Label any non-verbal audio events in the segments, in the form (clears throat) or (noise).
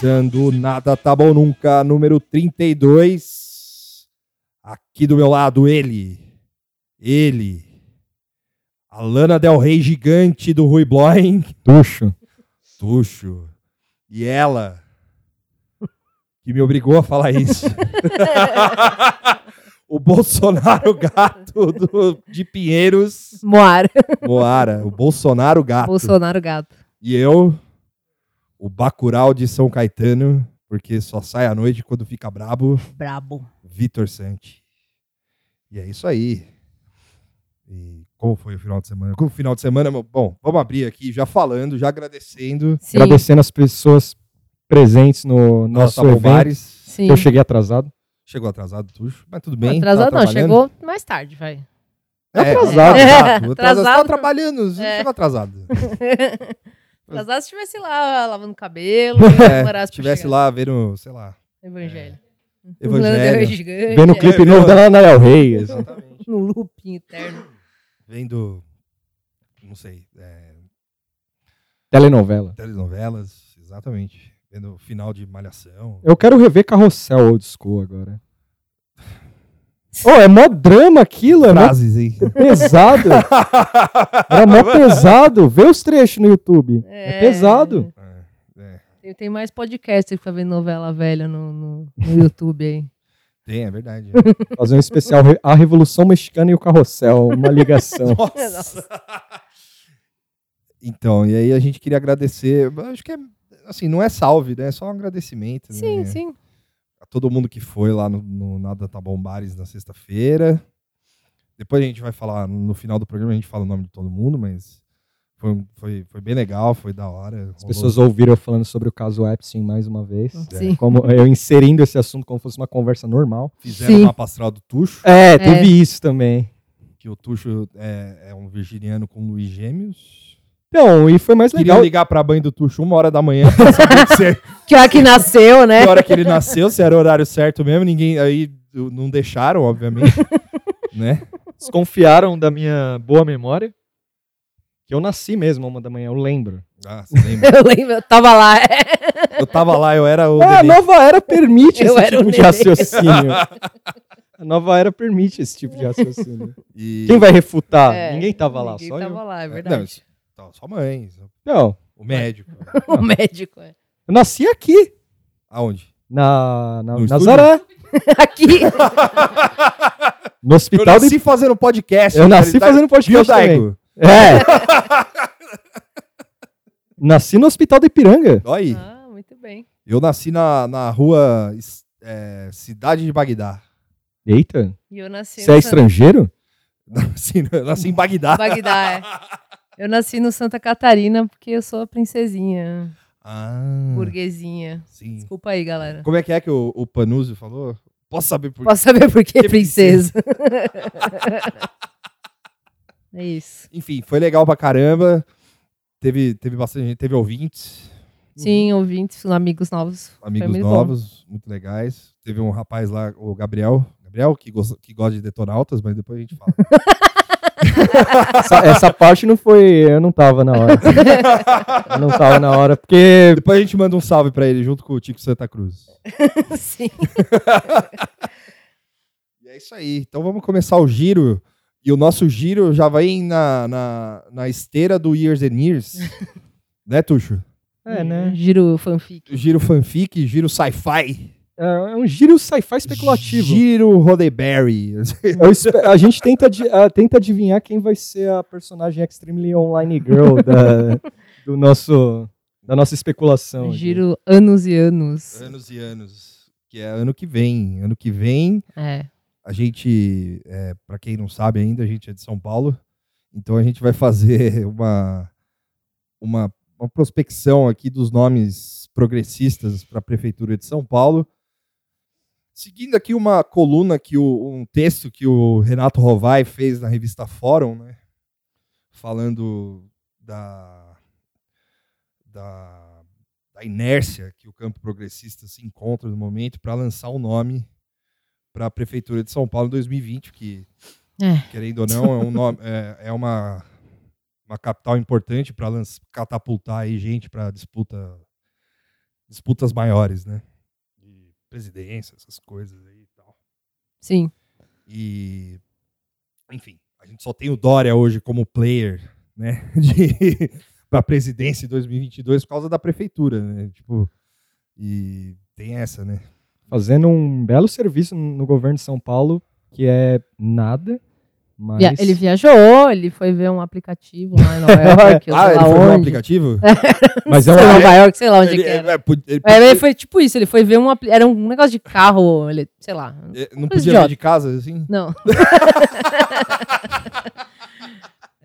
Começando Nada Tá Bom Nunca, número 32. Aqui do meu lado, ele. Ele. A Lana Del Rey gigante do Rui Bloin. Tuxo. Tuxo. E ela. Que me obrigou a falar isso. (laughs) o Bolsonaro gato do- de Pinheiros. Moara. Moara. O Bolsonaro gato. Bolsonaro gato. E eu, o Bacurau de São Caetano, porque só sai à noite quando fica brabo, Brabo. Vitor Santi. E é isso aí. E como foi o final de semana? O final de semana, bom, vamos abrir aqui já falando, já agradecendo. Sim. Agradecendo as pessoas presentes no Nosso nosso evento. Bares. Sim. Eu cheguei atrasado. Chegou atrasado, Tuxo, mas tudo bem. Atrasado tá não, chegou mais tarde, vai. É, atrasado. (laughs) Exato. Atrasado. Atrasado. Você tá trabalhando, É. chegou atrasado. (laughs) Atrasado se estivesse lá lavando cabelo, (laughs) É, se pra tivesse chegar. lá vendo, sei lá, Evangelho. Evangelho. Gigante, Vendo o é, clipe É, novo da Lana Del Rey. Exatamente. No looping eterno. Vendo, não sei, é, Telenovela. telenovelas, exatamente. Vendo o final de Malhação. Eu quero rever Carrossel Old School agora. Oh, é mó drama aquilo, é mó Frases, hein? pesado. (laughs) Era mó pesado. Vê os trechos no YouTube. É, pesado. É, é. Tem, mais podcast que fica vendo novela velha no, no, no YouTube aí. Tem, é verdade. (laughs) Fazer um especial A Revolução Mexicana e o Carrossel. Uma ligação. (laughs) Nossa. Então, e aí a gente queria agradecer. Acho que é, assim, não é salve, né? É só um agradecimento. Sim, né? sim. Todo mundo que foi lá no, no Nada Tá Bom Bares na sexta-feira. Depois a gente vai falar, no final do programa a gente fala o nome de todo mundo, mas foi, foi, foi bem legal, foi da hora. As pessoas ouviram eu falando sobre o caso Epstein mais uma vez. Sim. Como eu inserindo esse assunto como fosse uma conversa normal. fizeram Sim. uma pastoral do Tuxo, É, teve isso também. que o Tuxo é, é um virginiano com Luiz Gêmeos. Então, e foi mais Queria legal. ligar pra mãe do Tuxo uma hora da manhã pra saber (laughs) se, Que hora que nasceu, né? que hora que ele nasceu, se era o horário certo mesmo. Ninguém aí não deixaram, obviamente. (laughs) né? Desconfiaram da minha boa memória. Que eu nasci mesmo uma da manhã, eu lembro. Ah, você lembra? (laughs) Eu lembro, eu tava lá. Eu tava lá, eu era o. É, a bebê. nova era permite Eu esse tipo de neném. raciocínio. A nova era permite esse tipo de raciocínio. E- Quem vai refutar? É, Ninguém tava lá, Ninguém só tava eu. lá, é Não, verdade. isso- Então, sua mãe, Não, o médico. (laughs) o médico, é. eu nasci aqui, Aonde? na, na No Nazaré, (laughs) Aqui. no Eu hospital nasci de... fazendo podcast. Eu cara, nasci tá- fazendo podcast Viu, também. É. (laughs) nasci no hospital de Ipiranga. Olha aí. Ah, muito bem. Eu nasci na, na rua é, Cidade de Bagdá. Eita, E eu nasci você é estrangeiro? Nasci, nasci em Bagdá. Bagdá, é. Eu nasci no Santa Catarina porque eu sou a princesinha, Ah, burguesinha. sim. Desculpa aí, galera. Como é que é que o, o Panuzio falou? Posso saber por quê? Posso saber por que Que princesa? (laughs) é isso. Enfim, foi legal pra caramba. Teve, teve bastante gente, teve ouvintes, Sim, ouvintes, amigos novos. Amigos muito bom. novos, muito legais. Teve um rapaz lá, o Gabriel. Gabriel, que gosta, que gosta de detonautas, mas depois a gente fala. (laughs) Essa, essa parte não foi. Eu não tava na hora. Eu não tava na hora, porque. depois a gente manda um salve pra ele junto com o Tico Santa Cruz. (laughs) Sim. E é isso aí. Então vamos começar o giro. E o nosso giro já vai na, na, na esteira do Years and Years. (laughs) né, Tuxo? É, né? Giro fanfic. Giro fanfic, giro sci-fi. É um giro sci-fi especulativo. Giro Roddenberry. A gente tenta, tenta adivinhar quem vai ser a personagem Extremely Online Girl da, (laughs) do nosso, da nossa especulação. aqui. Giro anos e anos. anos e anos. Que é ano que vem. Ano que vem, É. a gente, é, para quem não sabe ainda, a gente é de São Paulo. Então a gente vai fazer uma, uma, uma prospecção aqui dos nomes progressistas para a Prefeitura de São Paulo. Seguindo aqui uma coluna que o, um texto que o Renato Rovai fez na revista Fórum, né? Falando da, da, da inércia que o campo progressista se encontra no momento para lançar um nome para a Prefeitura de São Paulo em 2020, que, É. querendo ou não, é, um (laughs) nome, é, é uma, uma capital importante para catapultar aí gente para disputa disputas maiores, né? Presidência, essas coisas aí e tal. Sim. E, enfim, a gente só tem o Dória hoje como player, né? (laughs) De, pra presidência em 2022 por causa da prefeitura, né? Tipo, e tem essa, né? Fazendo um belo serviço no governo de São Paulo, que é nada, mas... Via- Ele viajou, ele foi ver um aplicativo lá em Nova (laughs) York, ah, sei ele lá foi ver um onde. aplicativo? (laughs) Mas é uma... Nova York, sei lá onde Ele- que era. é, pu- ele É, ele foi tipo isso, ele foi ver um. Era um negócio de carro, ele, sei lá. É, Não podia idiota. ver de casa, assim? Não. (laughs)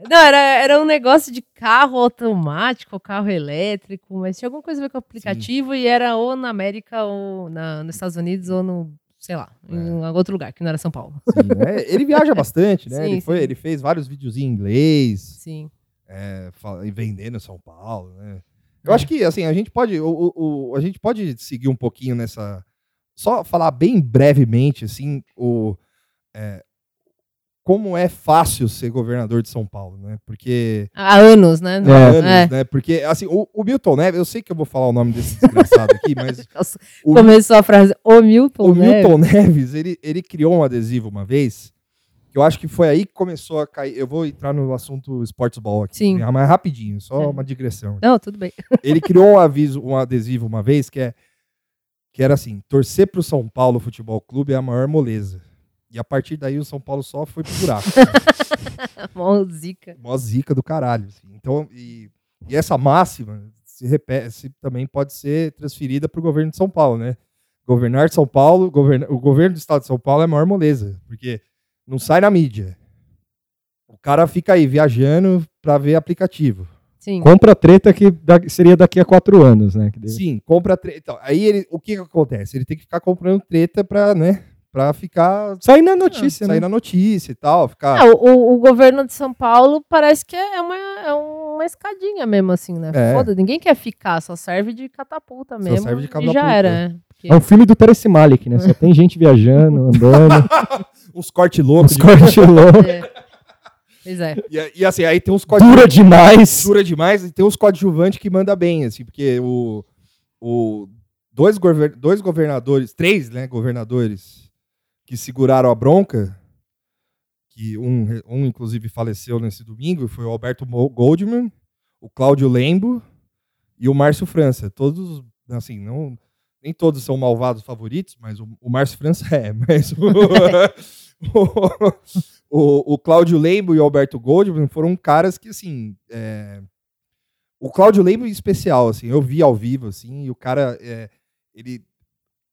Não, era, era um negócio de carro automático, carro elétrico, mas tinha alguma coisa a ver com o aplicativo e era ou na América, ou na, nos Estados Unidos, ou no, sei lá, em algum outro lugar, que não era São Paulo. Sim, né? Ele viaja (laughs) bastante, né? Sim, ele, foi, sim. ele fez vários videozinhos em inglês, Sim. é, vendendo em São Paulo, né? Eu acho que, assim, a gente pode, o- o- a gente pode seguir um pouquinho nessa... Só falar bem brevemente, assim, o... é, como é fácil ser governador de São Paulo, né? Porque... Há anos, né? É. anos, É. né? Porque, assim, o, o Milton Neves, eu sei que eu vou falar o nome desse desgraçado aqui, (laughs) mas o, Começou a frase, o Milton, o né? Milton Neves, ele, ele criou um adesivo uma vez, que eu acho que foi aí que começou a cair. Eu vou entrar no assunto Sportsball aqui, Sim. né, mas rapidinho, só É. uma digressão. Não, tudo bem. (laughs) Ele criou um aviso, um adesivo uma vez que é que era assim: torcer pro São Paulo Futebol Clube é a maior moleza. E a partir daí o São Paulo só foi pro buraco. (laughs) Mó zica. Mó zica do caralho. assim. Então, e, e essa máxima se repete, se também pode ser transferida para o governo de São Paulo, né? Governar São Paulo, governa, o governo do estado de São Paulo é a maior moleza, porque não sai na mídia. O cara fica aí viajando para ver aplicativo. Sim. Compra treta que da- seria daqui a quatro anos, né? Que deve- Sim, compra treta. Então, aí ele, o que, que acontece? Ele tem que ficar comprando treta para, né, para ficar Sai na notícia, sair né? na notícia e tal, ficar Ah, o, o- governo de São Paulo parece que é uma, é uma escadinha mesmo, assim, né? É. Foda, ninguém quer ficar, só serve de catapulta mesmo. serve de E catapulta. já era, né? Porque- É um filme do Terence Malick, né? Só tem (laughs) gente viajando, andando, (laughs) uns cortes loucos. os cortes (laughs) loucos. é. Pois é. E, e, assim, aí tem uns cortes Dura demais. dura demais e tem uns coadjuvantes que manda bem, assim, porque o, o dois, gover- dois governadores, três, né, governadores que seguraram a bronca, que um, um inclusive faleceu nesse domingo, foi o Alberto Goldman, o Cláudio Lembo e o Márcio França. Todos, assim, não nem todos são malvados favoritos, mas o, o Márcio França (laughs) é, mas o, (laughs) o, o, o Cláudio Lembo e o Alberto Goldman foram caras que, assim, é, o Cláudio Lembo em especial, assim, eu vi ao vivo, assim, e o cara, é, ele,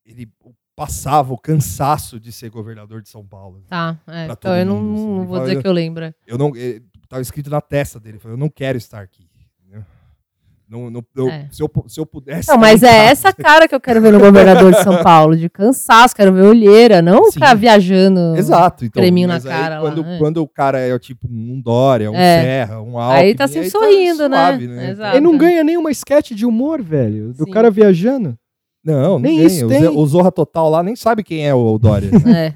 ele passava o cansaço de ser governador de São Paulo. Tá, é. Então eu não, mundo, assim. não vou fala, dizer que eu lembro. Eu não, eh, tava escrito na testa dele, falou, eu não quero estar aqui. Não, não, eu- É. se, eu, se eu pudesse. Não, mas é casa- essa cara que eu quero ver no governador de São Paulo, de cansaço, quero ver olheira, não Sim. ficar viajando. Exato. Então, creminho na cara lá, quando, é. quando o cara é tipo um Dória, um É. Serra, um Alckmin... Aí tá sempre sorrindo, né? suave, né? Exato. Ele não ganha nenhuma sketch de humor, velho. Do Sim. cara viajando. Não, Nem isso O tem. O Zorra Total lá nem sabe quem é o Dória. (laughs) É,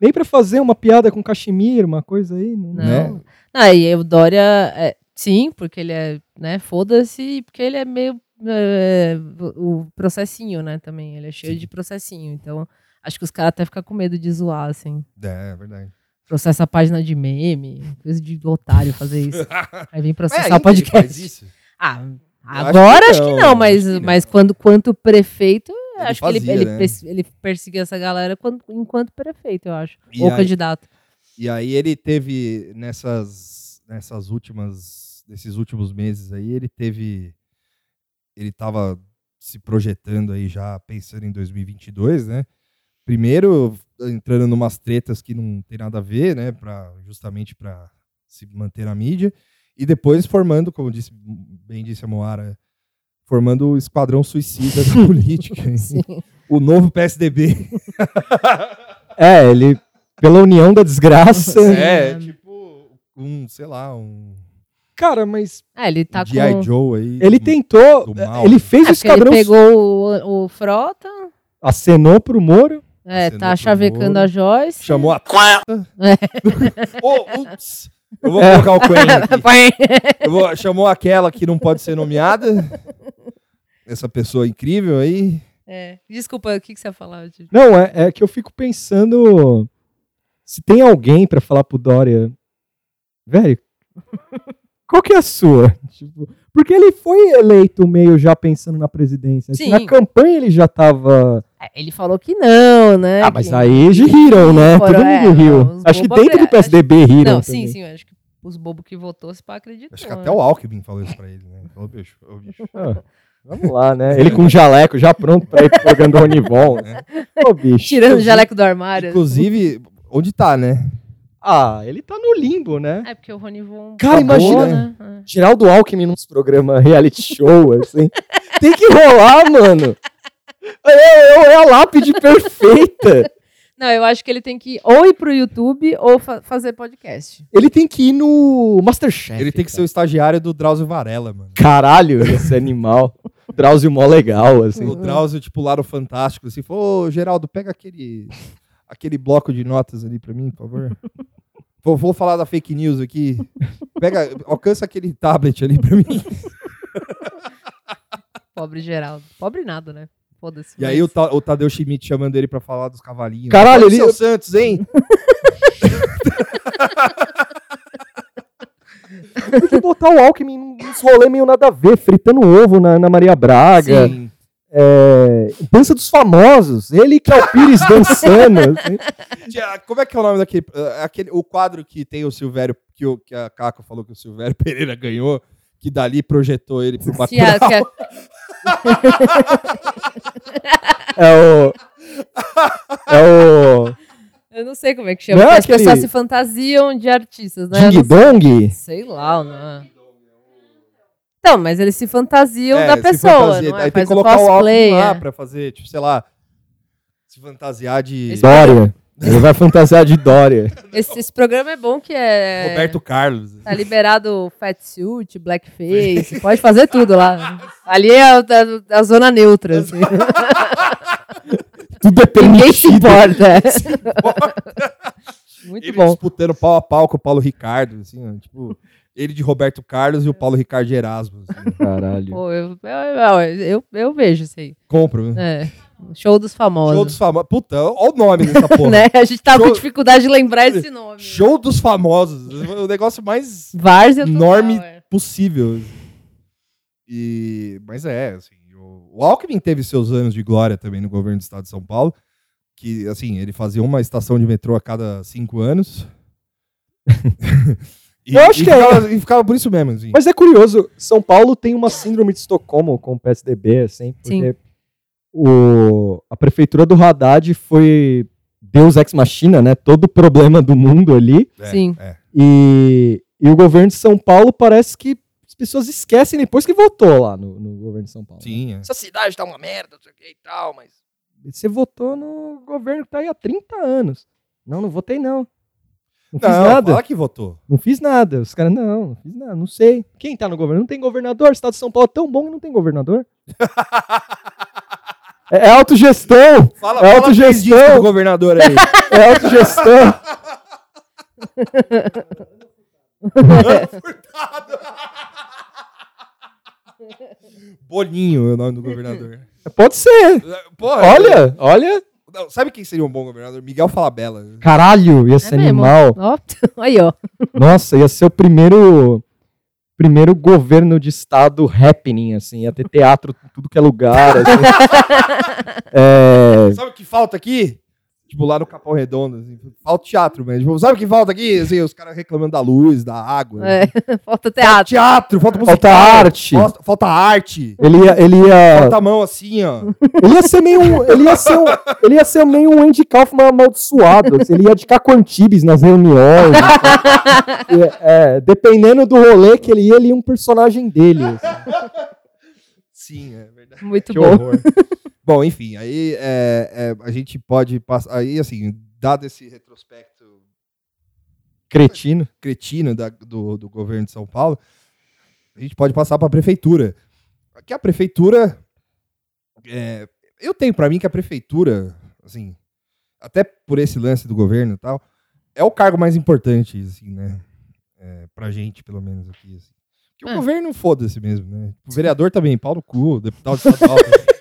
Nem pra fazer uma piada com cachemir, uma coisa aí. Não. não. Né? Ah, e o Dória, é, sim, porque ele é, né, foda-se, porque ele é meio é, o processinho, né, também. Ele é cheio Sim. de processinho. Então, acho que os caras até ficam com medo de zoar, assim. é, é verdade. Processa a página de meme, coisa de otário fazer isso. (laughs) Aí vem É, processar ainda o podcast. faz isso? Ah, acho que agora acho que não, não, acho mas, que não. mas quando, quanto prefeito, Ele acho que ele, fazia, né? ele perseguia essa galera quando- enquanto prefeito, eu acho. E Ou aí- candidato. E aí ele teve nessas nessas últimas nesses últimos meses aí ele teve ele tava se projetando aí já pensando em 2022, né? Primeiro entrando numas tretas que não tem nada a ver, né, para justamente para se manter na mídia e depois formando, como disse bem disse a Moara, formando o esquadrão suicida da (laughs) política, Sim. o novo PSDB. (laughs) É, ele, pela união da desgraça. É, né? tipo um, sei lá, um Cara, mas Ah, ele tá com. G.I. Joe aí. ele tentou. mal. Ele fez É, o porque ele esquadrão. pegou o, o Frota, Acenou pro Moro. é, Acenou tá chavecando Moro. a Joyce. Chamou a. É. (laughs) Ô, ups. Eu vou colocar o Quen (laughs) aqui. Põe. Eu vou- chamou aquela que não pode ser nomeada. essa pessoa incrível aí. É. Desculpa, o que, que você ia falar? Tio? Não, é, é que eu fico pensando se tem alguém pra falar pro Dória, velho, qual que é a sua? (laughs) Tipo, porque ele foi eleito meio já pensando na presidência. Assim, Sim. na campanha ele já tava. É, Ele falou que não, né? Ah, mas que- aí de riram, né? Foram, Todo é, mundo riu. não, Acho que dentro do acre- PSDB riram. Não, também. sim, sim. Acho que os bobos que votou, se pá, acreditou. Acho que né? até o Alckmin falou isso pra ele, né? Falou, bicho, ô, bicho. (laughs) Ah, vamos lá, né? Ele com um (laughs) jaleco já pronto pra ir jogando Ronivon. Né? (laughs) Ô, bicho. Tirando o jaleco do armário. Inclusive, onde tá, né? Ah, ele tá no limbo, né? É porque o Ronivon. Cara, acabou, imagina- né? Geraldo Alckmin nos programas reality show, assim. (laughs) Tem que rolar, mano. É, é- é a lápide perfeita. Não, eu acho que ele tem que ou ir pro YouTube ou fa- fazer podcast. Ele tem que ir no Masterchef. Ele tem que ser cara. o estagiário do Drauzio Varela, mano. Caralho, esse animal. Drauzio mó legal, assim. O Drauzio, tipo, lá no Fantástico, assim, falou, ô, Geraldo, pega aquele, aquele bloco de notas ali pra mim, por favor. (laughs) vou, vou falar da fake news aqui. Pega, alcança aquele tablet ali pra mim. (laughs) Pobre Geraldo. Pobre nada, né? Foda-se. E aí o, Ta- o Tadeu Schmidt chamando ele pra falar dos cavalinhos. Caralho, ele- seu Santos, hein? (laughs) Tem que botar o Alckmin nos rolê meio nada a ver, fritando ovo na, na Maria Braga. Sim. É, dança dos famosos. Ele que é o Pires dançando. (laughs) assim. Como é que é o nome daquele. ah, aquele, o quadro que tem o Silvério, que, o, que a Caco falou que o Silvério (laughs) Pereira ganhou, que dali projetou ele pro Bacurau. que a- (laughs) É o. É o. eu não sei como é que chama. Não é porque as aquele- pessoas se fantasiam de artistas, né? Ding não sei- Dong? Sei lá, né? Então, mas eles se fantasiam É, da se pessoa, fantasia. não é? Aí tem Faz que o colocar o cosplay. álbum lá é. pra fazer, tipo, sei lá, se fantasiar de Dória. (laughs) Ele vai fantasiar de Dória. Esse, esse programa é bom que é... Roberto Carlos. Tá liberado fatsuit, blackface, pode fazer tudo lá. Ali é a, a- a zona neutra, assim. (laughs) Tudo é Ninguém se permitido. importa. é. (laughs) Muito ele bom. disputando pau a pau com o Paulo Ricardo, assim, tipo, ele de Roberto Carlos e o Paulo Ricardo de Erasmo. assim. (laughs) Caralho. Pô, eu, eu, eu, eu vejo isso aí. Compro, né? É. Show dos famosos. Show dos famosos. Puta, olha o nome dessa (laughs) porra. né? A gente tava Show- com dificuldade de lembrar esse nome. Show dos famosos. O negócio mais Várzea total, enorme é. possível. E, mas é, assim, o, o Alckmin teve seus anos de glória também no governo do estado de São Paulo, que, assim, ele fazia uma estação de metrô a cada cinco anos. (laughs) e, Eu acho e que é. ficava, e ficava por isso mesmo, assim. Mas é curioso, São Paulo tem uma síndrome de Estocolmo com o PSDB, assim, porque o, a prefeitura do Haddad foi Deus ex machina, né? Todo o problema do mundo ali. É, Sim. é. E, e o governo de São Paulo parece que as pessoas esquecem depois que votou lá no, no governo de São Paulo. Sim, é. Essa cidade tá uma merda, não sei o que e tal, mas. Você votou no governo que tá aí há 30 anos. Não, não votei, não. Não fiz Não, nada. fala que votou. Não fiz nada. Os caras, não, não fiz nada, não sei. Quem tá no governo? Não tem governador. O estado de São Paulo é tão bom que não tem governador. (laughs) é, é autogestão. Fala, É autogestão. governador aí. (laughs) É autogestão. Bolinho é o nome do governador. Pode ser. Porra, Olha, olha. Não, sabe quem seria um bom governador? Miguel Falabella. Caralho, ia ser É animal. Ó, (laughs) aí, ó. Nossa, ia ser o primeiro primeiro governo de estado happening, assim. Ia ter teatro em tudo que é lugar. assim. (laughs) É, Sabe o que falta aqui? Tipo, lá no Capão Redondo, assim, falta teatro, mas tipo, sabe o que falta aqui? Assim, os caras reclamando da luz, da água. É, (laughs) falta Falta teatro. teatro, falta música. Falta arte. Falta, falta arte. ele ia, ele ia, Falta a mão assim, ó. (laughs) ele ia ser meio, um- ele ia ser, um, ele ia ser meio um Andy Kaufman amaldiçoado. assim, ele ia de Caco Antibes nas reuniões. assim. É, é, dependendo do rolê que ele ia, ele ia um personagem dele. assim. Sim, é verdade. Muito Que bom. horror. Bom, enfim, aí é, é, a gente pode passar. Aí, assim, dado esse retrospecto Cretino. cretino da- do, do governo de São Paulo, a gente pode passar para a prefeitura. Que a prefeitura. é, eu tenho para mim que a prefeitura, assim, até por esse lance do governo e tal, é o cargo mais importante, assim, né? É, pra gente, pelo menos aqui. assim. Que É. o governo foda-se mesmo, né? O vereador também, pau no cu, deputado estadual. (laughs)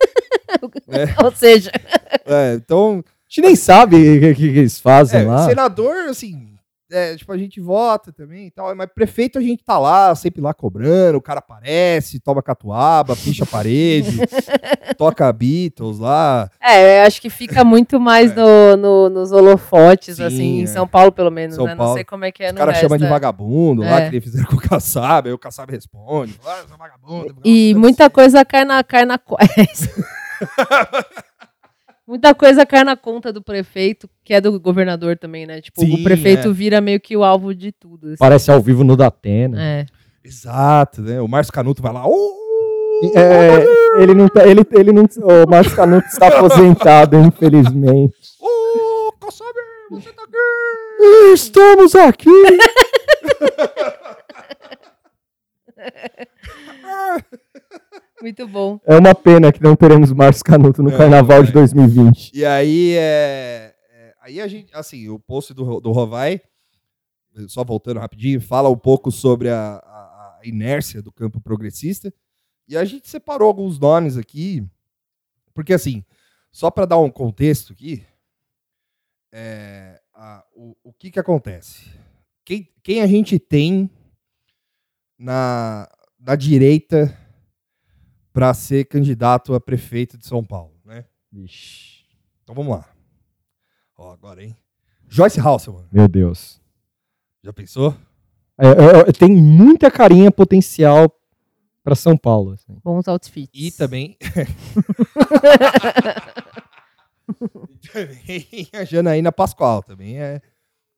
né? (laughs) Ou seja, (laughs) É, então, A gente nem sabe o que, que eles fazem é, lá. senador, assim, é, tipo, a gente vota também e tal, mas prefeito a gente tá lá, sempre lá cobrando, o cara aparece, toma catuaba, picha a parede, (laughs) toca Beatles lá. é, eu acho que fica muito mais no, no- nos holofotes, Sim, assim, em é. São Paulo, pelo menos, São né? Não Paulo. sei como é que é Os no caras resto. chamam de é. vagabundo lá, É. que eles fizeram com o Kassab, aí o Kassab responde. Ah, é vagabundo, E vagabundo, muita coisa cai na, cai na Muita coisa cai na conta do prefeito, que é do governador também, né? Tipo, Sim, o prefeito é. vira meio que o alvo de tudo. assim. Parece ao vivo no Datena. É. Exato, né? O Márcio Canuto vai lá. "Ô, É, ele não tá, ele, ele não, o Márcio Canuto está aposentado, (laughs) infelizmente. Ô, Kassab, você tá aqui! Estamos aqui! (laughs) Muito bom. É uma pena que não teremos Márcio Canuto no É, Carnaval é. de 2020. E aí, é, é, aí a gente, assim, o post do, do Rovai, só voltando rapidinho, fala um pouco sobre a, a- a inércia do campo progressista. E a gente separou alguns nomes aqui, porque assim, só para dar um contexto aqui, é, a- o, o que que acontece? Quem, quem a gente tem na, na direita para ser candidato a prefeito de São Paulo, né? Vixe. Então vamos lá. Ó, agora, hein? Joyce Hasselman. Meu Deus. Já pensou? É, é, é, tem muita carinha potencial para São Paulo. assim. Bons outfits. E também. (laughs) e também a Janaína Pascoal também é.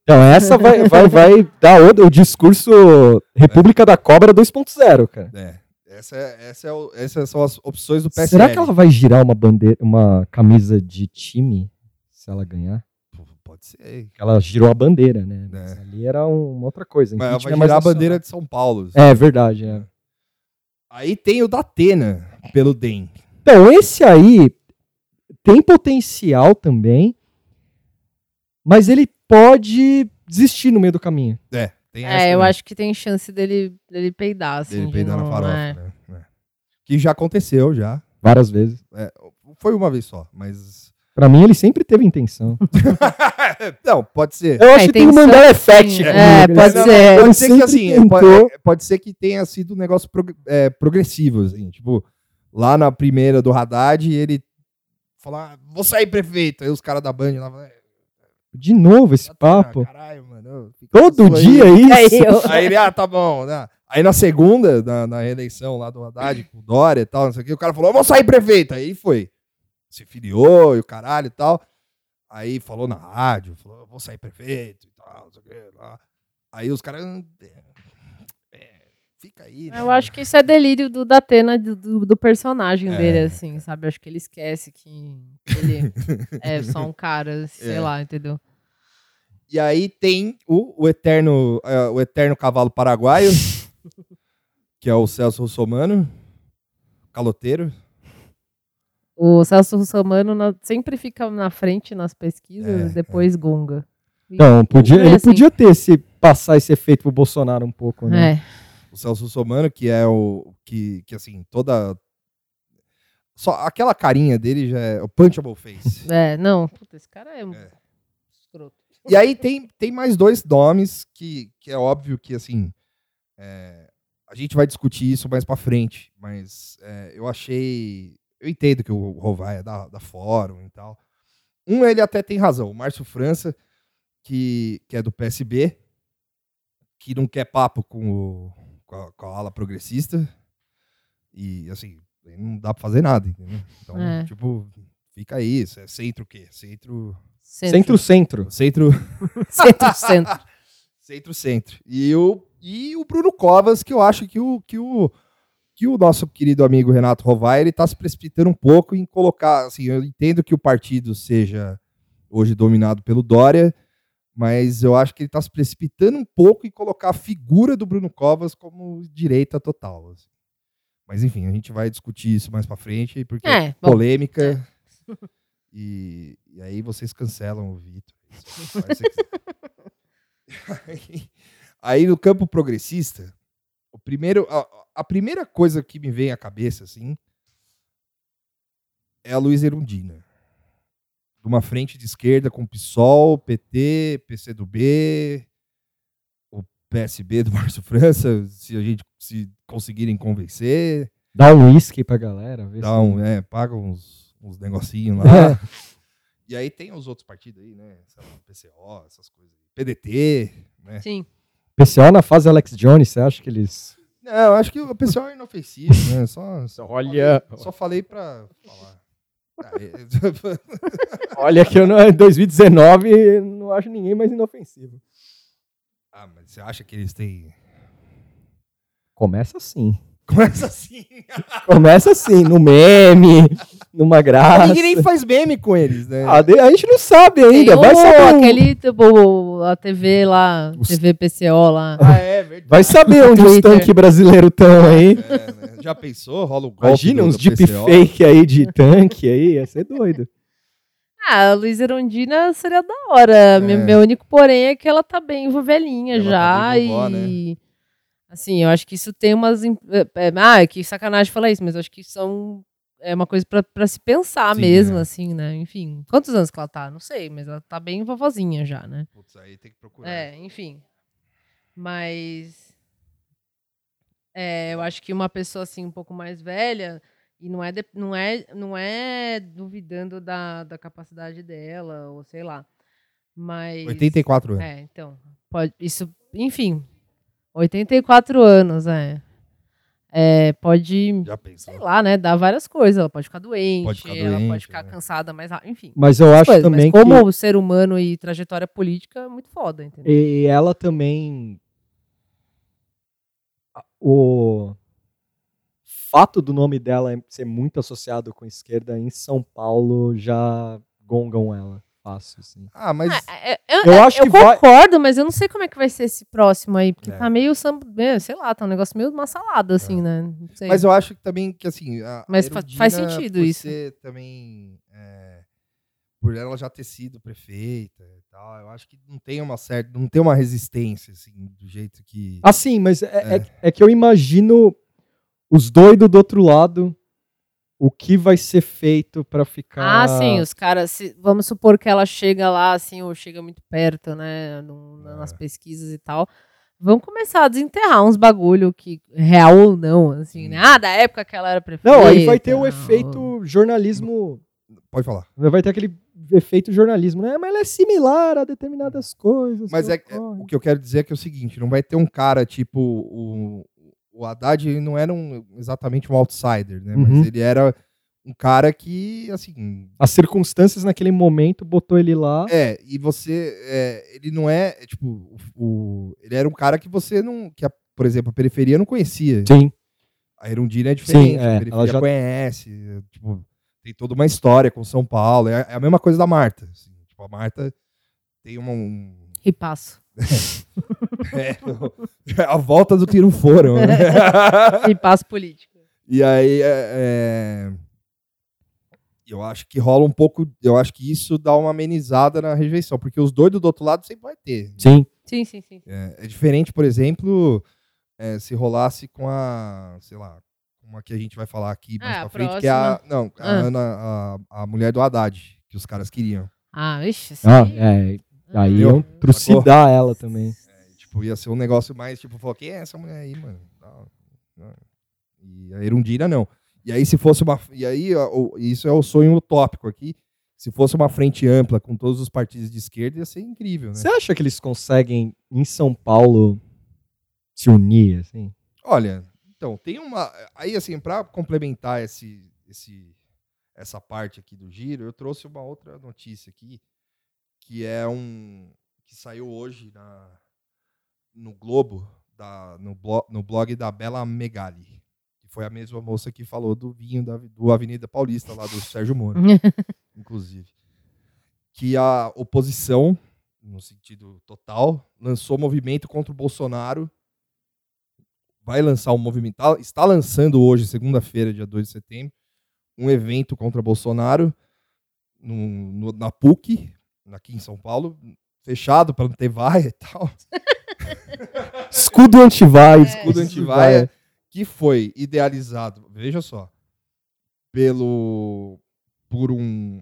Então, essa vai, vai, vai dar o, o discurso República da Cobra 2.0, cara. é. Essa, é- essa é o- essas são as opções do PSL. Será que ela vai girar uma bandeira, uma camisa de time se ela ganhar? Pode ser. Ela girou a bandeira, né? É. Ali era um- uma outra coisa. Mas ela vai é girar a bandeira de São Paulo. É verdade, é. Aí tem o da Atena pelo DEM. Então, esse aí tem potencial também, mas ele pode desistir no meio do caminho. É, tem essa. É, eu acho que tem chance dele, dele peidar, assim. Dele de peidar na farofa, é. né? É. Que já aconteceu, já. Várias vezes. Foi uma vez só, mas. Pra mim, ele sempre teve intenção. (laughs) não, pode ser. Eu É, acho que tem um intenção, Mandela Effect. comigo, É, né? pode Não, ser. Pode Ele ser que assim, tentou. pode, pode ser que tenha sido um negócio prog- é, progressivo, assim, tipo, lá na primeira do Haddad, ele falou, ah, vou sair prefeito. Aí os caras da Band lá falam, "É, De novo esse Atena, papo. Caralho, mano. Todo isso aí." dia isso. Aí eu- Aí ele, ah, tá bom. né? Aí na segunda, na, na reeleição lá do Haddad, com o Dória e tal, não sei o que, o cara falou, eu vou sair prefeito. Aí foi. Se filiou e o caralho e tal. Aí falou na rádio, falou, eu vou sair prefeito e tal, não sei o que. Lá. Aí os caras. é, é, fica aí. né? Eu acho que isso é delírio do Datena, do, do, do personagem É. dele, assim, sabe? Acho que ele esquece que ele (laughs) é só um cara, sei É. lá, entendeu? E aí tem o, o eterno, é, o eterno cavalo paraguaio, que é o Celso Russomano, caloteiro. O Celso Russomano na- sempre fica na frente nas pesquisas, É, depois gonga. Então, podia, ele assim. podia ter esse, passar esse efeito pro Bolsonaro um pouco, né? É. o Celso Russomano, que é o que, que assim, toda só aquela carinha dele já é o punchable face. (laughs) É, não, puta, esse cara é, É. escroto. e aí tem, tem mais dois nomes que, que é óbvio que assim, é, a gente vai discutir isso mais pra frente, mas é, eu achei, eu entendo que o Rovai é da, da fórum e tal. Um ele até tem razão, o Márcio França, que, que é do PSB, que não quer papo com, o, com, a, com a ala progressista. E, assim, não dá pra fazer nada, entendeu? Então, É. tipo, fica aí. isso É centro o quê? Centro. Centro-centro. Centro. (laughs) Centro, centro. Centro-centro. E o, e o Bruno Covas, que eu acho que o, que o, que o nosso querido amigo Renato Rovai, ele tá se precipitando um pouco em colocar. Assim, eu entendo que o partido seja hoje dominado pelo Dória, mas eu acho que ele tá se precipitando um pouco em colocar a figura do Bruno Covas como direita total. assim. Mas enfim, a gente vai discutir isso mais pra frente, porque é, É, bom, polêmica. (laughs) E, e aí vocês cancelam o Vitor. (laughs) Aí, (laughs) aí no campo progressista, o primeiro, a, a primeira coisa que me vem à cabeça, assim, é a Luiz Erundina. De uma frente de esquerda com PSOL, PT, PCdoB, o PSB do (laughs) Márcio França, se a gente se conseguirem convencer. Dá um uísque pra galera. Vê Dá se- um, é, paga uns, uns negocinhos lá. (laughs) e aí tem os outros partidos aí, né? Sei lá, PCO, essas coisas. PDT, né? Sim. PCO na fase Alex Jones, você acha que eles. Não, eu acho que o pessoal é inofensivo, né? Só, só Olha- falei- só falei pra falar. Ah, é- (laughs) Olha que eu não, em 2019 não acho ninguém mais inofensivo. ah, mas você acha que eles têm. Começa assim. Começa assim. Começa assim, no meme, numa graça. Ninguém nem faz meme com eles, né? Ah, de- a gente não sabe ainda. Tem Vai saber, aquele, tipo, a TV lá, Os- TV PCO lá. Ah, é verdade. vai saber onde os tanques brasileiros estão aí. É, né? Já pensou? Rola o golpe Imagina uns do deep PCO. fake aí de tanque aí, ia ser doido. (laughs) Ah, a Luiz Erundina seria da hora. Meu, É. meu único porém é que ela tá bem velhinha Ela tá já. bem vovó, e. Assim, eu acho que isso tem umas. é, é, ah, que sacanagem falar isso, mas eu acho que são. É uma coisa pra se pensar Sim, mesmo, é. assim, né? Enfim. Quantos anos que ela tá? Não sei, mas ela tá bem vovozinha já, né? Putz, aí tem que procurar. É, enfim. Mas. É, eu acho que uma pessoa assim um pouco mais velha e não é de- não é não é duvidando da, da capacidade dela ou sei lá. Mas 84 anos. É, então, pode isso, enfim. 84 anos, é. É, pode, sei lá, né, dar várias coisas, ela pode ficar doente, Pode ficar ela doente, pode ficar né? cansada mais rápido, enfim. Mas eu acho coisas, também mas que. como ser humano e trajetória política, é muito foda, entendeu? E ela também. O fato do nome dela ser muito associado com esquerda em São Paulo já gongam ela. Fácil, assim. Ah, mas. Ah, é- é- Eu é- acho eu que vai- concordo, mas eu não sei como é que vai ser esse próximo aí, porque É. tá meio, é, sei lá, tá um negócio meio uma salada, assim, né? Não sei. Mas eu acho que também que assim. A Mas faz sentido isso. Ser também. é, por ela já ter sido prefeita e tal, eu acho que não tem uma certa. Não tem uma resistência, assim, do jeito que. Assim, mas é, É. é- é que eu imagino os doidos do outro lado, o que vai ser feito pra ficar. Ah, sim, os caras, se- vamos supor que ela chega lá, assim, ou chega muito perto, né, no- na- nas É. pesquisas e tal, vão começar a desenterrar uns bagulho que, real ou não, assim, né, ah, da época que ela era prefeita. Não, aí vai ter o efeito jornalismo. Pode falar. Vai ter aquele efeito jornalismo, né? Mas ela é similar a determinadas coisas. Mas que é, é- o que eu quero dizer é que é o seguinte: não vai ter um cara tipo. O, o Haddad não era um, exatamente um outsider, né? Uhum. Mas ele era um cara que, assim. As circunstâncias naquele momento botou ele lá. É, e você. é, ele não é. é, Tipo, o, o- ele era um cara que você não. Que a- por exemplo, a periferia não conhecia. Sim. A Erundina é diferente, é, a periferia ela já- conhece. Tipo, tem toda uma história com São Paulo. É, é a mesma coisa da Marta. assim, tipo, a Marta tem uma. um- E passo. (laughs) é, a volta do tiro foram. né? (laughs) E passo político. E aí, é, é, eu acho que rola um pouco. Eu acho que isso dá uma amenizada na rejeição, porque os doidos do outro lado sempre vai ter. Sim. Sim, sim, sim. É, é diferente, por exemplo, é, se rolasse com a, sei lá, uma que a gente vai falar aqui mais Ah, pra a frente, que é a, próxima. não, a, Ah. Ana, a, a mulher do Haddad, que os caras queriam. Ah, ixi, sim. Ah, é. Aí Eu- iam trucidar (laughs) ela também. É, tipo, ia ser um negócio mais, tipo, falou, quem é essa mulher aí, mano? Não, não. E a Erundina não. E aí, se fosse uma. E aí, isso é o sonho utópico aqui. Se fosse uma frente ampla com todos os partidos de esquerda, ia ser incrível, né? Você acha que eles conseguem, em São Paulo, se unir, assim? Olha, então, tem uma. Aí, assim, para complementar esse, esse, essa parte aqui do giro, eu trouxe uma outra notícia aqui, que é um. que saiu hoje na, no Globo, da, no, blog, no blog da Bela Megali. Que foi a mesma moça que falou do vinho da, do Avenida Paulista, lá do Sérgio Moro, (laughs) inclusive. Que a oposição, no sentido total, lançou movimento contra o Bolsonaro vai lançar um movimento, tá- está lançando hoje, segunda-feira, dia 2 de setembro, um evento contra Bolsonaro no- no- na PUC, aqui em São Paulo, fechado para não ter vaia e tal. (laughs) escudo antivaia. escudo antivaia, que foi idealizado, veja só, pelo por um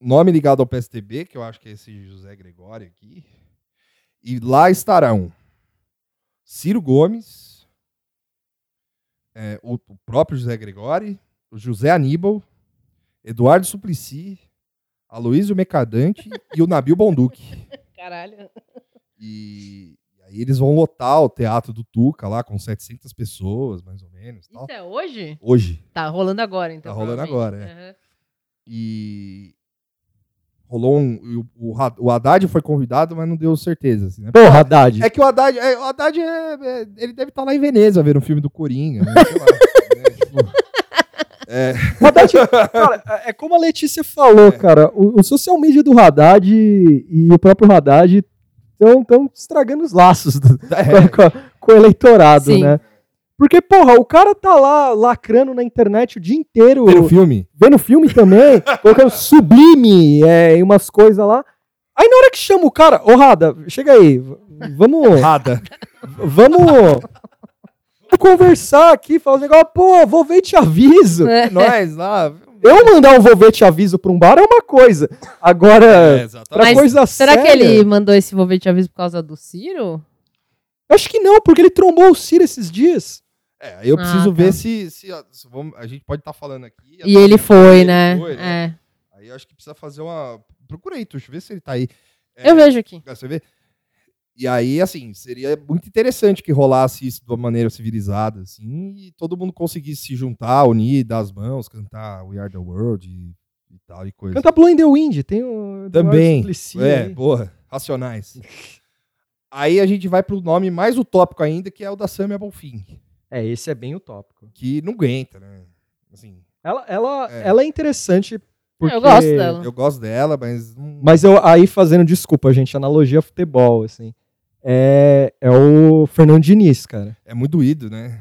nome ligado ao PSTB, que eu acho que é esse José Gregório aqui. E lá estarão Ciro Gomes, é, o, o próprio José Gregório, o José Aníbal, Eduardo Suplicy, Aloysio Mercadante e o Nabil Bonduque. (laughs) Caralho. E, aí eles vão lotar o Teatro do Tuca lá com 700 pessoas, mais ou menos. Tal. Isso é hoje? Hoje. Tá rolando agora, então. Tá rolando agora, Aham. E rolou um. O, o, o Haddad foi convidado, mas não deu certeza. Assim, né? Porra, Haddad. É que o Haddad, é, o Haddad é, é- ele deve estar lá em Veneza vendo o filme do Coringa. Né? (laughs) Sei lá, né? Tipo, é, Haddad, (laughs) cara, é como a Letícia falou, cara. O, o social media do Haddad e, e o próprio Haddad estão estragando os laços do- (laughs) é, com, a- com o eleitorado, Sim. né? Porque, porra, o cara tá lá lacrando na internet o dia inteiro, ver o filme. vendo filme também, (laughs) colocando sublime é, e umas coisas lá. Aí na hora que chama o cara, ô Rada, chega aí, vamos, Rada. vamos, vamos conversar aqui, falar um negócio, pô, vou ver te aviso. É. Nós lá. Eu mandar um vou ver te aviso pra um bar é uma coisa. Agora, É, pra exatamente. Mas coisa Será que séria, ele mandou esse volvete aviso por causa do Ciro? Acho que não, porque ele trombou o Ciro esses dias. É, aí eu Ah, preciso tá. ver se, se, se vamos- a gente pode estar falando aqui. E ele foi, né? foi, É. Aí eu acho que precisa fazer uma. Procura aí, Tuxo, vê se ele tá aí. Eu vejo aqui. Ah, Você vê? E aí, assim, seria muito interessante que rolasse isso de uma maneira civilizada, assim, e todo mundo conseguisse se juntar, unir, dar as mãos, cantar We Are the World e, e tal e coisa. Canta Blowing in the Wind, tem o Também. É, aí. porra, racionais. aí a gente vai pro nome mais utópico ainda, que é o da Samia Bonfim, É, esse é bem utópico. que não aguenta, né? Assim, Ela, ela, É. ela é interessante porque... Eu gosto dela. eu gosto dela, mas. Mas eu aí fazendo, desculpa, gente, analogia a futebol, assim. É, é o Fernando Diniz, cara. É muito doído, né?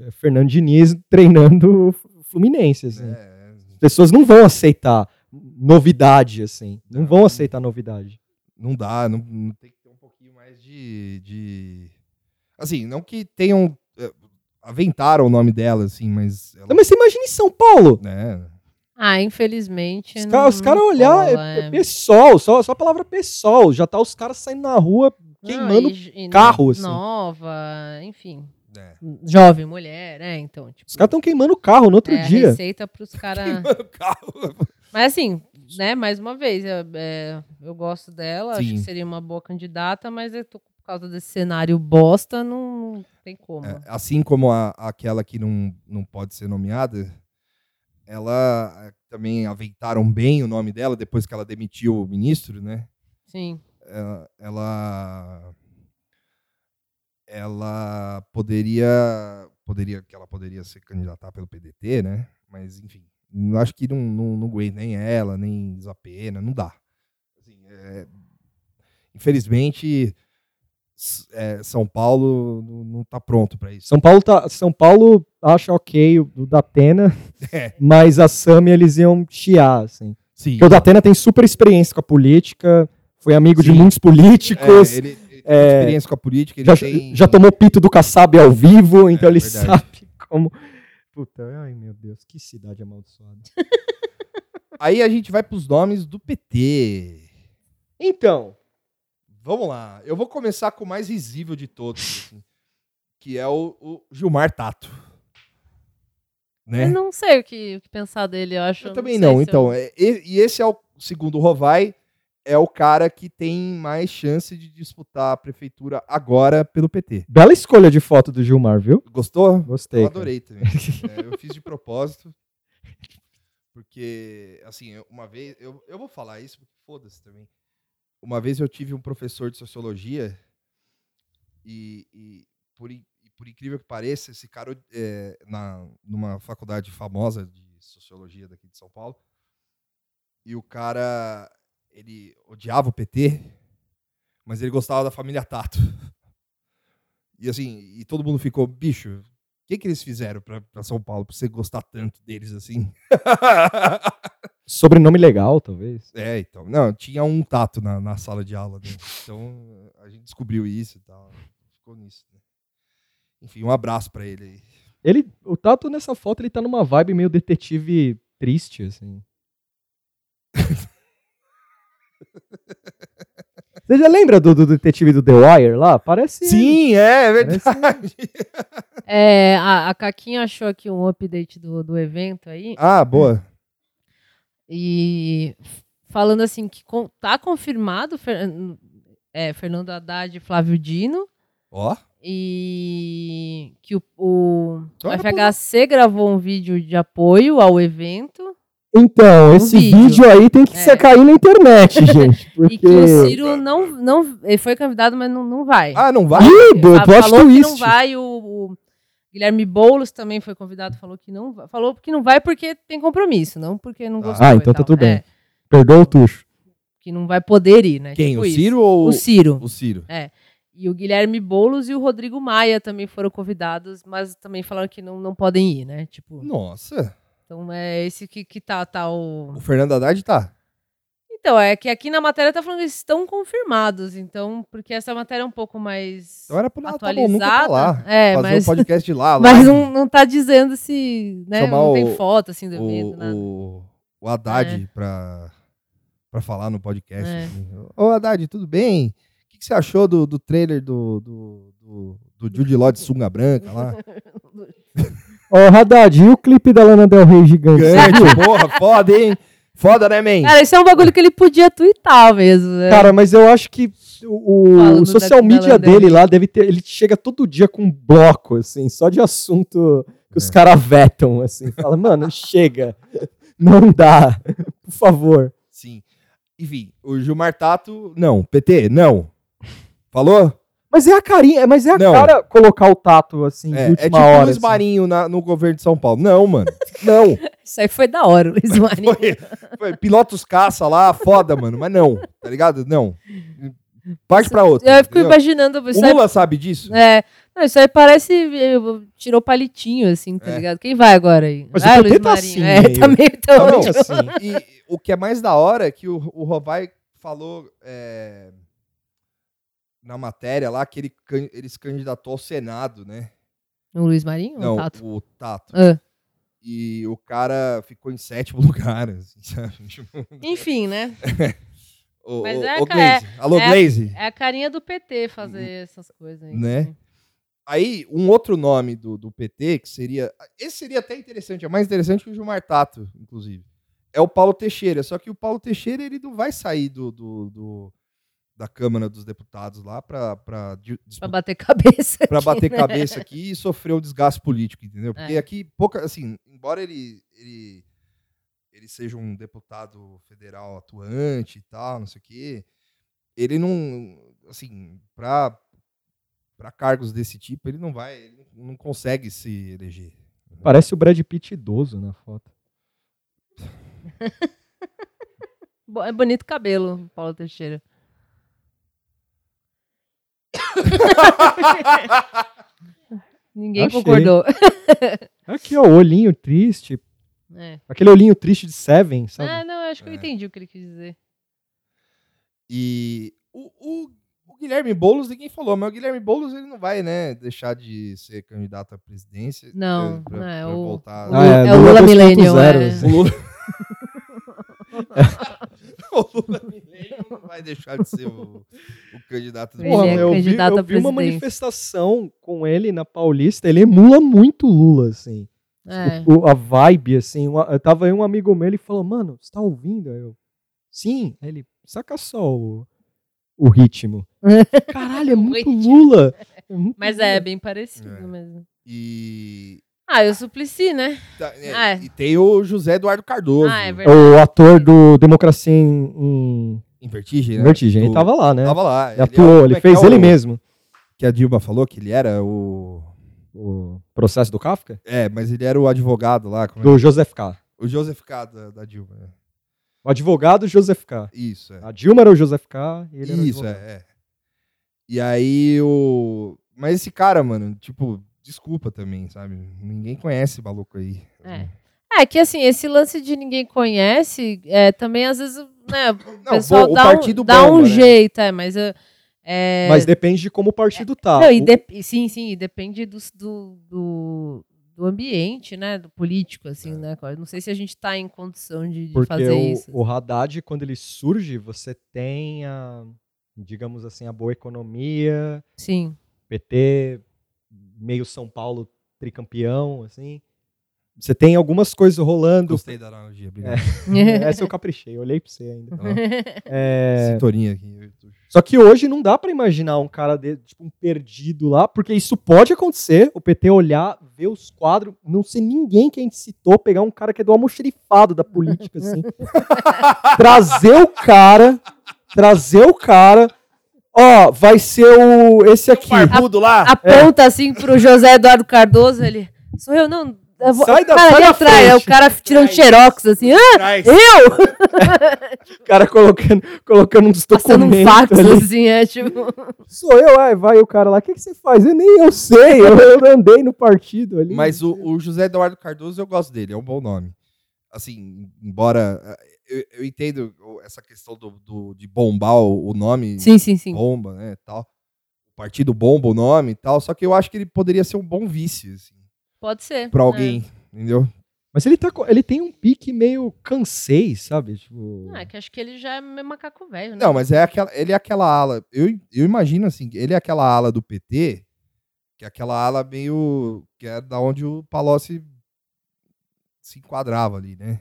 É Fernando Diniz treinando Fluminense, assim. É, As pessoas não vão aceitar novidade, assim. Não Não. vão aceitar novidade. não dá, não, não tem que ter um pouquinho mais de, de... Assim, não que tenham. eh, Aventaram o nome dela, assim, mas. Ela, Não, mas você imagina em São Paulo. né? Ah, infelizmente. Os caras cara olhar, é, é pessoal, só, só a palavra pessoal. Já tá os caras saindo na rua queimando Não, e- carro, assim. Nova, enfim. É. Jovem, mulher, né? Então, tipo. Os caras estão queimando carro no outro é dia. receita pros (laughs) caras. Carro. Mas assim, né, mais uma vez, eu, é, eu gosto dela, acho Sim. que seria uma boa candidata, mas eu tô, por causa desse cenário bosta, não, não tem como. É, assim como a, aquela que não, não pode ser nomeada, ela eh, também aventaram bem o nome dela depois que ela demitiu o ministro, né? Sim. Ela ela, ela poderia poderia que ela poderia se candidatar pelo PDT, né? Mas enfim, acho que não não, não aguenta nem ela nem Isapena, não dá. Assim, é, infelizmente é, São Paulo não, não tá pronto para isso. São Paulo tá, São Paulo acha ok o, o Datena, (laughs) É. mas a Sami eles iam chiar, assim. Sim. Porque o Datena tem super experiência com a política, foi amigo de Sim. muitos políticos, É, ele, ele tem é, experiência com a política, ele já, tem já tomou pito do Kassab ao vivo, então É, ele verdade. sabe como. Puta, ai meu Deus, que cidade amaldiçoada. (laughs) Aí a gente vai pros nomes do PT. Então, Vamos lá. Eu vou começar com o mais risível de todos, assim, que é o, o Gilmar Tato. Né? Eu não sei o que, o que pensar dele, eu acho. Eu também não. se Então, eu- é, e, e esse é o segundo Rovai, é o cara que tem mais chance de disputar a prefeitura agora pelo PT. bela escolha de foto do Gilmar, viu? Gostou? Gostei. Eu cara. adorei (laughs) também. É, eu fiz de propósito. Porque, assim, uma vez. Eu, eu vou falar isso, porque foda-se também. Uma vez eu tive um professor de sociologia e, e por, e por incrível que pareça, esse cara, é, na, numa faculdade famosa de sociologia daqui de São Paulo, e o cara, ele odiava o PT, mas ele gostava da família Tato. (laughs) E assim, e todo mundo ficou, bicho, o que, que eles fizeram pra, pra São Paulo pra você gostar tanto deles assim? (laughs) Sobrenome legal, talvez. é, então. Não, tinha um tato na, na sala de aula, né? Então a gente descobriu isso e tal. ficou nisso. né? Enfim, um abraço pra ele aí. Ele, o Tato nessa foto, ele tá numa vibe meio detetive triste, assim. (laughs) (laughs) Você já lembra do, do detetive do The Wire lá? Parece. Sim, é Parece- verdade. (laughs) É, a, a Caquinha achou aqui um update do, do evento aí. Ah, boa. E falando assim que com- tá confirmado Fer- é, Fernando Haddad e Flávio Dino. Ó. E que o, o FHC gravou um vídeo de apoio ao evento. Então, Um esse vídeo. vídeo. aí tem que É. ser cair na internet, (laughs) gente. Porque. E que o Ciro não, não. Ele foi convidado, mas não, não vai. Ah, não vai? Fa- plot falou que twist. não vai. O, o Guilherme Boulos também foi convidado, falou que não vai. Falou que não vai porque tem compromisso, não porque não Ah. gostou. Ah, então tá tudo bem. É, Perdoa o tucho. que não vai poder ir, né? Quem? Tipo o isso. Ciro ou O Ciro. o Ciro? E o Guilherme Boulos e o Rodrigo Maia também foram convidados, mas também falaram que não, não podem ir, né? Tipo, Nossa. Então é esse que, que tá, tá o. O Fernando Haddad tá. Então, é que aqui na matéria tá falando que eles estão confirmados, então, porque essa matéria é um pouco mais Então era pra tá bom, atualizada. tá lá. É, Fazer mas, um (laughs) podcast de lá. mas live. não, não tá dizendo se, né, Chamar não o- tem foto assim do o, nada. o, o Haddad É. pra, pra falar no podcast. É. assim. Ô, Haddad, tudo bem? O que, que você achou do, do trailer do, do, do, do Jude Law de sunga branca lá? (laughs) Ó, Haddad, e o clipe da Lana Del Rey gigante? Gigante, porra, foda, hein? Foda, né, man? Cara, isso é um bagulho que ele podia twittar mesmo, né? Cara, mas eu acho que o, o social da- media dele Rey. lá deve ter. Ele chega todo dia com um bloco, assim, só de assunto que os É. caras vetam, assim. Fala, mano, chega. Não dá. Por favor. Sim. Enfim, o Gilmar Tato, não. PT, não. Falou? Mas é a carinha, mas é a Não. cara colocar o tato, assim, de É, é última tipo hora. o Luiz assim. Marinho na- no governo de São Paulo. Não, mano. (laughs) Não. Isso aí foi da hora, Luiz Marinho. Foi, foi pilotos caça lá, foda, mano. Mas não, tá ligado? Não. Parte pra outra. Eu fico entendeu? imaginando. O Isso aí, Lula sabe disso? é, não, isso aí parece. Tirou palitinho, assim, tá É. ligado? Quem vai agora aí? Mas Vai, Luiz tá Marinho. assim, É, meio- tá meio tão. Também Não, assim. (laughs) E o que é mais da hora é que o, o Rovai falou é, na matéria lá que ele, ele se candidatou ao Senado, né? O Luiz Marinho? Não, o Tato? o Tato. Ah. E o cara ficou em sétimo (laughs) lugar, assim? Tipo, Enfim, né? (laughs) Ô, Mas ô, é, ca- Glaze. Alô, é- Glaze. É a carinha do PT fazer essas coisas aí. Né? Aí, um outro nome do, do PT, que seria. Esse seria até interessante, é mais interessante que o Gilmar Tato, inclusive. É o Paulo Teixeira. Só que o Paulo Teixeira ele não vai sair do, do- do- da Câmara dos Deputados lá para Pra bater (laughs) cabeça. para aqui, bater né? cabeça aqui e sofrer um desgaste político, entendeu? Porque É. aqui, pouca, assim, embora ele, ele, ele seja um deputado federal atuante e tal, não sei o quê, ele não, assim, para para cargos desse tipo, ele não vai, ele não, consegue se eleger. Parece o Brad Pitt idoso na foto. (laughs) É bonito cabelo, Paulo Teixeira. (laughs) Ninguém Achei. concordou. (laughs) Aqui, ó, o olhinho triste. É. Aquele olhinho triste de Seven, sabe? Ah, não, eu acho que eu É. entendi o que ele quis dizer. E o, o- o Guilherme Boulos, ninguém falou, mas o Guilherme Boulos ele não vai, né, deixar de ser candidato à presidência. Não, eh, pra- não é, pra o- voltar. o- é o Lula Lula 2.0, Millennial, é. O Lula. (laughs) o Lula (laughs) não vai deixar de ser o, o candidato do Porra, é eu vi, candidato eu à vi uma manifestação com ele na Paulista, ele emula muito Lula, assim. É. O- a vibe, assim. uma- eu tava aí um amigo meu, ele falou, mano, você tá ouvindo? Aí eu, sim. Aí ele, saca só o, o ritmo. (laughs) Caralho, é O muito. Lula. É muito Mas é Lula. bem parecido É. mesmo. E, Ah, eu suplici, né? tá, é, Ah, é. e tem o José Eduardo Cardoso. Ah, é verdade. O ator do Democracia em, em Em Vertigem, né? Vertigem, ele Do- tava lá, né? Tava lá. Ele é atuou, ele é fez é ele o- mesmo. Que a Dilma falou que ele era o. O processo do Kafka? É, mas ele era o advogado lá. como é? Do Joseph K. O Joseph K. da, da Dilma. né? O advogado Joseph K. Isso, é. A Dilma era o Joseph K. E ele era o Isso, é, é. E aí o. Mas esse cara, mano, tipo, desculpa também, sabe? Ninguém conhece maluco aí. É. É que assim, esse lance de ninguém conhece, é, também às vezes, né, o Não, pessoal o dá, partido um, dá um bomba, né? jeito, é, mas é, É, Mas depende de como o partido tá. não, e dep- sim, sim, e depende do, do, do ambiente, né? Do político, assim, né? Eu Não sei se a gente tá em condição de, de Porque fazer o, isso. o Haddad, quando ele surge, você tem a, digamos assim, a boa economia, Sim. PT, meio São Paulo tricampeão, assim. Você tem algumas coisas rolando. Gostei da analogia, obrigado. (laughs) Essa eu caprichei, eu olhei pra você ainda. Ó, É, Sintonia aqui. Só que hoje não dá pra imaginar um cara de, tipo um perdido lá, porque isso pode acontecer, o PT olhar, ver os quadros, não ser ninguém que a gente citou, pegar um cara que é do almoxerifado da política, assim, (laughs) trazer o cara, trazer o cara, ó, vai ser o esse aqui. Barbudo lá. Aponta assim pro José Eduardo Cardoso, ele. Sou eu, não. Eu vou, Sai da- cara, sai ali da atrás, frente. é o cara tirando xerox, assim. Ah, eu! O (laughs) (laughs) cara colocando, colocando uns Passando um documentos fax, ali. assim, é tipo. (laughs) Sou eu, ai, vai o cara lá, o que, que você faz? Eu nem eu sei, eu, eu andei no partido ali. Mas o, o José Eduardo Cardoso, eu gosto dele, é um bom nome. Assim, embora eu, eu entendo essa questão do, do- de bombar o, nome, Sim, sim, sim. bomba, né, tal. O partido bomba o nome e tal, só que eu acho que ele poderia ser um bom vice, assim, Pode ser. pra é. alguém, entendeu? Mas ele, tá, ele tem um pique meio cansei, sabe? Tipo... Não, é que acho que ele já é meio macaco velho, né? Não, mas é aquela, ele é aquela ala, eu, eu imagino assim, ele é aquela ala do PT, que é aquela ala meio, que é da onde o Palocci se enquadrava ali, né?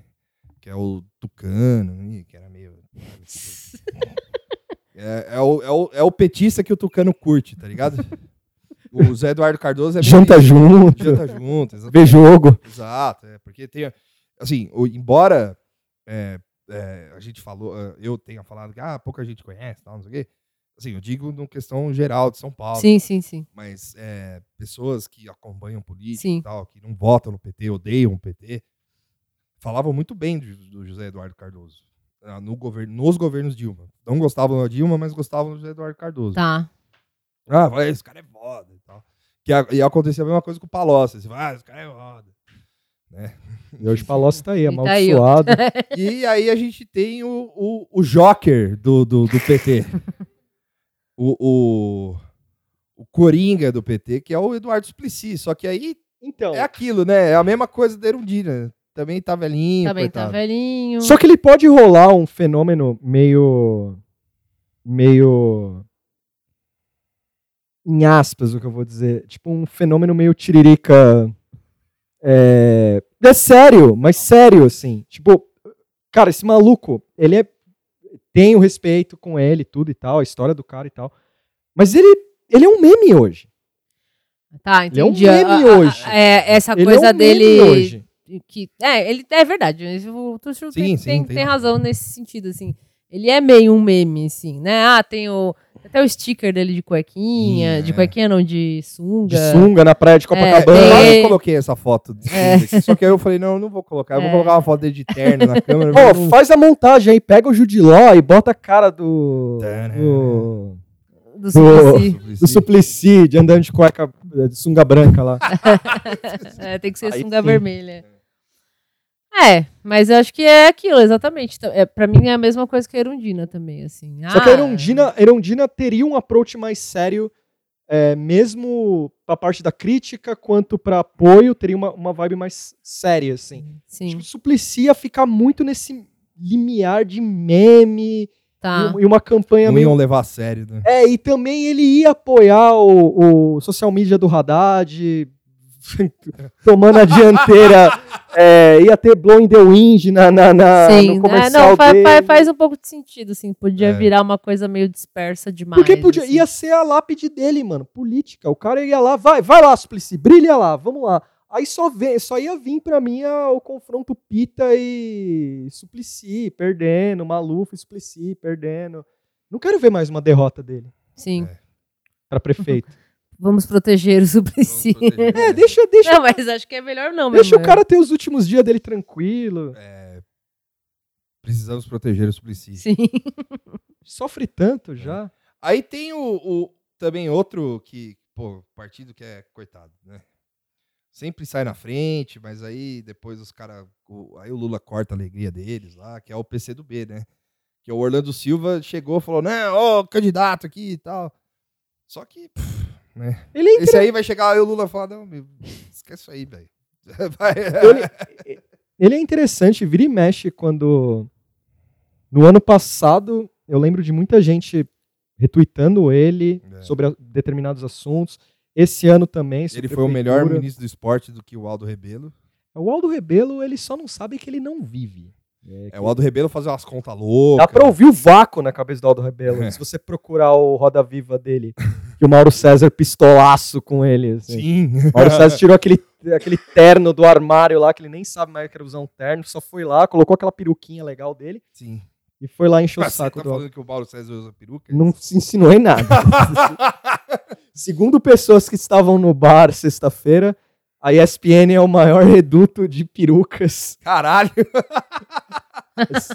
Que é o Tucano, ih, que era meio... (laughs) É, é o, é, o, é o petista que o Tucano curte, tá ligado? O Zé Eduardo Cardoso é Janta isso. junto, Janta junto, exatamente. vê jogo. Exato, é, porque tem, assim, o- embora é, é, a gente falou, é, eu tenha falado que ah, pouca gente conhece, tal, não sei o quê, assim, eu digo numa questão geral de São Paulo, Sim, sim, sim. mas é, pessoas que acompanham política Sim. e tal, que não votam no PT, odeiam o PT, falavam muito bem do, do José Eduardo Cardoso, ah, no governo, nos governos Dilma. Não gostavam da Dilma, mas gostavam do José Eduardo Cardoso. Tá. Ah, vai, esse cara é foda e tal. Que a- e acontecia a mesma coisa com o Palocci. Você vai, ah, esse cara é foda. E hoje o Palocci tá aí, E tá aí, amaldiçoado. (laughs) E aí a gente tem o, o, o Joker do, do, do PT. o, o, o Coringa do PT, que é o Eduardo Suplicy. Só que aí Então, é aquilo, né? É a mesma coisa da Erundina. Também tá velhinho, Também tá coitado. velhinho. só que ele pode rolar um fenômeno meio. meio. Em aspas, o que eu vou dizer. Tipo, um fenômeno meio tiririca. É, é sério, mas sério, assim. Tipo, cara, esse maluco, ele é. Tenho respeito com ele, tudo e tal, a história do cara e tal. Mas ele, ele é um meme hoje. Tá, Ele é um entendi. A- meme a- a- hoje. É, essa Ele coisa é um meme dele. Que, é, ele é verdade. O Tuxo Sim, tem, sim, tem, tem. tem razão nesse sentido, assim. Ele é meio um meme, assim, né? Ah, tem o. Até o sticker dele de cuequinha. Hum, De é. cuequinha não, de sunga. De sunga na praia de É, Copacabana. Eu quase tem- coloquei essa foto. de É. aqui, Só que aí eu falei, não, eu não vou colocar. Eu vou É. colocar uma foto dele de terno na câmera. Ô, mas não- faz a montagem aí, pega o Judiló e bota a cara do. Do, Do do- Suplicy. do Suplicy, de andando de cueca de sunga branca lá. (laughs) É, tem que ser Aí sunga sim. vermelha. É, mas eu acho que é aquilo, exatamente. Então, É, pra mim é a mesma coisa que a Erundina também, assim. Só que a Ah, Erundina, a Erundina teria um approach mais sério, é, mesmo pra parte da crítica, quanto pra apoio, teria uma, uma vibe mais séria, assim. Sim, Acho que o Suplicy ia ficar muito nesse limiar de meme tá. e, e uma campanha Não meio iam levar a sério, né? É, e também ele ia apoiar o, o social media do Haddad, (laughs) tomando a dianteira. (laughs) é, ia ter Blowing the Wind na, na, na- Sim, no é, comercial não, fa- dele. fa- faz um pouco de sentido, assim. Podia É. virar uma coisa meio dispersa demais. Porque podia, assim. ia ser a lápide dele, mano, política. O cara ia lá, vai, vai lá, Suplicy, brilha lá, vamos lá. Aí só, vem, só ia vir pra mim a- o confronto Pita e Suplicy, perdendo, Maluf e Suplicy, perdendo. Não quero ver mais uma derrota dele Sim. É. pra prefeito. (laughs) Vamos proteger o Suplicy. (laughs) Proteger. é, deixa, deixa Não, mas acho que é melhor não, Deixa o cara ter os últimos dias dele tranquilo. É, precisamos proteger o Suplicy. Sim. (laughs) Sofre tanto já. Aí tem o, o- também outro que, pô, partido que é coitado, né? Sempre sai na frente, mas aí depois os caras. Aí o Lula corta a alegria deles lá, que é o PCdoB, né? Que o Orlando Silva chegou e falou, não, ô, candidato aqui e tal. Só que, pff, né? Ele é Esse aí vai chegar, aí o Lula fala, não, meu, esquece isso aí, velho. (laughs) Vai- Ele, ele é interessante, vira e mexe quando. No ano passado, eu lembro de muita gente retweetando ele É. sobre a- determinados assuntos. Esse ano também. Ele foi o melhor ministro do esporte do que o Aldo Rebelo. O Aldo Rebelo, ele só não sabe que ele não vive. É, É, que- o Aldo Rebelo fazer umas contas Dá loucas. pra ouvir o vácuo na cabeça do Aldo Rebelo. É. Se você procurar o Roda Viva dele, que o Mauro César pistolaço com ele. assim. Sim. O Mauro César tirou aquele, aquele terno do armário lá, que ele nem sabe mais que era usar um terno, só foi lá, colocou aquela peruquinha legal dele Sim. e foi lá encher o saco tá do falando que o Mauro César usa peruca? Não se ensinou em nada. (laughs) Segundo pessoas que estavam no bar sexta-feira, a ESPN é o maior reduto de perucas. Caralho. (laughs)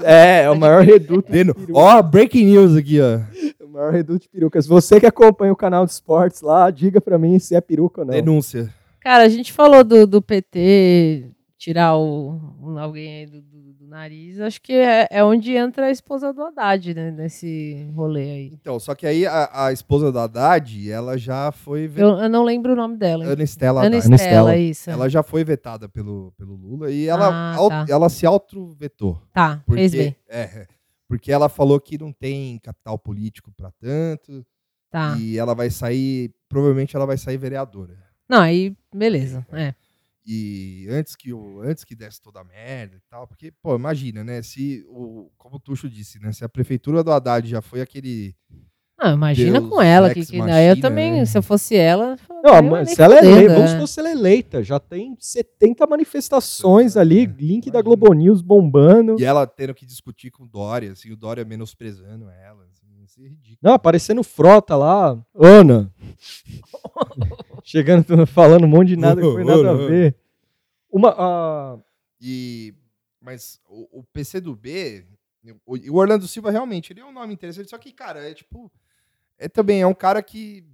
É, é o maior reduto de Deno- perucas. Ó, breaking news aqui, ó. O maior reduto de perucas. Você que acompanha o canal de esportes lá, diga pra mim se é peruca ou não. Denúncia. Cara, a gente falou do, do PT tirar o, um- alguém aí do, do- do nariz. Acho que é, é onde entra a esposa do Haddad, né? Nesse rolê aí. Então, só que aí a, a esposa da Haddad, ela já foi ve- Eu, eu não lembro o nome dela. hein? Ana Estela Ana Haddad. Estela, isso. Ela já foi vetada pelo, pelo Lula e ela, Ah, tá. ela se auto-vetou. Tá, Porque, fez bem. é, porque ela falou que não tem capital político pra tanto Tá. e ela vai sair, provavelmente ela vai sair vereadora. Não, aí, beleza. É. E antes que o antes que desse toda a merda e tal, porque pô, imagina, né, se o como o Tuxo disse, né, se a prefeitura do Haddad já foi aquele Não, imagina Deus com ela. Que, que, eu machina, também, né? se eu fosse ela. Não, eu mas se ela é eleita, vamos é. supor se ela é eleita, já tem 70 manifestações É, ali, é, link da imagina. Globo News bombando. e ela tendo que discutir com o Dória, assim, o Dória menosprezando ela, assim, isso é ridículo. Não, aparecendo frota lá, Ana. (laughs) Chegando, (laughs) falando um monte de nada que foi nada a ver. Uma, ah, E mas o, o PC o, o Orlando Silva realmente, ele é um nome interessante, só que cara, é tipo é também é um cara que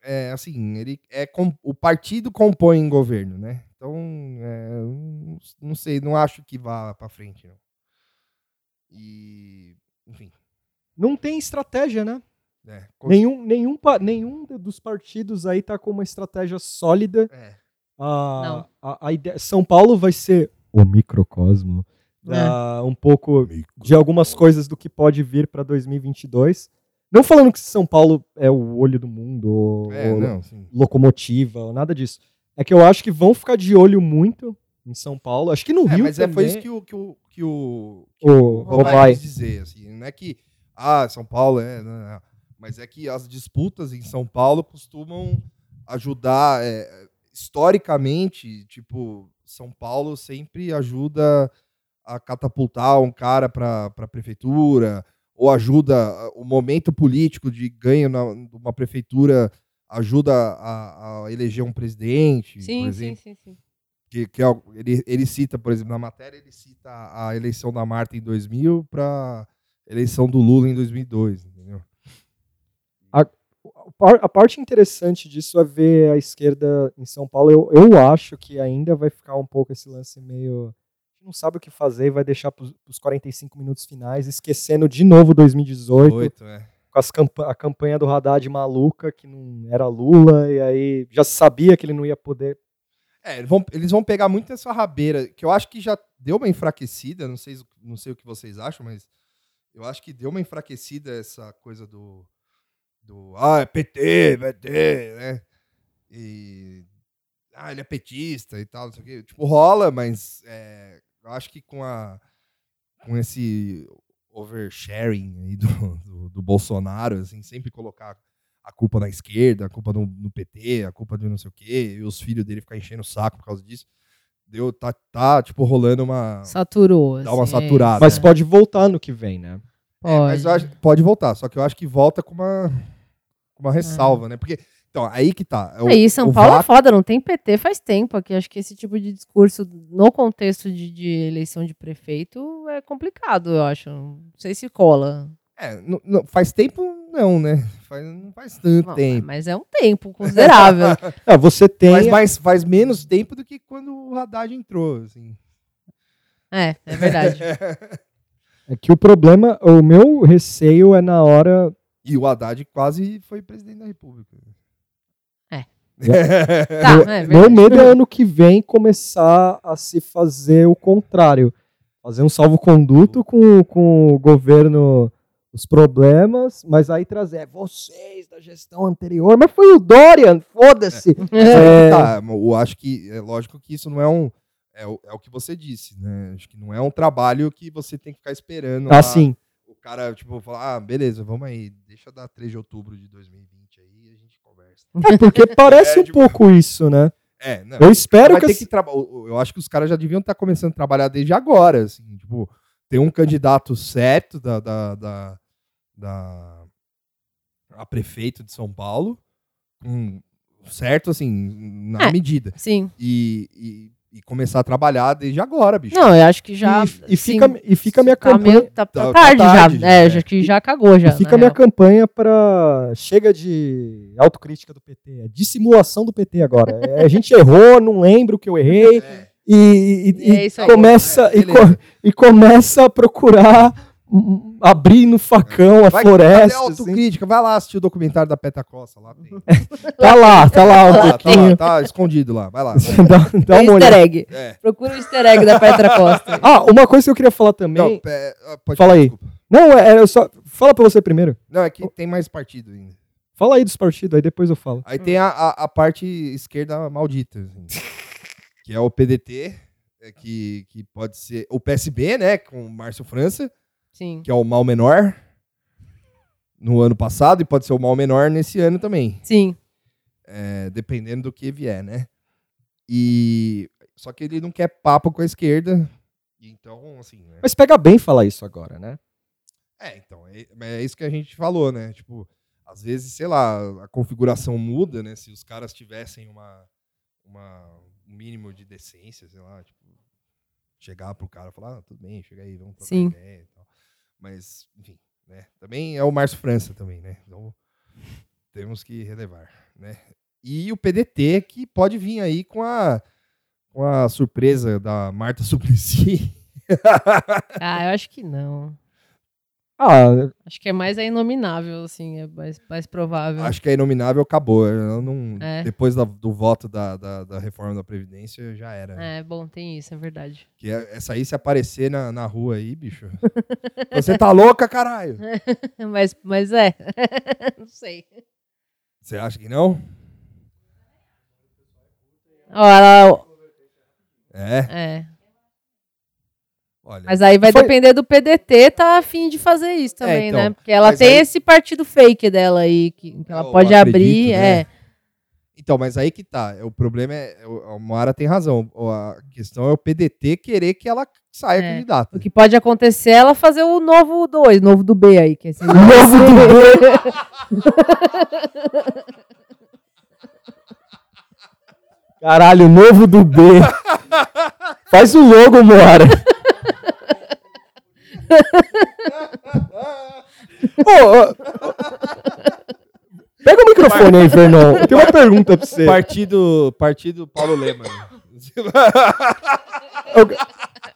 é assim, ele é com, o partido compõe em governo, né? Então, é, não, não sei, não acho que vá pra frente, não. E, enfim, não tem estratégia, né? É, Nenhum, nenhum, nenhum dos partidos aí tá com uma estratégia sólida. é, A, a, a ideia, São Paulo vai ser o microcosmo. da- um pouco de algumas coisas do que pode vir para 2022. Não falando que São Paulo é o olho do mundo, ou, é, ou não, locomotiva, ou nada disso. É que eu acho que vão ficar de olho muito em São Paulo. Acho que no É, Rio mas é, foi também. isso que o que o que o, que O Robai Robai. quis dizer, assim, não é que ah, São Paulo é, não, não, mas é que as disputas em São Paulo costumam ajudar é, historicamente, tipo, São Paulo sempre ajuda a catapultar um cara para a prefeitura ou ajuda o momento político de ganho na, de uma prefeitura ajuda a, a eleger um presidente, por Sim, sim, exemplo sim, sim. que, que é ele, ele cita, por exemplo, na matéria, ele cita a eleição da Marta em 2000 para eleição do Lula em 2002, entendeu? A par- a parte interessante disso é ver a esquerda em São Paulo. Eu, eu acho que ainda vai ficar um pouco esse lance meio. Não sabe o que fazer e vai deixar para os 45 minutos finais, esquecendo de novo 2018, Oito, é. com as campa- a campanha do Haddad maluca, que não era Lula, e aí já sabia que ele não ia poder. É, eles vão, eles vão pegar muito essa rabeira, que eu acho que já deu uma enfraquecida, não sei, não sei o que vocês acham, mas eu acho que deu uma enfraquecida essa coisa do, do ah, é PT, PT, né? E ah, ele é petista e tal, não sei o quê. Tipo, rola, mas é, eu acho que com a com esse oversharing aí do, do, do Bolsonaro, assim, sempre colocar a culpa na esquerda, a culpa no, no PT, a culpa de não sei o quê, e os filhos dele ficar enchendo o saco por causa disso. Deu, tá, tá tipo, rolando uma. Saturou. Dá uma assim, é saturada. Mas é. pode voltar no que vem, né? É, mas eu acho- pode voltar, só que eu acho que volta com uma, uma ressalva, né? Porque, então, aí que tá. o- Aí, São Paulo é vácuo- foda, não tem PT faz tempo aqui. Acho que esse tipo de discurso, no contexto de, de eleição de prefeito, é complicado, eu acho. Não sei se cola. É, não- não- faz tempo, não, né? Faz, não faz tanto Não, tempo. Mas é um tempo considerável. Ah, (laughs) você tem. Faz, mais, faz menos tempo do que quando o Haddad entrou, assim. é, é verdade. (laughs) É que o problema, o meu receio é na hora. E o Haddad quase foi presidente da República. É. tá, meu, é (laughs) meu medo é ano que vem começar a se fazer o contrário. Fazer um salvo-conduto com, com o governo, os problemas, mas aí trazer "É vocês da gestão anterior. Mas foi o Dorian, foda-se. É. Tá, eu acho que é lógico que isso não é um. É o, é o que você disse, né? Acho que não é um trabalho que você tem que ficar esperando. lá Assim, O cara, tipo, falar, ah, beleza, vamos aí, deixa dar 3 de outubro de 2020 aí e a gente conversa. é porque (laughs) parece É, um tipo- pouco isso, né? É, não. Eu espero que. as- que o- Eu acho que os caras já deviam estar começando a trabalhar desde agora, assim, tipo, ter um candidato certo da, da, da, da- a prefeito de São Paulo, um, certo, assim, na É. medida. Sim. E, e, e começar a trabalhar desde agora, bicho. Não, eu acho que já. e, e sim, fica, e fica a minha tá, campanha. meio, tá, tá tá tarde, tarde, já. já, É, é. já que já cagou já. E fica a minha real. campanha pra. Chega de autocrítica do PT. É dissimulação do PT agora. É, a gente errou, não lembro o que eu errei. É. E, e- E é e começa, É, e, co- e começa a procurar abrir no facão a Vai, floresta. cadê a assim. autocrítica? Vai lá assistir o documentário da Peta Costa. Lá. (laughs) Tá lá, tá lá um Tá, tá, lá, tá escondido lá. Vai lá. (laughs) dá, dá É uma easter olhada. egg. É. Procura o easter egg da Petra (laughs) Costa. Ah, uma coisa que eu queria falar também. Não, Não, pé- ah, pode Fala falar, aí. desculpa. é, é, eu só. Fala pra você primeiro. Não, é que tem mais partido ainda. Fala aí dos partidos, aí depois eu falo. Aí tem a, a, a parte esquerda maldita, assim, que é o PDT, é, que, que pode ser o PSB, né, com o Márcio França, Sim. que é o mal menor no ano passado, e pode ser o mal menor nesse ano também, Sim. é, dependendo do que vier, né. E só que ele não quer papo com a esquerda, então, assim, né, Mas pega bem falar isso agora, né? É, então, é, é isso que a gente falou, né? Tipo, às vezes, sei lá, a configuração muda, né? Se os caras tivessem uma, uma um mínimo de decência, sei lá, tipo, chegar pro cara e falar, ah, tudo bem, chega aí, vamos trocar Sim. ideia e tal. Mas, enfim, né? Também é o Márcio França também, né? Então, temos que relevar, né? E o PDT que pode vir aí com a, com a surpresa da Marta Suplicy. (laughs) Ah, eu acho que não. Ah, Acho que é mais a inominável, assim, é mais, mais provável. Acho que a inominável acabou. Não, É. Depois da- do voto da, da, da reforma da Previdência, já era. É, bom, tem isso, é verdade. Que é- essa aí, se aparecer na, na rua aí, bicho. (laughs) Você tá louca, caralho? (laughs) Mas, mas é. (laughs) não sei. Você acha que não? Ó, ela, É. é. Olha. Mas aí vai Foi- depender do PDT tá afim de fazer isso também, então, né? Porque ela tem aí- esse partido fake dela aí, que, que ela Eu pode acredito, abrir. né? É. Então, mas aí que tá. O problema é. o- A Moara tem razão. A questão é o PDT querer que ela saia É. candidata. O que pode acontecer é ela fazer o novo 2, novo do B aí. Que é esse (laughs) novo do Caralho, novo do B. (laughs) Faz o logo, Moara. Ô, Pega o microfone aí, Fernão. Tem uma pergunta pra você. Partido, partido Paulo Leman.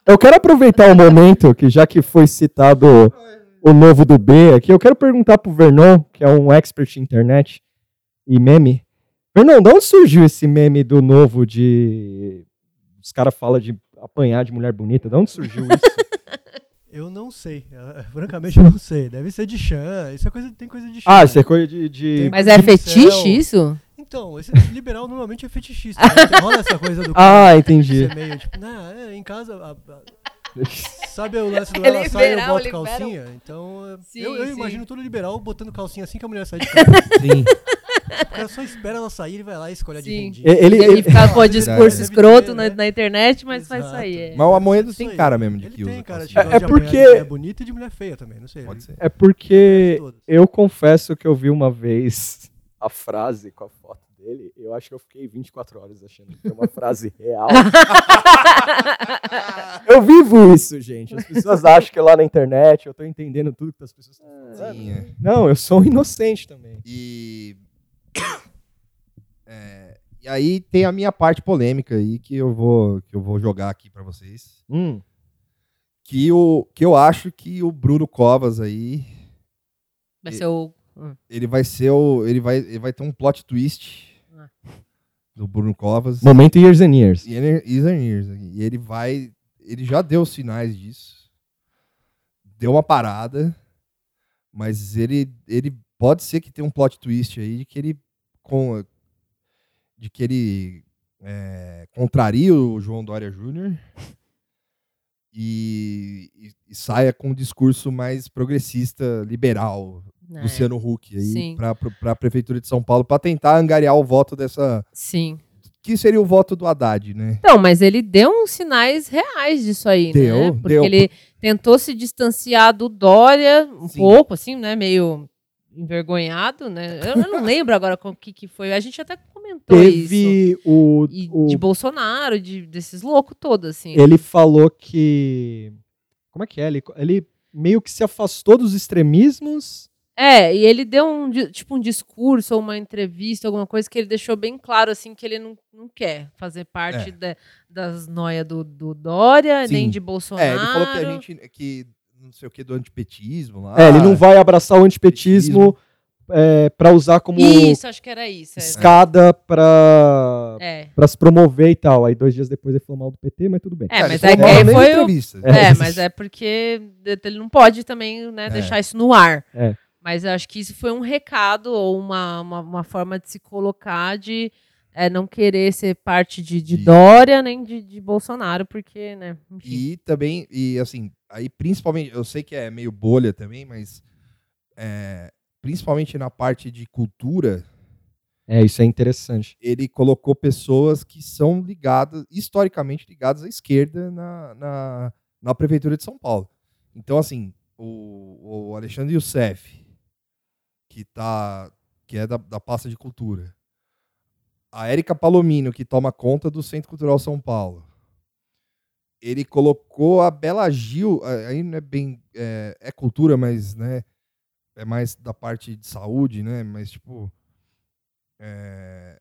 Eu quero aproveitar o momento que já que foi citado o novo do B aqui, eu quero perguntar pro Vernon, que é um expert em internet e meme. Vernon, de onde surgiu esse meme do novo de os caras falam de apanhar de mulher bonita? De onde surgiu isso? (laughs) Eu não sei. eh, (laughs) Francamente, eu não sei. Deve ser de Chan. Isso é coisa, tem coisa de Chan. ah, isso é coisa de, de- Mas é fetiche isso? Então, esse (laughs) liberal normalmente é fetichista. né? Então, Rola essa coisa do (laughs) Ah, entendi. ser meio tipo, não, é, em casa. a- a- sabe o lance do É ela sai e eu liberal, boto liberal. calcinha? Então, Sim, eu, eu sim. imagino todo liberal botando calcinha assim que a mulher sai de casa. Sim. O cara só espera ela sair e vai lá e escolhe a de Sim. rendir. Ele- Ele, ele- ficar com o Ele discurso escroto ter, na, né? na internet, mas faz Exato. isso aí. É. Mas o Amoedo tem aí. cara mesmo de Ele que usa. tem cara de, calcinha. É- é de porque- de mulher bonita e de mulher feia também, não sei. Pode ser. É porque eu confesso que eu vi uma vez a frase com a foto dele. Eu acho que eu fiquei 24 horas achando que é uma frase (laughs) real. eu vivo isso, gente. As pessoas acham que é lá na internet eu tô entendendo tudo que as pessoas estão falando. Sim, é. Não, eu sou um inocente também. E. (coughs) É, e aí tem a minha parte polêmica aí que eu vou, que eu vou jogar aqui pra vocês. Hum, Que, o, que eu acho que o Bruno Covas aí, Vai ser o. hum. ele vai ser o. Ele vai, ele vai ter um plot twist Ah. do Bruno Covas. Momento Years and Years. E ele, years and years, e ele vai. Ele já deu sinais disso. Deu uma parada. Mas ele, ele pode ser que tenha um plot twist aí de que ele. Com, de que ele é, contraria o João Dória Júnior (laughs) e, e- e saia com um discurso mais progressista, liberal, É, Luciano Huck aí para a prefeitura de São Paulo para tentar angariar o voto dessa Sim. que seria o voto do Haddad, né? Então, mas ele deu uns sinais reais disso aí, Deu, né? Porque deu. ele tentou se distanciar do Dória um Sim. pouco, assim, né? Meio envergonhado, né? Eu, eu não lembro agora o que, que foi. A gente até comentou isso. Teve o. E o- de Bolsonaro, de, desses loucos todos, assim. Ele falou que. Como é que é? Ele, ele meio que se afastou dos extremismos. É, e ele deu um, tipo, um discurso ou uma entrevista, alguma coisa que ele deixou bem claro, assim, que ele não, não quer fazer parte É. da- das noias do, do Dória, Sim. nem de Bolsonaro. É, ele falou que a gente que não sei o que do antipetismo lá. É, ele não vai abraçar o antipetismo é, para usar como Isso, acho que era isso. é. escada pra, É. pra se promover e tal. Aí dois dias depois ele falou mal do PT, mas tudo bem. É, mas é que foi o-. É. É, mas é porque ele não pode também né, É. deixar isso no ar. É. Mas eu acho que isso foi um recado ou uma, uma, uma forma de se colocar de é, não querer ser parte de, de Dória nem de, de Bolsonaro, porque, né? Enfim. E também, e assim, aí principalmente, eu sei que é meio bolha também, mas é, principalmente na parte de cultura, É, isso é interessante. ele colocou pessoas que são ligadas, historicamente ligadas à esquerda na, na, na Prefeitura de São Paulo. Então, assim, o, o Alexandre Youssef, que, tá, que é da, da pasta de cultura, a Érica Palomino, que toma conta do Centro Cultural São Paulo, ele colocou a Bela Gil, aí não é bem, é, é cultura, mas, né, é mais da parte de saúde, né, mas, tipo, é,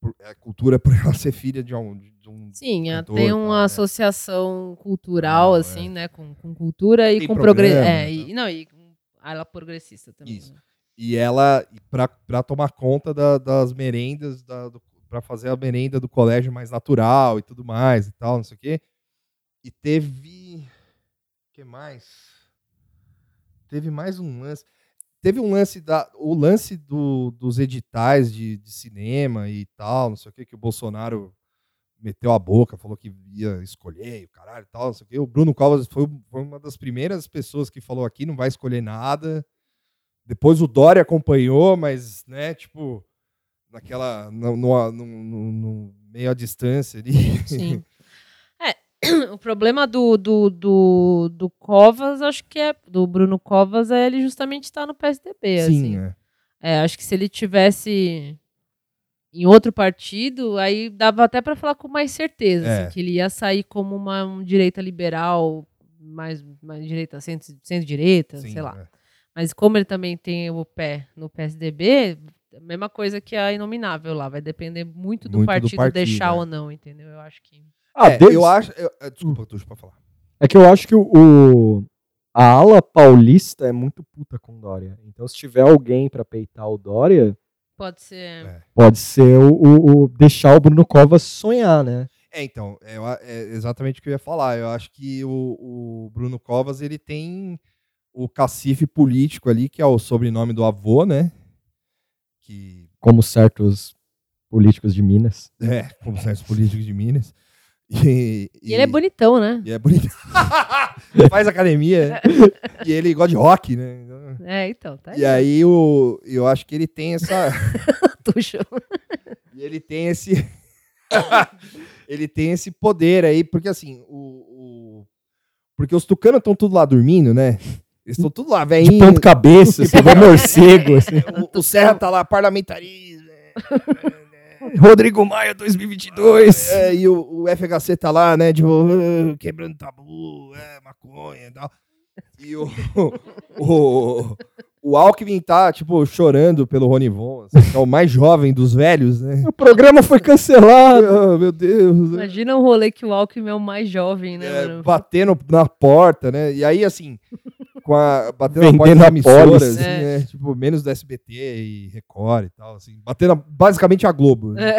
por- é cultura por (laughs) ela ser filha de um, de um Sim, cantor, tem uma né? associação cultural, Ah, assim, é. né? Com, com cultura e Tem com progresso. É, e, não, e com- ela progressista também. Isso. né? E ela, para tomar conta da- das merendas, da, para fazer a merenda do colégio mais natural e tudo mais e tal, não sei o quê. E teve. Que mais? Teve mais um lance. Teve um lance da. O lance do, dos editais de, de cinema e tal, não sei o quê, que o Bolsonaro meteu a boca, falou que ia escolher o caralho e tal, não sei o quê. O Bruno Covas foi, foi uma das primeiras pessoas que falou aqui, não vai escolher nada. Depois o Dória acompanhou, mas, né, tipo, naquela. No, no, no- no- meio à distância ali. Sim. (laughs) É, (clears throat) o problema do, do, do, do Covas, acho que é. Do Bruno Covas é ele justamente estar no PSDB. assim. Sim, é. É, acho que se ele tivesse em outro partido, aí dava até para falar com mais certeza, É. assim, que ele ia sair como uma um direita liberal, mais, mais direita, centro- centro-direita, sim, sei lá. é. Mas como ele também tem o pé no PSDB, a mesma coisa que a Inominável lá, vai depender muito do, Muito do partido, partido, deixar é. ou não, entendeu? Eu acho que. Ah, É, desde- eu acho. eu- é, desculpa, Tuxo, pra falar. É que eu acho que o, o- a ala paulista é muito puta com Dória. Então, se tiver alguém pra peitar o Dória, Pode ser. É. pode ser o, o- o- deixar o Bruno Covas sonhar, né? É, então, é, é exatamente o que eu ia falar. Eu acho que o, o Bruno Covas ele tem o cacife político ali, que é o sobrenome do avô, né? Que Como certos políticos de Minas. é, como certos políticos de Minas. E, E ele é bonitão, né? E é bonito. (laughs) Faz academia. e ele gosta de rock, né? Então- É, então, tá E aí o, eu acho que ele tem essa. (laughs) Tuxo. E ele tem esse. (laughs) ele tem esse poder aí, porque assim, o. o- porque os tucanos estão tudo lá dormindo, né? Eles estão tudo lá, De velhinho. ponta cabeça, (laughs) você vê morcego. Assim. O, o Serra tá lá, parlamentarismo. né? Rodrigo Maia 2022. É, e o, o FHC tá lá, né? Tipo, "Ah, quebrando tabu, é, maconha e tal. E o, (laughs) o, o Alckmin tá, tipo, chorando pelo Ronivon, assim, que é o mais jovem dos velhos, né? O programa foi cancelado. Ah, meu Deus. né? Imagina um rolê que o Alckmin é o mais jovem, né? É, mano? batendo na porta, né? E aí, assim, com a, batendo na porta Vendendo a emissoras, polis. assim, É. né? Tipo, menos do SBT e Record e tal, assim. Batendo a- basicamente a Globo. né?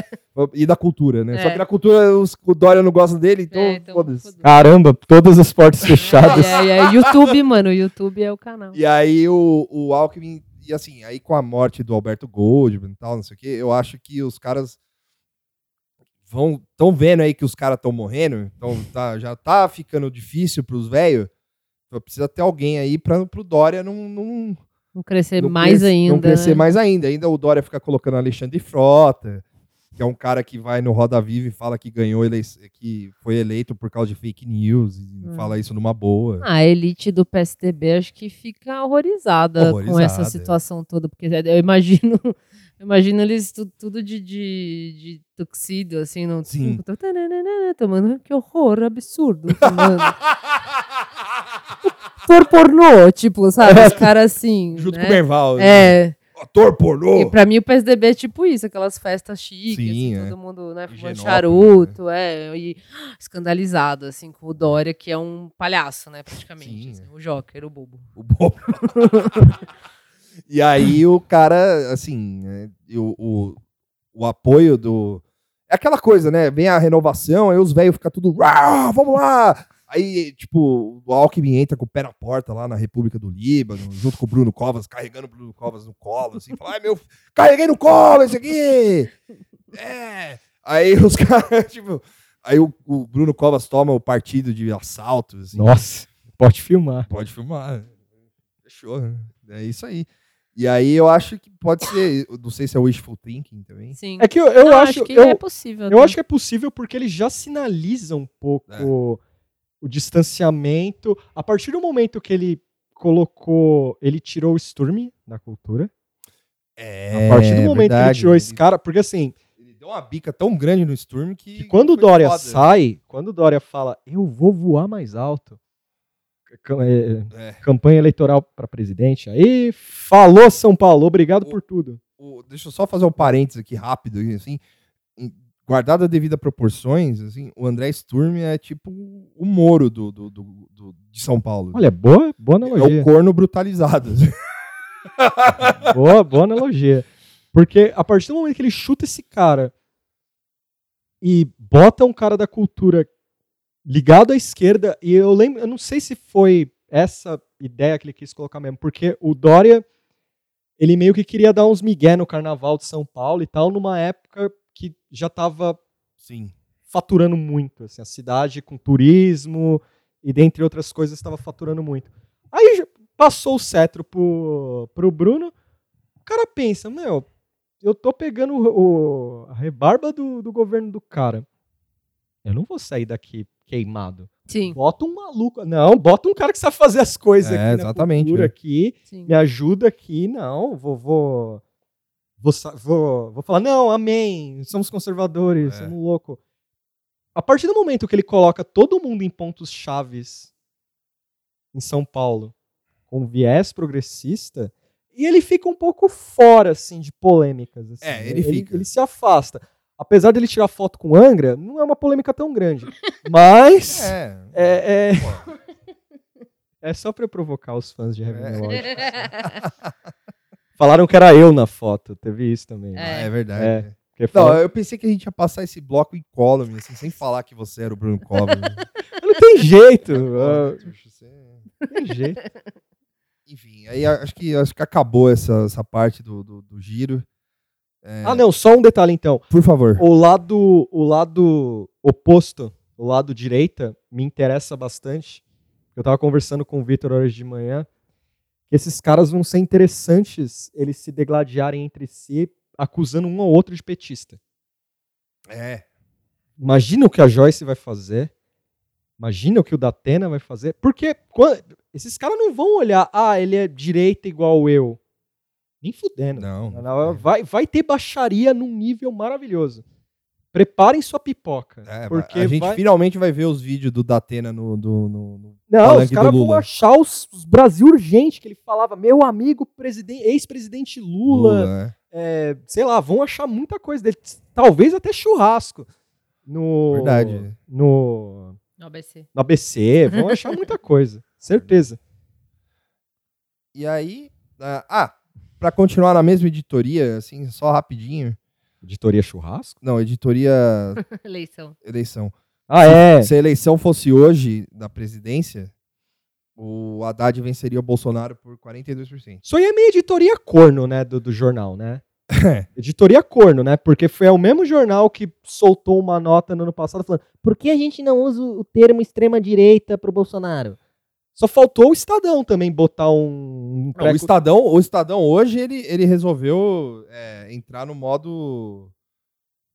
E da cultura, né? Só É. que na cultura os, o Dória não gosta dele, então, É, então, foda-se. foda-se. Caramba, todas as portas fechadas. É, é, é, YouTube, mano. O YouTube é o canal. E aí o, o Alckmin, e assim, aí com a morte do Alberto Goldman e tal, não sei o quê, eu acho que os caras vão tão vendo aí que os caras estão morrendo, então tá, já tá ficando difícil pros velhos. Precisa ter alguém aí para pro Dória não, não, Vão crescer não mais cres- ainda. Não crescer né? mais ainda. Ainda o Dória fica colocando Alexandre Frota, que é um cara que vai no Roda Viva e fala que ganhou elei que foi eleito por causa de fake news e Hum. fala isso numa boa. A elite do PSDB acho que fica horrorizada, com Horrorizada, essa é. situação toda, porque eu imagino, (laughs) eu imagino eles tu- tudo de, de, de tuxedo, assim, no Sim. tipo, tomando, que horror, absurdo. (laughs) Ator pornô, tipo, sabe, os caras assim, Junto né? com o Merval. É, Ator pornô. e pra mim o PSDB é tipo isso, aquelas festas chiques, Sim, assim, é. todo mundo, né, fumando charuto, é, e escandalizado, assim, com o Dória, que é um palhaço, né, praticamente, Sim, assim, é. o Joker, o bobo. O bobo. (laughs) e aí o cara, assim, né, o, o, o apoio do. É aquela coisa, né? Vem a renovação, aí os velhos ficam tudo. "Rá, vamos lá! Aí, tipo, o Alckmin entra com o pé na porta lá na República do Líbano, junto com o Bruno Covas, carregando o Bruno Covas no colo, assim, fala, ai meu, carreguei no colo esse aqui! É! Aí (laughs) os caras, tipo. Aí o, o Bruno Covas toma o partido de assalto, assim. Nossa, pode filmar. Pode filmar. Fechou. né? É isso aí. E aí eu acho que pode ser. Não sei se é wishful thinking também. Sim. É que eu, eu Não, acho, que eu, é possível. eu acho que é possível porque ele já sinaliza um pouco É. o distanciamento. A partir do momento que ele colocou, ele tirou o Sturm da cultura. É. a partir do momento que ele tirou esse cara, porque assim, Ele deu uma bica tão grande no Sturm que. que quando o Dória foda. sai, quando o Dória fala, eu vou voar mais alto, é, É, campanha eleitoral para presidente, aí falou São Paulo, obrigado O- por tudo. o- deixa eu só fazer um parênteses aqui rápido, assim. Guardado a devida proporções, assim, o André Sturm é tipo o Moro do, do, do- do- de São Paulo. Olha, boa, boa é analogia. o corno brutalizado. assim. (laughs) Boa, boa analogia. Porque a partir do momento que ele chuta esse cara e bota um cara da cultura ligado à esquerda, e eu lembro, eu não sei se foi essa ideia que ele quis colocar mesmo, porque o Dória, ele meio que queria dar uns migué no carnaval de São Paulo e tal, numa época que já tava Sim. faturando muito, assim, a cidade com turismo e dentre outras coisas estava faturando muito. Aí passou o cetro pro, pro Bruno, o cara pensa, meu, eu tô pegando o, o- a rebarba do, do governo do cara, eu não vou sair daqui queimado. Sim, Bota um maluco, não, bota um cara que sabe fazer as coisas É, aqui na exatamente, cultura é. aqui, sim. me ajuda aqui, não, vou, vou, vou, vou, vou falar, não, amém, somos conservadores, É. somos loucos. A partir do momento que ele coloca todo mundo em pontos chaves em São Paulo, com viés progressista, e ele fica um pouco fora, assim, de polêmicas. assim, É, né? ele fica. Ele se afasta. Apesar dele tirar foto com Angra, não é uma polêmica tão grande. Mas (laughs) É. é, é, Pô, (laughs) é só pra provocar os fãs de Heavy É. Melodic. (laughs) Falaram que era eu na foto, teve isso também. né? É, verdade. É. é. Não, eu pensei que a gente ia passar esse bloco incólume, assim, sem falar que você era o Bruno Covas. né? (laughs) não tem jeito. (laughs) ah, Você- não tem jeito. (laughs) Enfim, aí acho que, acho que acabou essa, essa parte do, do, do giro. É, Ah, não, só um detalhe então. Por favor. O lado, o lado oposto, o lado direita, me interessa bastante. Eu tava conversando com o Vitor hoje de manhã. Esses caras vão ser interessantes eles se degladiarem entre si, acusando um ao outro de petista. É. Imagina o que a Joyce vai fazer. Imagina o que o Datena vai fazer. Porque quan- esses caras não vão olhar, ah, ele é direita igual eu. Nem fudendo. Não. Vai, vai ter baixaria num nível maravilhoso. Preparem sua pipoca. É, porque a gente vai... finalmente vai ver os vídeos do Datena no. do- no- no- Não, os caras vão achar os, os Brasil urgente, que ele falava, meu amigo presiden- ex-presidente Lula, Lula, é, sei lá, vão achar muita coisa dele. Talvez até churrasco. No, Verdade. No, No ABC. no ABC, vão achar (laughs) muita coisa. Certeza. E aí, ah, ah, pra continuar na mesma editoria, assim, só rapidinho. Editoria churrasco? Não, editoria (laughs) Eleição. eleição. Ah, é. Se a eleição fosse hoje da presidência, o Haddad venceria o Bolsonaro por 42%. Isso aí é meio editoria corno, né, do, do jornal, né? É. (laughs) editoria corno, né? Porque foi o mesmo jornal que soltou uma nota no ano passado falando por que a gente não usa o termo extrema-direita pro Bolsonaro? Só faltou o Estadão também botar um... Não, o, Estadão, o Estadão hoje ele, ele resolveu é, entrar no modo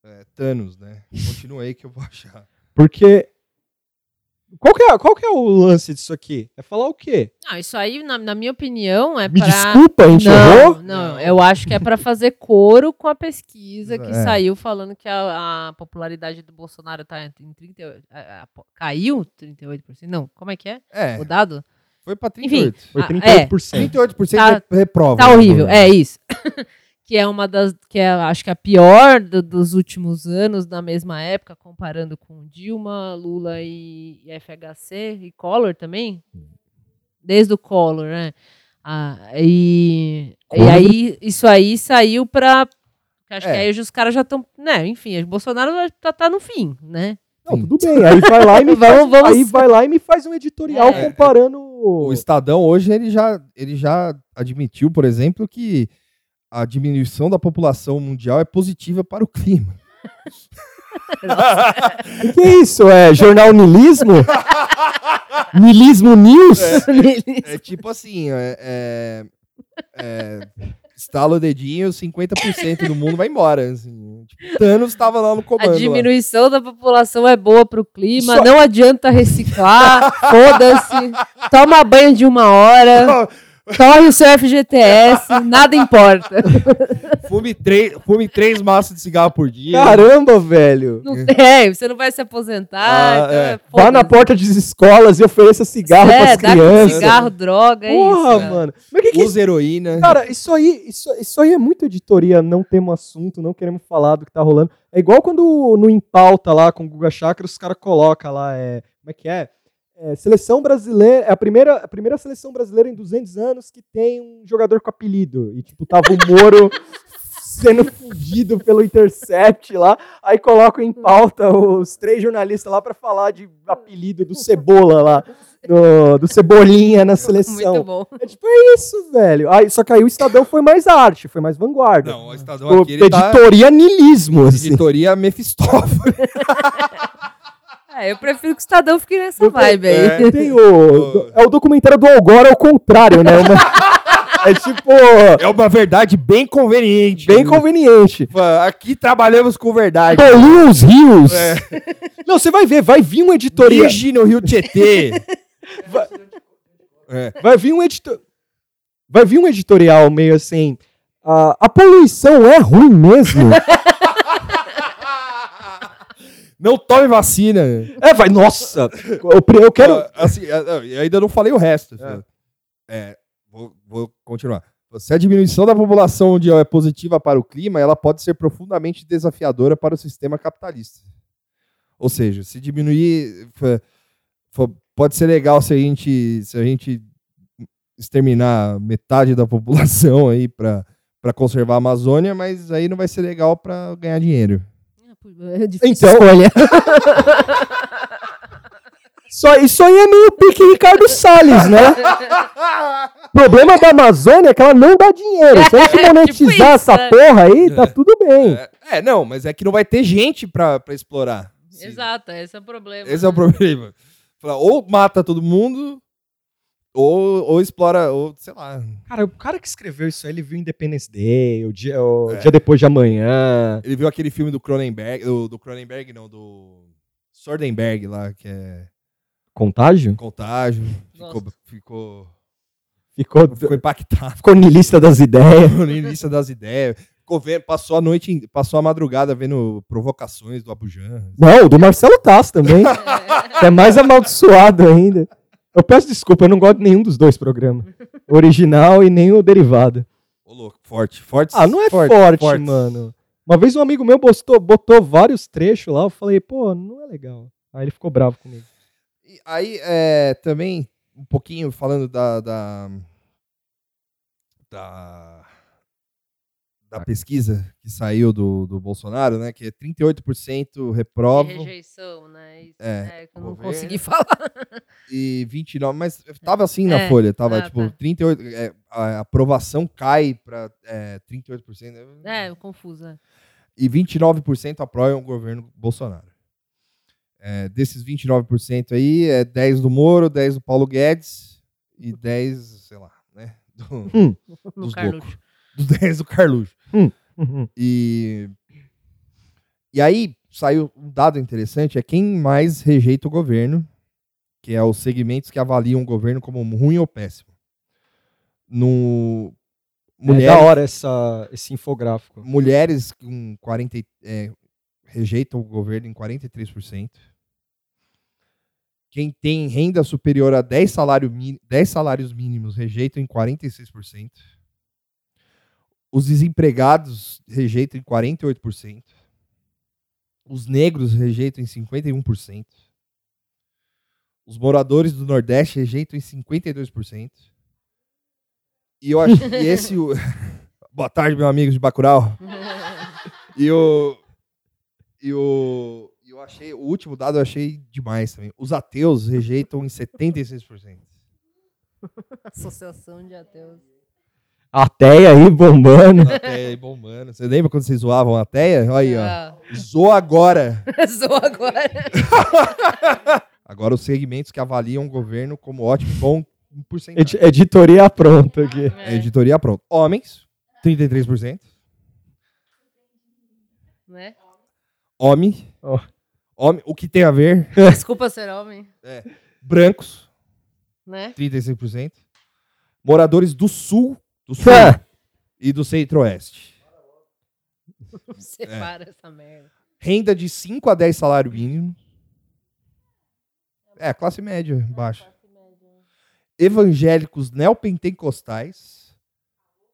é, Thanos, né? Continua aí que eu vou (laughs) achar. Porque... Qual que, é, qual que é o lance disso aqui? É falar o quê? Não, isso aí, na, na minha opinião, é Me pra... desculpa, a gente não, errou? não, eu acho que é pra fazer coro com a pesquisa que É. saiu falando que a, a popularidade do Bolsonaro tá em 38, a- a- caiu 38%. Não, como é que é? É, O dado? foi pra Enfim, 38. Foi Ah, 38%. 38% Tá- reprova. Tá horrível, é isso. (laughs) que é uma das, que é, acho que a pior do- dos últimos anos, na mesma época, comparando com Dilma, Lula e, e FHC e Collor também. Desde o Collor, né? Ah, e, e aí, isso aí saiu pra. Acho É. que aí hoje os caras já estão. Né, enfim, o Bolsonaro já tá no fim, né? Não, tudo bem. Aí vai lá e me (laughs) faz, Vamos- vamos- aí vai lá e me faz um editorial É. comparando O Estadão hoje ele já, ele já admitiu, por exemplo, que a diminuição da população mundial é positiva para o clima. (laughs) O que é isso? É jornal nilismo? nilismo News? É (laughs) tipo assim, é, é, é, estala o dedinho, 50% do mundo vai embora. Assim. Tipo, Thanos estava lá no A comando. lá. diminuição da população é boa pro clima, Só- não adianta reciclar, foda-se. Toma banho de uma hora, corre o seu FGTS, nada importa. Fume, três, fume três maços de cigarro por dia. Caramba, velho. Não tem, você não vai se aposentar. Ah, então é. é, Vá na porta das escolas e ofereça cigarro é, pras dá com crianças. cigarro, droga, é Porra, isso. cara. mano. Mas que que Usa heroína. Cara, isso aí, isso, isso aí é muito editoria, não temos assunto, não queremos falar do que tá rolando. É igual quando no Em Pauta lá com o Guga Chakra, os caras colocam lá, é, como é que é? É, seleção brasileira, é a primeira, a primeira seleção brasileira em 200 anos que tem um jogador com apelido. E tipo, tava o Moro (laughs) sendo fugido pelo Intercept lá, aí colocam em pauta os três jornalistas lá pra falar de apelido do Cebola lá, do, do Cebolinha na seleção. Muito bom. É tipo, é isso, velho. Aí, só que aí o Estadão foi mais arte, foi mais vanguarda. Não, o Estadão Pô, aqui ele tá editoria nilismo, assim. editoria Mephistófeles. (laughs) É, eu prefiro que o Estadão fique nessa vibe aí. É. Tem (laughs) o, é o documentário do Algora ao contrário, né? Uma- (laughs) é tipo, É uma verdade bem conveniente. bem conveniente. Aqui trabalhamos com verdade. Poluam os rios. É. Não, você vai ver, vai vir um editoria. Dirige no Rio Tietê. (laughs) É. Vai vir um editor... Vai vir um editorial meio assim. ah, a poluição é ruim mesmo? Não tome vacina. é, vai, nossa. Eu, eu quero. Assim, eu ainda não falei o resto. É, vou, vou continuar. Se a diminuição da população mundial é positiva para o clima, ela pode ser profundamente desafiadora para o sistema capitalista. Ou seja, se diminuir, pode ser legal se a gente, se a gente exterminar metade da (laughs) população aí para conservar a Amazônia, mas aí não vai ser legal para ganhar dinheiro. É difícil Então- escolha. (laughs) Só, isso aí é meio pique Ricardo Salles, né? O (laughs) problema da Amazônia é que ela não dá dinheiro. Se a gente (laughs) Tipo monetizar isso, essa né? porra aí, tá tudo bem. É, é, não, mas é que não vai ter gente para explorar. Se- Exato, esse é o problema. Esse é o problema. Fala, Ou mata todo mundo, ou, ou explora, ou sei lá. Cara, o cara que escreveu isso aí, ele viu Independence Day, o dia, o É. dia depois de amanhã. Ele viu aquele filme do Cronenberg, do, do Cronenberg, não, do Sordenberg lá, que é Contágio? Contágio. Ficou, ficou, Ficou, ficou impactado ficou niilista das ideias. no início das ideias. Ficou vendo, passou a noite, passou a madrugada vendo provocações do Abujan. Não, o do Marcelo Tass também. (laughs) que é mais amaldiçoado ainda. Eu peço desculpa, eu não gosto de nenhum dos dois programas. O (laughs) original e nem o derivado. Ô, louco, forte, forte. Ah, não é forte, mano. Uma vez um amigo meu botou, botou vários trechos lá, eu falei, pô, não é legal. Aí ele ficou bravo comigo. E aí, é, também, um pouquinho falando da. da, da, da pesquisa que saiu do, do Bolsonaro, né? Que é 38% De reprova rejeição, né? Isso, É, é, que eu não consegui (laughs) falar. e 29%. Mas tava assim na É, folha, tava ah, tipo tá. 38%. é, a aprovação cai pra é, 38%. né? É, confusa. e 29% apoiam o governo Bolsonaro. É, desses 29% aí, é 10 do Moro, 10 do Paulo Guedes e 10, sei lá, né? Do, Hum. (laughs) Dos Carluxo. Dos 10 do (laughs) Carluxo. Uhum. E, e aí saiu um dado interessante, é quem mais rejeita o governo, que é os segmentos que avaliam o governo como ruim ou péssimo. No, É da hora essa, esse infográfico. mulheres com 40, e- é, rejeitam o governo em 43%. Quem tem renda superior a 10, salário, mi- 10 salários mínimos rejeitam em 46%. Os desempregados rejeitam em 48%. Os negros rejeitam em 51%. Os moradores do Nordeste rejeitam em 52%. E eu acho que esse. o- (laughs) Boa tarde, meu amigo de Bacurau. (laughs) E o. E o. e Eu achei. O último dado eu achei demais também. Os ateus rejeitam em 76%. Associação de ateus. Ateia aí bombando. Ateia aí bombando. Você lembra quando vocês zoavam a ateia? Olha aí, ó. Ah, Zoa agora. (laughs) Sou agora. (laughs) Agora os segmentos que avaliam o governo como ótimo, bom em porcentagem. Edi- editoria pronta aqui. É, editoria pronto. Homens, 33%. Né? Homem. Ó. Homem, o que tem a ver? (laughs) Desculpa ser homem. Brancos, Né? 36%. Moradores do sul, do sul e do centro-oeste. (laughs) Separa essa merda. Renda de 5 a 10 salário mínimo. É, classe média baixa. Evangélicos neopentecostais.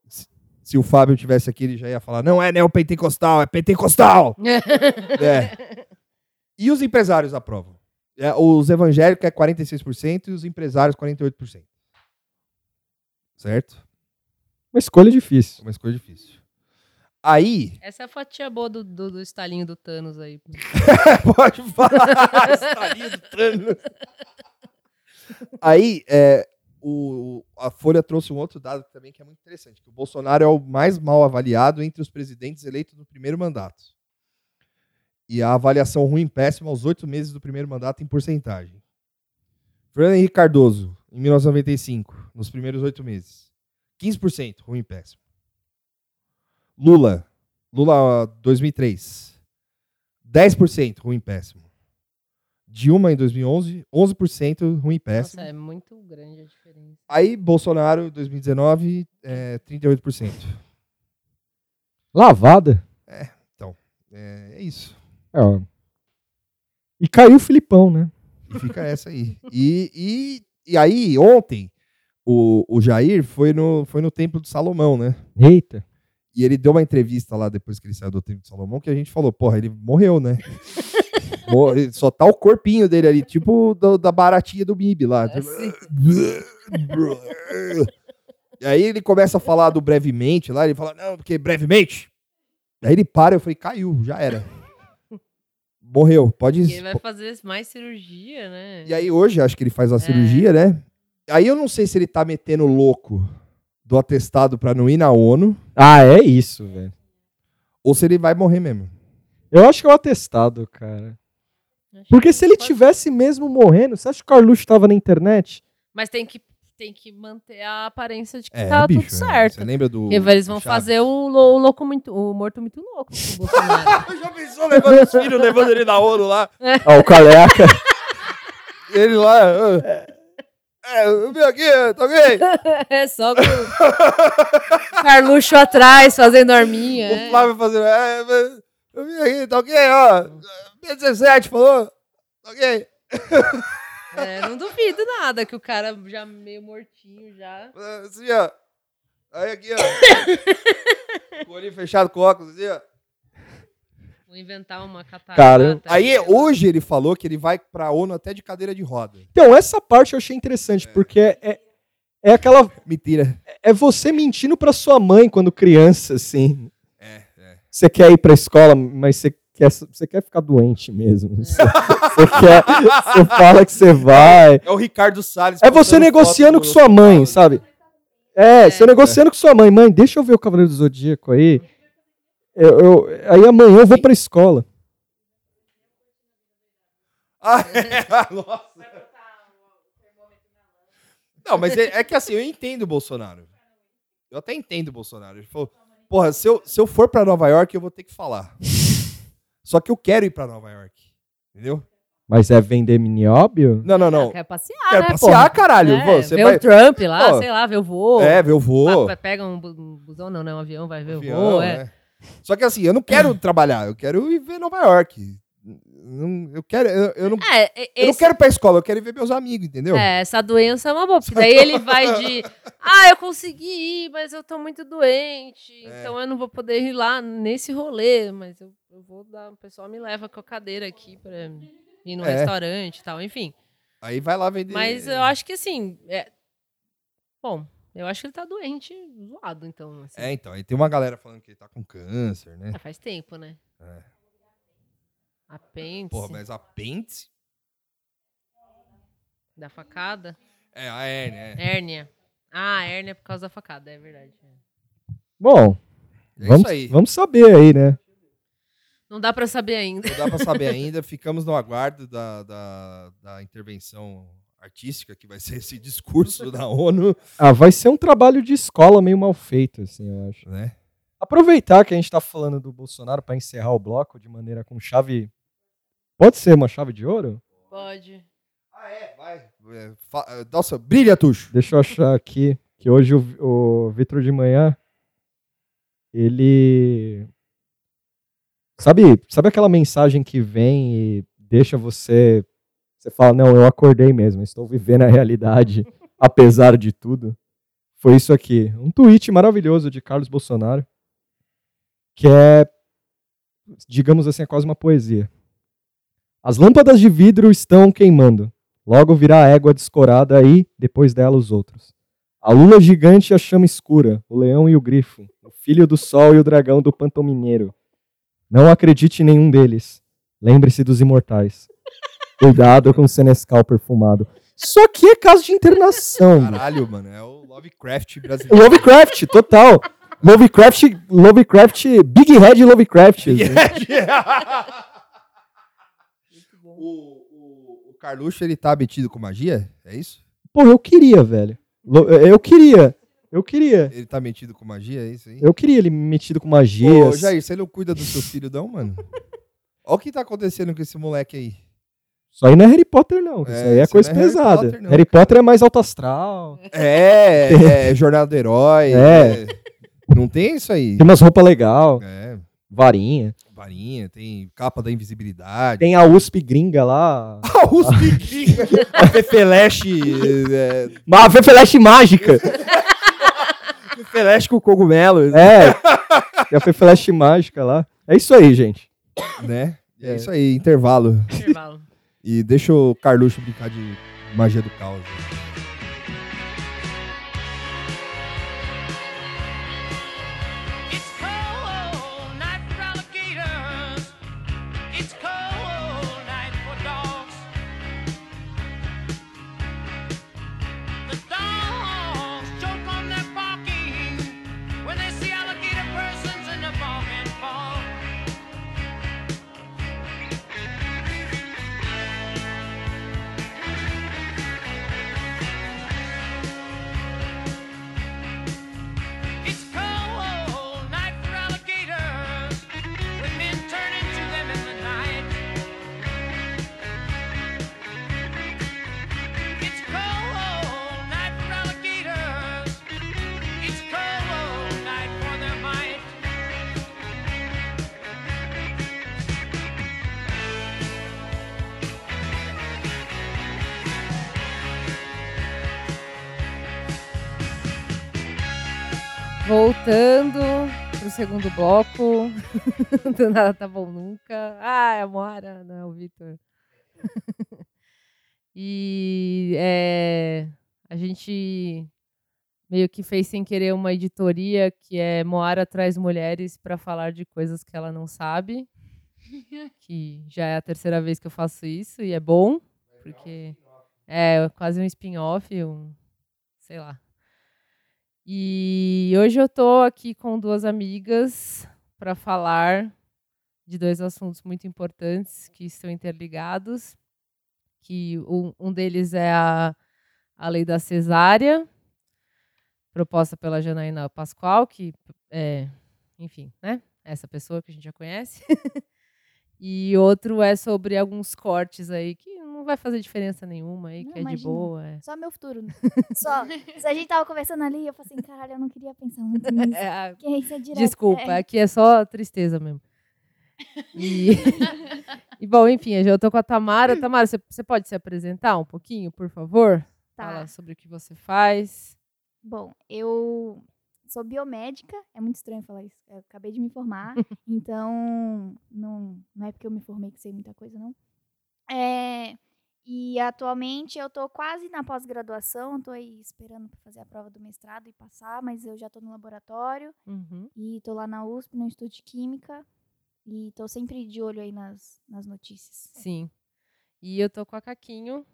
Se, se o Fábio tivesse aqui, ele já ia falar: não é neopentecostal, é pentecostal. (laughs) É. E os empresários aprovam. É, os evangélicos é 46% e os empresários 48%. Certo? Uma escolha difícil. Uma escolha difícil. Aí, Essa é a fatia boa do, do, do estalinho do Thanos aí. (laughs) Pode falar. Estalinho do Thanos. Aí, é, o, a Folha trouxe um outro dado também que é muito interessante, que o Bolsonaro é o mais mal avaliado entre os presidentes eleitos no primeiro mandato. E a avaliação ruim péssima aos oito meses do primeiro mandato em porcentagem. Fernando Henrique Cardoso, em 1995, nos primeiros oito meses. 15% ruim e péssimo. Lula, Lula 2003, 10% ruim e péssimo. Dilma em 2011, 11% ruim e péssimo. Nossa, é muito grande a diferença. Aí Bolsonaro 2019, é, 38%. Lavada. É, é isso. É, ó. E caiu o Filipão, né? E fica essa aí. E, e, e aí, ontem, o, o Jair foi no, foi no Templo de Salomão, né? Eita. E ele deu uma entrevista lá depois que ele saiu do Templo de Salomão que a gente falou, porra, ele morreu, né? (laughs) Só tá o corpinho dele ali, tipo do- da baratinha do Mib lá. Tipo, Assim. (laughs) E aí ele começa a falar do brevemente lá, ele fala, não, porque brevemente. Aí ele para, eu falei, caiu, já era. Morreu, pode E ele vai fazer mais cirurgia, né? E aí hoje, acho que ele faz a cirurgia, né? Aí eu não sei se ele tá metendo louco do atestado pra não ir na ONU, Ah, é isso, velho. ou se ele vai morrer mesmo. Eu acho que é o atestado, cara. Porque que se ele tivesse mesmo morrendo, você acha que o Carluxo tava na internet? Mas tem que, tem que manter a aparência de que É, tá bicho, tudo certo. Você lembra do. Porque eles vão do Chaves? fazer o, lo- o louco muito, o morto muito louco com o (laughs) Bolsonaro. (laughs) Já pensou levando os filhos, levando ele na ONU lá? Ó, o Caleca. Ele lá. ah, É, eu vim aqui, tá ok? (laughs) é só com o Carluxo atrás, fazendo arminha. O é. Flávio fazendo. É, mas eu vim aqui, tá ok, ó. B17 falou. Tá ok. (laughs) É, não duvido nada que o cara já meio mortinho já. Assim, ó. Aí aqui, ó. (coughs) com o olho fechado com óculos, assim, ó. Vou inventar uma catarata. Cara, Aí hoje ele falou que ele vai pra ONU até de cadeira de roda. Então, essa parte eu achei interessante, porque é, é aquela. Mentira. É você mentindo pra sua mãe quando criança, assim. É, é. Você quer ir pra escola, mas você quer, você quer ficar doente mesmo. Você, você quer. Você fala que você vai. É o Ricardo Salles. É você negociando com sua mãe, sabe? É, você negociando com sua mãe. Mãe, deixa eu ver o Cavaleiro do Zodíaco aí. Eu, eu- aí amanhã eu vou pra escola. Ah, (laughs) é, nossa. Não, mas é, é que assim, eu entendo o Bolsonaro. Eu até entendo o Bolsonaro. Ele falou, porra, se eu, se eu for pra Nova York, eu vou ter que falar. (laughs) Só que eu quero ir pra Nova York. Entendeu? Mas é vender minióbio? Não, não, não. Quer passear, Quero né, passear, porra? caralho. É, você ver vai... o Trump lá, Pô. sei lá, ver o voo. É, ver o voo. Pega um, bu- busão, não, não, um avião, vai ver o voo, é. né? Só que assim, eu não quero (laughs) trabalhar, eu quero ir ver Nova York. Não- Eu quero, eu, eu não, É, e- eu não esse- quero ir pra escola, eu quero ir ver meus amigos, entendeu? é, essa doença é uma boa, porque daí ele vai de, (laughs) ah, eu consegui ir, mas eu tô muito doente, É. então eu não vou poder ir lá nesse rolê, mas eu, eu vou dar, o pessoal me leva com a cadeira aqui pra ir no É. restaurante e tal, enfim. Aí vai lá vender. Mas eu acho que assim, é... bom, eu acho que ele tá doente, zoado, então, assim. É, então, aí tem uma galera falando que ele tá com câncer, né? Ah, faz tempo, né? É. Apêndice, Porra, mas apêndice? da facada, É, a hérnia, é. hérnia. Ah, hérnia é por causa da facada, é verdade. Bom, É vamos, isso aí. vamos saber aí, né? Não dá pra saber ainda. Não dá pra saber ainda. Ficamos no aguardo da, da, da intervenção artística, que vai ser esse (laughs) discurso da ONU, Ah, vai ser um trabalho de escola meio mal feito, assim, eu acho. né? Aproveitar que a gente tá falando do Bolsonaro pra encerrar o bloco de maneira com chave. Pode ser uma chave de ouro? Pode. Ah, é? Vai. É, fa- é, Nossa, brilha, Tuxo. Deixa eu achar aqui que hoje o, o Vitor de manhã ele sabe, sabe aquela mensagem que vem e deixa você você fala, não, eu acordei mesmo, estou vivendo a realidade (laughs) apesar de tudo. Foi isso aqui, um tweet maravilhoso de Carlos Bolsonaro que é digamos assim, é quase uma poesia. As lâmpadas de vidro estão queimando. Logo virá a égua descorada aí, depois dela os outros. A lula gigante e a chama escura, o leão e o grifo, o filho do sol e o dragão do pantão mineiro. Não acredite em nenhum deles. Lembre-se dos imortais. Cuidado com o senescal perfumado. Isso aqui é caso de internação. Caralho, mano. É o Lovecraft brasileiro. Lovecraft, total. Lovecraft, Lovecraft, Big Head Lovecraft. o, o, o Carluxo, ele tá metido com magia? É isso? Pô, eu queria, velho. Lo- Eu queria. Eu queria. Ele tá metido com magia, é isso aí? Eu queria ele metido com magia. Ô, Jair, você não cuida do seu filho, não, mano? Olha o que tá acontecendo com esse moleque aí. Isso aí não é Harry Potter, não. Isso É, aí é isso coisa é Harry pesada. Potter, não, Harry. Potter é mais alto astral. É, é Jornada do Herói. É. é. Não tem isso aí. Tem umas roupas legais, É, varinha. varinha, tem capa da invisibilidade. Tem a USP gringa lá. Ah, os biquinhos. A (laughs) Fefeleche. É, Uma Fefeleche mágica. Fefeleche com cogumelos. É. Tem a Fefeleche mágica lá. É isso aí, gente. Né? É. É. isso aí, intervalo. Intervalo. E deixa o Carluxo brincar de magia do caos. né? Segundo bloco. Do (laughs) nada tá bom nunca. Ah, é a Moara, não é o Vitor. (laughs) e é, a gente meio que fez sem querer uma editoria que é Moara traz mulheres para falar de coisas que ela não sabe. (laughs) Que já é a terceira vez que eu faço isso e é bom, porque é quase um spin-off, um, sei lá. E hoje eu tô aqui com duas amigas para falar de dois assuntos muito importantes que estão interligados. Que um, um deles é a, a lei da cesárea, proposta pela Janaína Pascoal, que é, enfim, né? Essa pessoa que a gente já conhece. (laughs) e outro é sobre alguns cortes aí que não vai fazer diferença nenhuma aí, Não, que é de boa. É. Só meu futuro. (laughs) Só. Se a gente tava conversando ali, eu falei assim, caralho, eu não queria pensar muito (laughs) nisso. É, a- Porque isso é direto. Desculpa, é. aqui é só tristeza mesmo. E, (laughs) e, bom, enfim, eu tô com a Tamara. Tamara, você, você pode se apresentar um pouquinho, por favor? Tá. Fala sobre o que você faz. Bom, eu sou biomédica. É muito estranho falar isso. Eu acabei de me formar. então, não, não é porque eu me formei que sei muita coisa, não. É, e atualmente eu tô quase na pós-graduação. Tô aí esperando para fazer a prova do mestrado e passar, mas eu já tô no laboratório. Uhum. E tô lá na USP, no Instituto de Química. E tô sempre de olho aí nas, nas notícias. Sim. E eu tô com a Caquinho.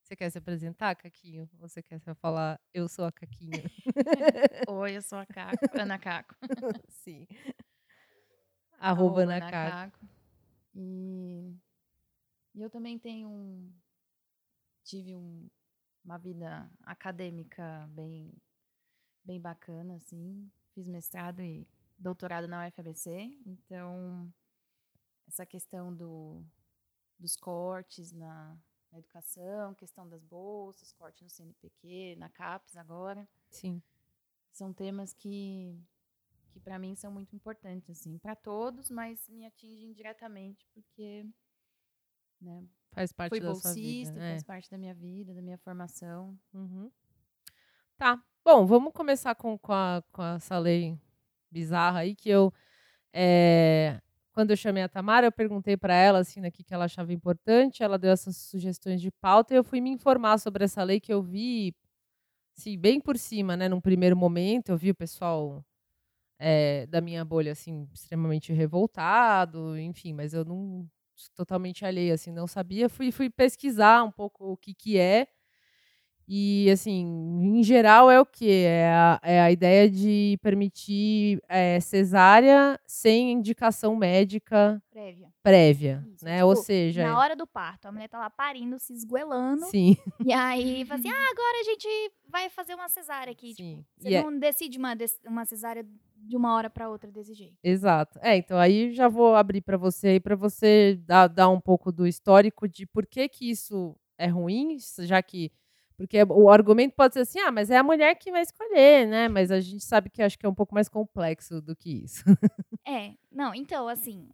Você quer se apresentar, Caquinho? Ou você quer falar, eu sou a Caquinho? (laughs) Oi, eu sou a Caco, Ana Caco. (laughs) Sim. Arroba na Caco. Caco. E, e eu também tenho um. Tive um- uma vida acadêmica bem, bem bacana, assim. Fiz mestrado e doutorado na UFABC. Então, essa questão do, dos cortes na, na educação, questão das bolsas, corte no CNPq, na CAPES agora Sim. são temas que que para mim são muito importantes assim para todos mas me atingem diretamente porque né Faz parte fui da sua vida. é. faz parte da minha vida da minha formação Uhum. Tá. Bom, vamos começar com, com, a, com essa lei bizarra aí que eu. é, quando eu chamei a Tamara, eu perguntei para ela assim, né, o que que ela achava importante. Ela deu essas sugestões de pauta e eu fui me informar sobre essa lei que eu vi assim, bem por cima, né? Num primeiro momento, eu vi o pessoal é, da minha bolha assim, extremamente revoltado, enfim, mas eu não totalmente alheia, assim, não sabia. Fui, fui pesquisar um pouco o que, que é. E, assim, em geral é o quê? É a, é a ideia de permitir é, cesárea sem indicação médica Prévia. prévia, Isso, né? tipo, Ou seja, Na hora do parto, a mulher tá lá parindo, se esguelando. sim, E aí fala assim: (laughs) ah, agora a gente vai fazer uma cesárea aqui. Tipo, sim. você E é- não decide uma, uma cesárea de uma hora pra outra desse jeito. Exato. É, então aí já vou abrir para você aí para você dar, dar um pouco do histórico de por que que isso é ruim, já que porque o argumento pode ser assim, ah, mas é a mulher que vai escolher, né? Mas a gente sabe que acho que é um pouco mais complexo do que isso. (laughs) É, não, então, assim,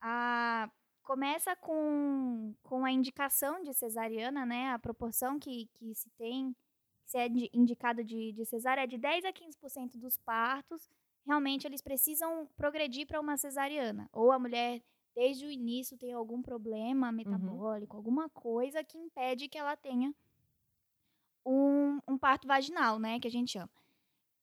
a, começa com, com a indicação de cesariana, né? A proporção que, que se tem, se é indi- indicado de, de cesárea é de 10 a 15% dos partos, realmente eles precisam progredir para uma cesariana. Ou a mulher, desde o início, tem algum problema metabólico, alguma coisa que impede que ela tenha um, um parto vaginal, né? Que a gente chama.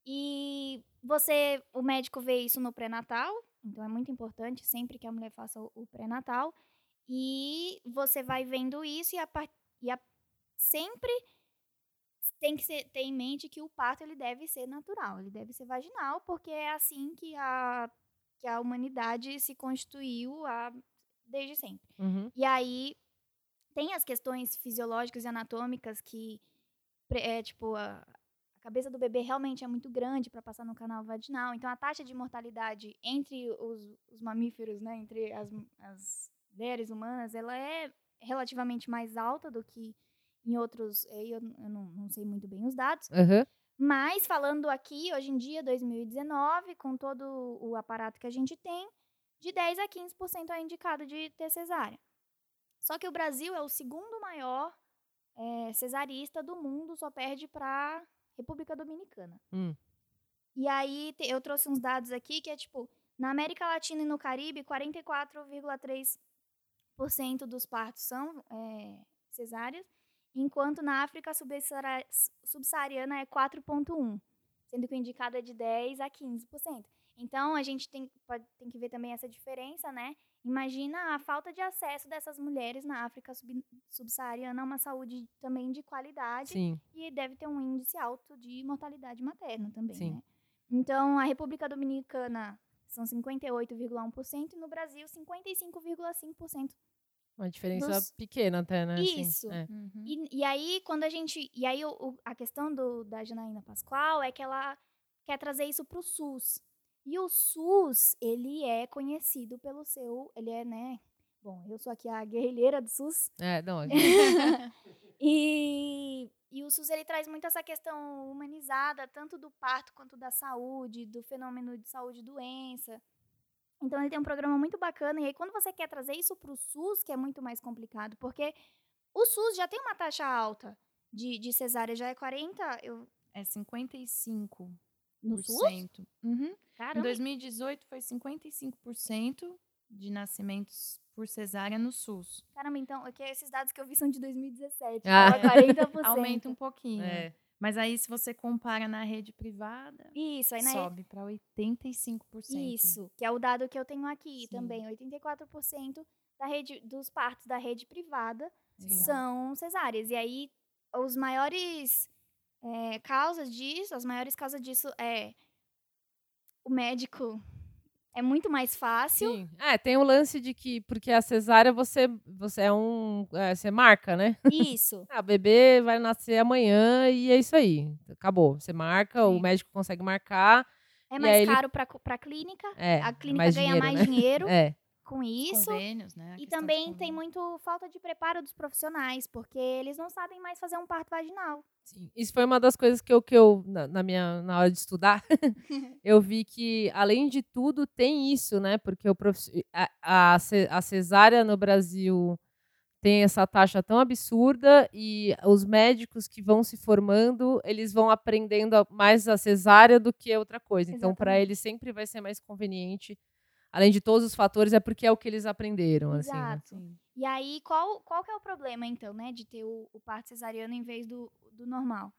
E você, o médico vê isso no pré-natal, então é muito importante sempre que a mulher faça o, o pré-natal. E você vai vendo isso e, a, e a- sempre tem que ser- ter em mente que o parto ele deve ser natural, ele deve ser vaginal, porque é assim que a, que a humanidade se constituiu há- desde sempre. Uhum. E aí tem as questões fisiológicas e anatômicas que é tipo a, a cabeça do bebê realmente é muito grande para passar no canal vaginal. Então a taxa de mortalidade entre os, os mamíferos, né, entre as, as mulheres humanas, ela é relativamente mais alta do que em outros. aí Eu, eu não, não sei muito bem os dados. Aham. Mas falando aqui, hoje em dia, 2019, com todo o aparato que a gente tem, de 10 a 15% é indicado de ter cesárea. Só que o Brasil é o segundo maior eh, cesarista do mundo, só perde para República Dominicana. Hum. E aí te- eu trouxe uns dados aqui que é tipo, na América Latina e no Caribe, 44,3% dos partos são é, cesáreas, enquanto na África subsaariana é 4,1%, sendo que o indicado é de 10% a 15%. Então, a gente tem, pode, tem que ver também essa diferença, né? Imagina a falta de acesso dessas mulheres na África sub- subsaariana a uma saúde também de qualidade Sim. e deve ter um índice alto de mortalidade materna também, Sim. né? Então, a República Dominicana são 58,1% e no Brasil 55,5%. Uma diferença Dos- pequena até, né? assim, Isso. é. Uhum. E, e aí, quando a gente. E aí, o- o- a questão do, da Janaína Pascoal é que ela quer trazer isso para o SUS. E o SUS, ele é conhecido pelo seu. Ele é, né? Bom, eu sou aqui a guerrilheira do SUS. É, não, (laughs) e, e o SUS ele traz muito essa questão humanizada, tanto do parto quanto da saúde, do fenômeno de saúde e doença. Então ele tem um programa muito bacana. E aí, quando você quer trazer isso para o SUS, que é muito mais complicado, porque o SUS já tem uma taxa alta de, de cesárea, já é 40%. Eu, É 55%. No SUS? Uhum. Em Caramba. 2018 foi 55% de nascimentos por cesárea no SUS. Caramba, então, é que esses dados que eu vi são de 2017. Ah. tava 40%. Aumenta um pouquinho. é. Mas aí, se você compara na rede privada, Isso, aí na sobe para 85%. Isso, que é o dado que eu tenho aqui Sim. também. 84% da rede, dos partos da rede privada Sim. são cesáreas. E aí, os maiores eh, causas disso, as maiores causas disso é o médico é muito mais fácil. Sim. É, tem o lance de que, porque a cesárea você, você é um. é, você marca, né? Isso. (laughs) Ah, o bebê vai nascer amanhã e é isso aí. Acabou. Você marca, o Sim. médico consegue marcar. É mais aí ele- caro para a clínica. É, a clínica mais ganha dinheiro, mais né? dinheiro (laughs) É. com isso. Convênios, né? E também tem muito falta de preparo dos profissionais, porque eles não sabem mais fazer um parto vaginal. Sim. Isso foi uma das coisas que eu, que eu na, na minha, na hora de estudar, (laughs) eu vi que, além de tudo, tem isso, né? Porque o profi- a, a, a cesárea no Brasil tem essa taxa tão absurda e os médicos que vão se formando, eles vão aprendendo mais a cesárea do que outra coisa. Então, para Exatamente. eles sempre vai ser mais conveniente. Além de todos os fatores, é porque é o que eles aprenderam, assim, né? Exato. Sim. E aí, qual, qual que é o problema, então, né, de ter o, o parto cesariano em vez do, do normal?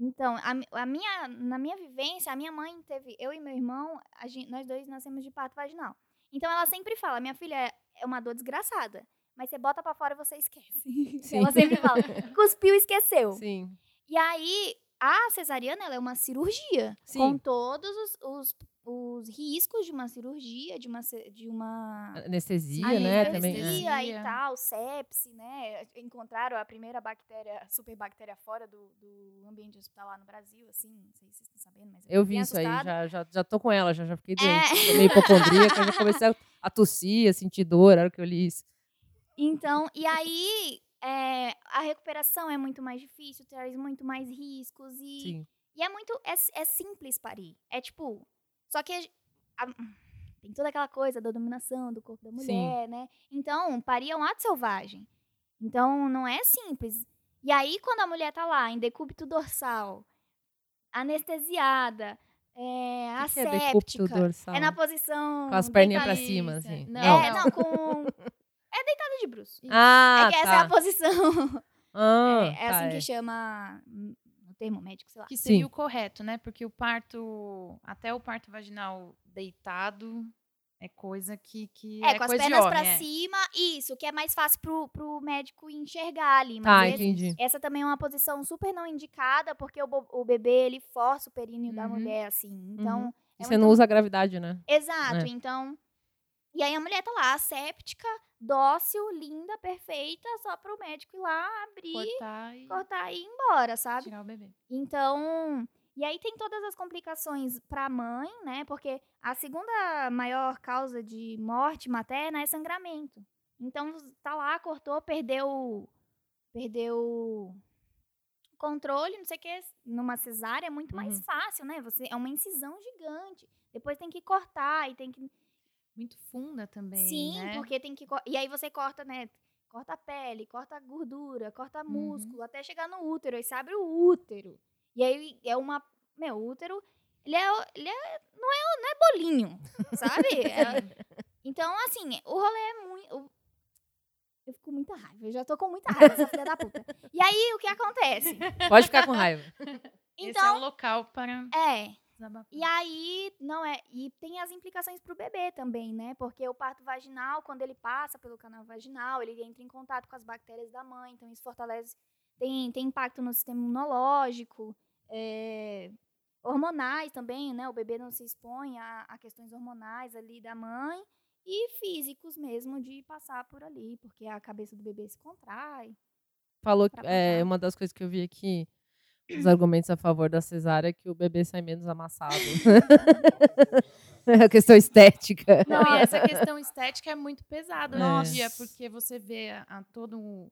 Então, a, a minha, na minha vivência, a minha mãe teve, eu e meu irmão, a gen- nós dois nascemos de parto vaginal. Então, ela sempre fala, minha filha é, é uma dor desgraçada, mas você bota pra fora e você esquece. Sim. Ela sempre (laughs) fala, cuspiu, esqueceu. Sim. E aí, a cesariana, ela é uma cirurgia, Sim. com todos os, os, os riscos de uma cirurgia, de uma, de uma Anestesia, né? Também. é. anestesia e Anestesia. tal, sepse, né? Encontraram a primeira bactéria, superbactéria fora do, do ambiente hospitalar no Brasil, assim, não sei se vocês estão sabendo, mas Eu fiquei vi isso aí, já, já, já tô com ela, já, já fiquei doente. É. Meio hipocondríaca, já comecei a, tossir, a sentir dor, na hora que eu li isso. Então, e aí, é, a recuperação é muito mais difícil, traz muito mais riscos e, Sim. e é muito, é, é simples parir. É tipo, só que a a- tem toda aquela coisa da dominação do corpo da Sim. mulher, né? Então, parir é um ato selvagem. Então, não é simples. E aí, quando a mulher tá lá, em decúbito dorsal, anestesiada, é, que é asséptica, dorsal? é na posição... Com as perninhas pra cima, assim. não. É, não, com... É deitada de bruço. Ah, é que essa tá. é a posição. (laughs) Ah, é, é tá, assim é. que chama hum, no termo médico, sei lá. Que seria Sim. o correto, né? Porque o parto, até o parto vaginal deitado, é coisa que, que É, é, com as pernas de homem, pra é. cima, isso, que é mais fácil pro, pro médico enxergar ali. Mas Tá, esse- entendi. essa também é uma posição super não indicada, porque o, o bebê, ele força o períneo da Uhum. mulher, assim. Então, Uhum. é você muito- não usa a gravidade, né? Exato, É. então... E aí a mulher tá lá, asséptica, dócil, linda, perfeita, só pro médico ir lá, abrir, Cortar e cortar e ir embora, sabe? tirar o bebê. Então, e aí tem todas as complicações para a mãe, né? Porque a segunda maior causa de morte materna é sangramento. Então, tá lá, cortou, perdeu perdeu controle, não sei o que, numa cesárea é muito mais Uhum. fácil, né? Você é uma incisão gigante. Depois tem que cortar e tem que Muito funda também, Sim, né? porque tem que. E aí você corta, né? Corta a pele, corta a gordura, corta Uhum. músculo, até chegar no útero. Aí você abre o útero. E aí é uma. Meu, o útero, Ele é, ele é não é não é bolinho, sabe? É- (laughs) então assim, o rolê é muito eu fico com muita raiva, eu já tô com muita raiva, essa filha da puta. E aí, o que acontece? Pode ficar com raiva. (laughs) Esse é um Então, local para é, desabafar. E aí, não é. E tem as implicações pro bebê também, né? Porque o parto vaginal, quando ele passa pelo canal vaginal, ele entra em contato com as bactérias da mãe, então isso fortalece. Tem, tem impacto no sistema imunológico, é, hormonais também, né? O bebê não se expõe a, a questões hormonais ali da mãe. E físicos mesmo, de passar por ali, porque a cabeça do bebê se contrai. Falou é, uma das coisas que eu vi aqui, os (clears throat) argumentos a favor da cesárea, é que o bebê sai menos amassado. (laughs) é a questão estética. Não, e essa questão estética é muito pesada hoje em dia, porque você vê a, a todo um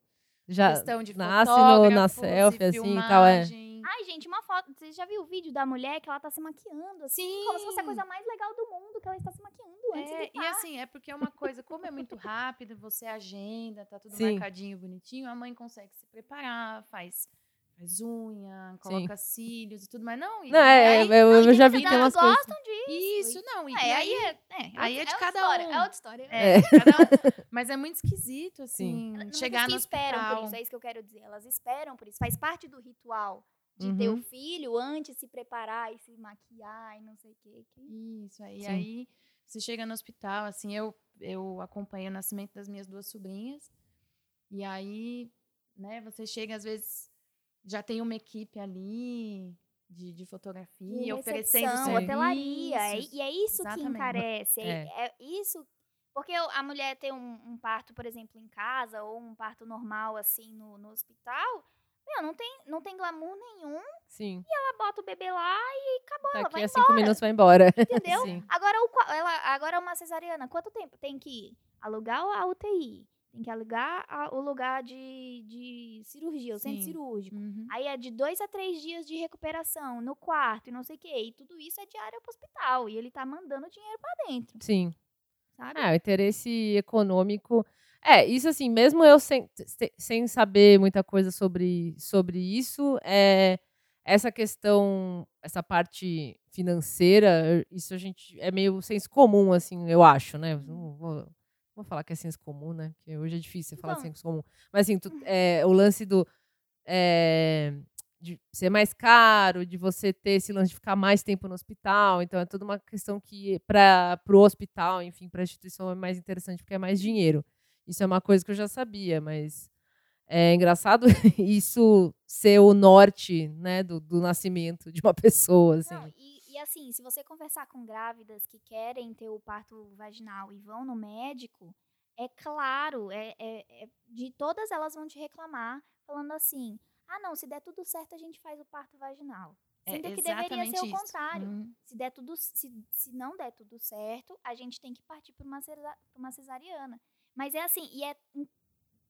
Já questão de nasce no- na selfie, e assim, e tal, é. Ai, gente, uma foto. Você já viu o vídeo da mulher que ela tá se maquiando, assim? Como se fosse a Sim. coisa mais legal do mundo, que ela está se maquiando antes É, de e assim, é porque é uma coisa, como é muito rápido, você agenda, tá tudo Sim. marcadinho, bonitinho, a mãe consegue se preparar, faz, faz unha, coloca cílios e tudo, mas não. e- Não, é, aí- eu, eu tem já vi que tem umas coisas. gostam disso. Isso, não. E, É, aí aí, é, é, aí é de outra cada história, um. É outra história. é, cada um. (laughs) Mas é muito esquisito, assim, Elas chegar no esperam hospital. por isso, é isso que eu quero dizer. Elas esperam por isso. Faz parte do ritual de ter o Uhum. filho antes de se preparar e se maquiar e não sei o quê. que- Isso, aí, Sim. aí você chega no hospital, assim, eu, eu acompanhei o nascimento das minhas duas sobrinhas, e aí, né, você chega, às vezes, já tem uma equipe ali de, de fotografia, de oferecendo serviços. hotelaria. é- E é isso que Exatamente. encarece. É, É. é isso. Porque a mulher ter um, um parto, por exemplo, em casa, ou um parto normal, assim, no, no hospital, meu, não tem, não tem glamour nenhum. Sim. Ela bota o bebê lá e acabou, ela Daqui vai a cinco minutos vai embora. (laughs) entendeu? Sim. Agora, o, ela, agora uma cesariana, quanto tempo? Tem que alugar a UTI, tem que alugar a- o lugar de, de cirurgia, o centro Sim. cirúrgico. Uhum. Aí é de dois a três dias de recuperação no quarto e não sei o quê. E tudo isso é diário pro hospital. E ele tá mandando dinheiro pra dentro, Sim. sabe? É, o interesse econômico. É, isso assim, mesmo eu sem, se- sem saber muita coisa sobre, sobre isso, é, essa questão, essa parte financeira, isso a gente é meio senso comum, assim, eu acho, né? Não vou, vou falar que é senso comum, né? Porque hoje é difícil você falar Então. senso comum. Mas assim, tu- é, o lance do. é, de ser mais caro, de você ter esse lance de ficar mais tempo no hospital. Então é toda uma questão que para o hospital, enfim, para a instituição é mais interessante porque é mais dinheiro. Isso é uma coisa que eu já sabia, mas é engraçado (laughs) isso ser o norte, né, do, do nascimento de uma pessoa, assim. Não, e, e assim, se você conversar com grávidas que querem ter o parto vaginal e vão no médico, é claro, é, é- é- de todas elas vão te reclamar, falando assim: ah, não, se der tudo certo, a gente faz o parto vaginal. É Sendo que deveria ser o isso. contrário. Uhum. Se, der tudo, se, se não der tudo certo, a gente tem que partir para uma, cesa- pra uma cesariana. Mas é assim, e é em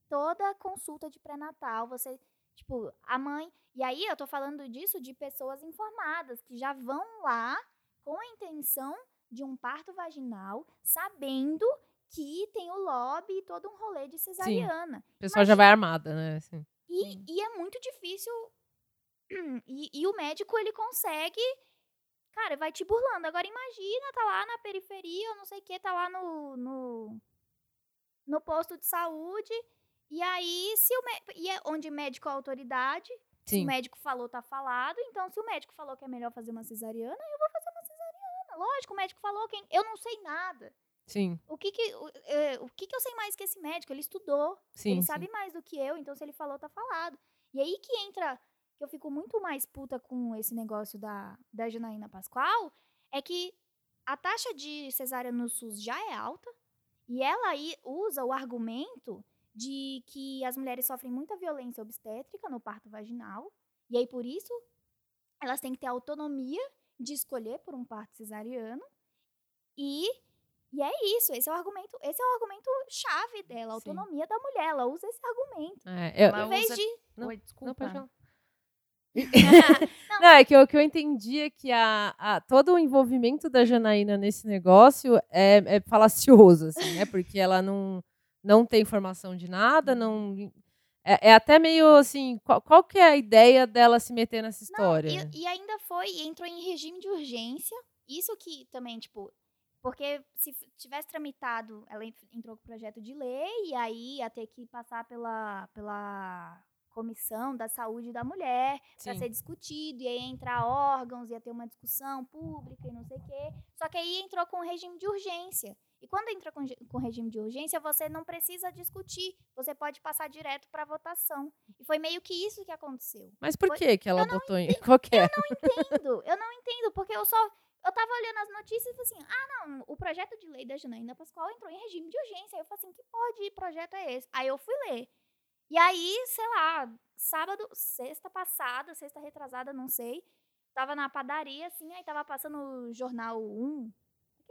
toda consulta de pré-natal, você, tipo, a mãe. E aí eu tô falando disso de pessoas informadas, que já vão lá com a intenção de um parto vaginal, sabendo que tem o lobby e todo um rolê de cesariana. A pessoa já vai armada, né? assim. E, Sim. e é muito difícil. (clears throat) E, e o médico, ele consegue. Cara, vai te burlando. Agora imagina, tá lá na periferia, ou não sei o que, tá lá no, no, no posto de saúde. E aí, se o e é onde médico é autoridade, se Sim. o médico falou, tá falado. Então, se o médico falou que é melhor fazer uma cesariana, eu vou fazer uma cesariana. Lógico, o médico falou quem. Eu não sei nada. Sim, O que que, o, eh, o que que eu sei mais que esse médico? Ele estudou. sim. ele sim. sabe mais do que eu, então se ele falou, tá falado. E aí que entra, que eu fico muito mais puta com esse negócio da, da Janaína Pascoal, é que a taxa de cesárea no SUS já é alta, e ela aí usa o argumento de que as mulheres sofrem muita violência obstétrica no parto vaginal, e aí por isso elas têm que ter autonomia de escolher por um parto cesariano, e e é isso, esse é o argumento, esse é o argumento chave dela, a Sim. autonomia da mulher, ela usa esse argumento. É, eu- Ela Em vez usa- de Não, Oi, não, desculpa. pode falar. (laughs) Não, é que o que eu entendi é que a, a- todo o envolvimento da Janaína nesse negócio é, é falacioso, assim, né? Porque ela não, não tem informação de nada, não. É, é até meio assim, qual, qual que é a ideia dela se meter nessa Não, história? e, e ainda foi, entrou em regime de urgência. Isso que também, tipo, porque se tivesse tramitado, ela en- entrou com o projeto de lei, e aí ia ter que passar pela, pela comissão da saúde da mulher para ser discutido, e aí ia entrar órgãos, ia ter uma discussão pública e não sei o quê. Só que aí entrou com regime de urgência. E quando entra com, com regime de urgência, você não precisa discutir, você pode passar direto para votação. E foi meio que isso que aconteceu. Mas por Foi- que que ela eu não botou em... Qual que é? entendo, eu não entendo, porque eu só. Eu tava olhando as notícias e falei assim: ah, não, o projeto de lei da Janaína Pascoal entrou em regime de urgência. Aí eu falei assim: que pode projeto é esse? Aí eu fui ler. E aí, sei lá, sábado, sexta passada, sexta retrasada, não sei. Tava na padaria, assim, aí tava passando o jornal 1,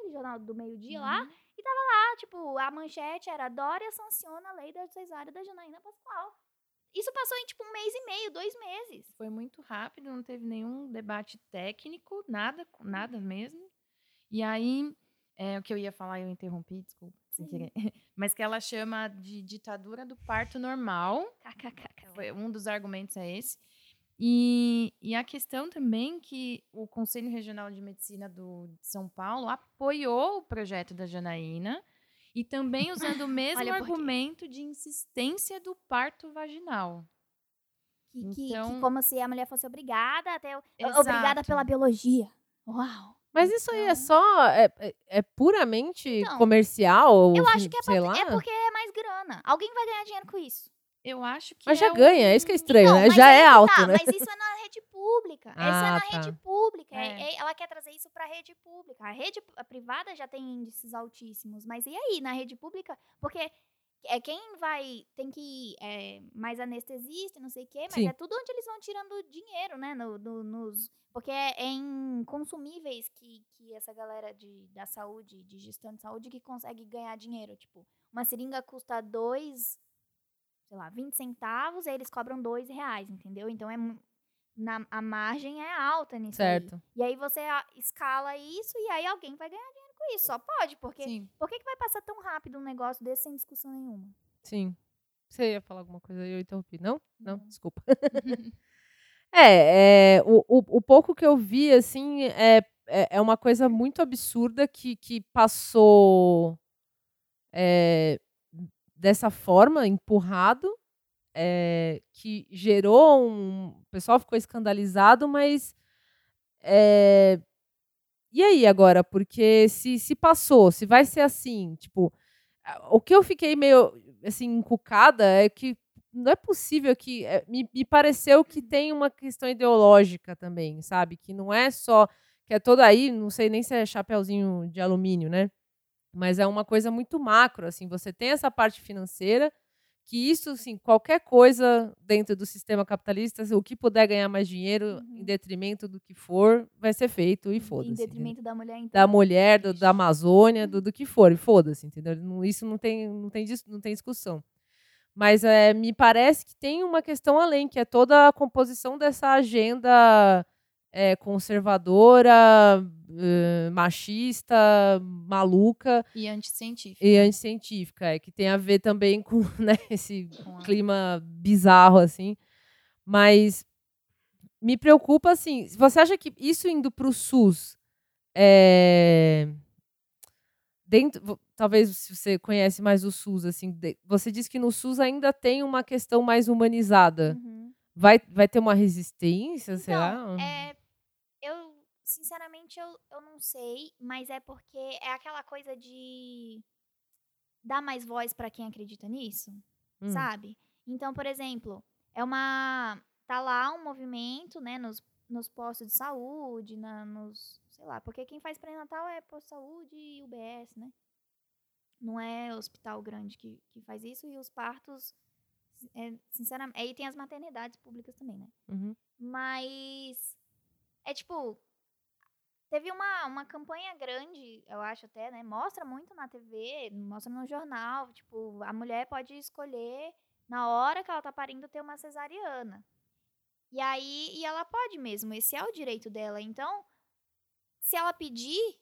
aquele jornal do meio-dia lá. Uhum. E tava lá, tipo, a manchete era Dória sanciona a lei da cesárea da Janaína Pascoal. Isso passou em, tipo, um mês e meio, dois meses. Foi muito rápido, não teve nenhum debate técnico, nada, nada mesmo. E aí, é, o que eu ia falar, eu interrompi, desculpa. (laughs) Mas que ela chama de ditadura do parto normal. Um dos argumentos é esse. E, e a questão também que o Conselho Regional de Medicina do, de São Paulo apoiou o projeto da Janaína e também usando o (laughs) mesmo argumento de insistência do parto vaginal. Que, que- que Então- como se a mulher fosse obrigada até. Exato. Obrigada pela biologia. Uau! Mas isso aí é Então- só. É, é- é puramente Então, comercial? Eu acho que é, sei pra- lá. é porque é mais grana. Alguém vai ganhar dinheiro com isso. Eu acho que Mas é já ganha, é isso que é um- estranho, Não, né? Já é que alto, tá, né? Mas isso é na rede pública. (laughs) isso é Ah, na tá. rede pública. É. É- é- ela quer trazer isso pra rede pública. A rede a privada já tem índices altíssimos. Mas e aí, na rede pública? Porque é quem vai. Tem que. É, mais anestesista e não sei o quê, mas Sim. é tudo onde eles vão tirando dinheiro, né? no- no- nos, porque é, é em consumíveis que, que essa galera de, da saúde, de gestão de saúde, que consegue ganhar dinheiro. Tipo, uma seringa custa dois, sei lá, 20 centavos, aí eles cobram dois reais, entendeu? Então é na, a margem é alta nisso aí. Certo. E aí você a- escala isso e aí alguém vai ganhar dinheiro com isso. Só pode, porque Sim. por que, que vai passar tão rápido um negócio desse sem discussão nenhuma? Sim. Você ia falar alguma coisa e eu interrompi. Não? Não, Não. desculpa. (laughs) é, é, o, o, o pouco que eu vi, assim, é, é, é uma coisa muito absurda que, que passou é, dessa forma, empurrado, é, que gerou um. O pessoal ficou escandalizado, mas. é, e aí agora? Porque se, se passou, se vai ser assim, tipo. O que eu fiquei meio assim, encucada é que não é possível que. é, me, me pareceu que tem uma questão ideológica também, sabe? Que não é só. Que é toda aí, não sei nem se é chapeuzinho de alumínio, né? Mas é uma coisa muito macro, assim. Você tem essa parte financeira, que isso, assim, qualquer coisa dentro do sistema capitalista, o que puder ganhar mais dinheiro em detrimento do que for, vai ser feito e foda-se. em entendeu? detrimento da mulher, então. da mulher, do- da Amazônia, do, do que for, e foda-se, entendeu? Isso não tem, não tem, não tem discussão. Mas é, me parece que tem uma questão além, que é toda a composição dessa agenda é, conservadora, eh, machista, maluca E anticientífico. e anticientífica, é, que tem a ver também com (laughs) né, esse Com a- clima bizarro, assim. Mas me preocupa, assim, você acha que isso indo para o SUS, é, dentro, talvez se você conhece mais o SUS, assim, de- você diz que no SUS ainda tem uma questão mais humanizada. Uhum. Vai, vai ter uma resistência, será? Então, é, eu, sinceramente, eu, eu não sei, mas é porque é aquela coisa de dar mais voz pra quem acredita nisso, Hum. sabe? Então, por exemplo, é uma. Tá lá um movimento, né, nos, nos postos de saúde, na, nos. Sei lá, porque quem faz pré-natal é posto de saúde e UBS, né? Não é hospital grande que, que faz isso, e os partos, é, sinceramente. Aí tem as maternidades públicas também, né? Uhum. Mas é tipo. Teve uma, uma campanha grande, eu acho até, né? Mostra muito na TV, mostra no jornal. Tipo, a mulher pode escolher na hora que ela tá parindo ter uma cesariana. E aí, e ela pode mesmo, esse é o direito dela. Então, se ela pedir,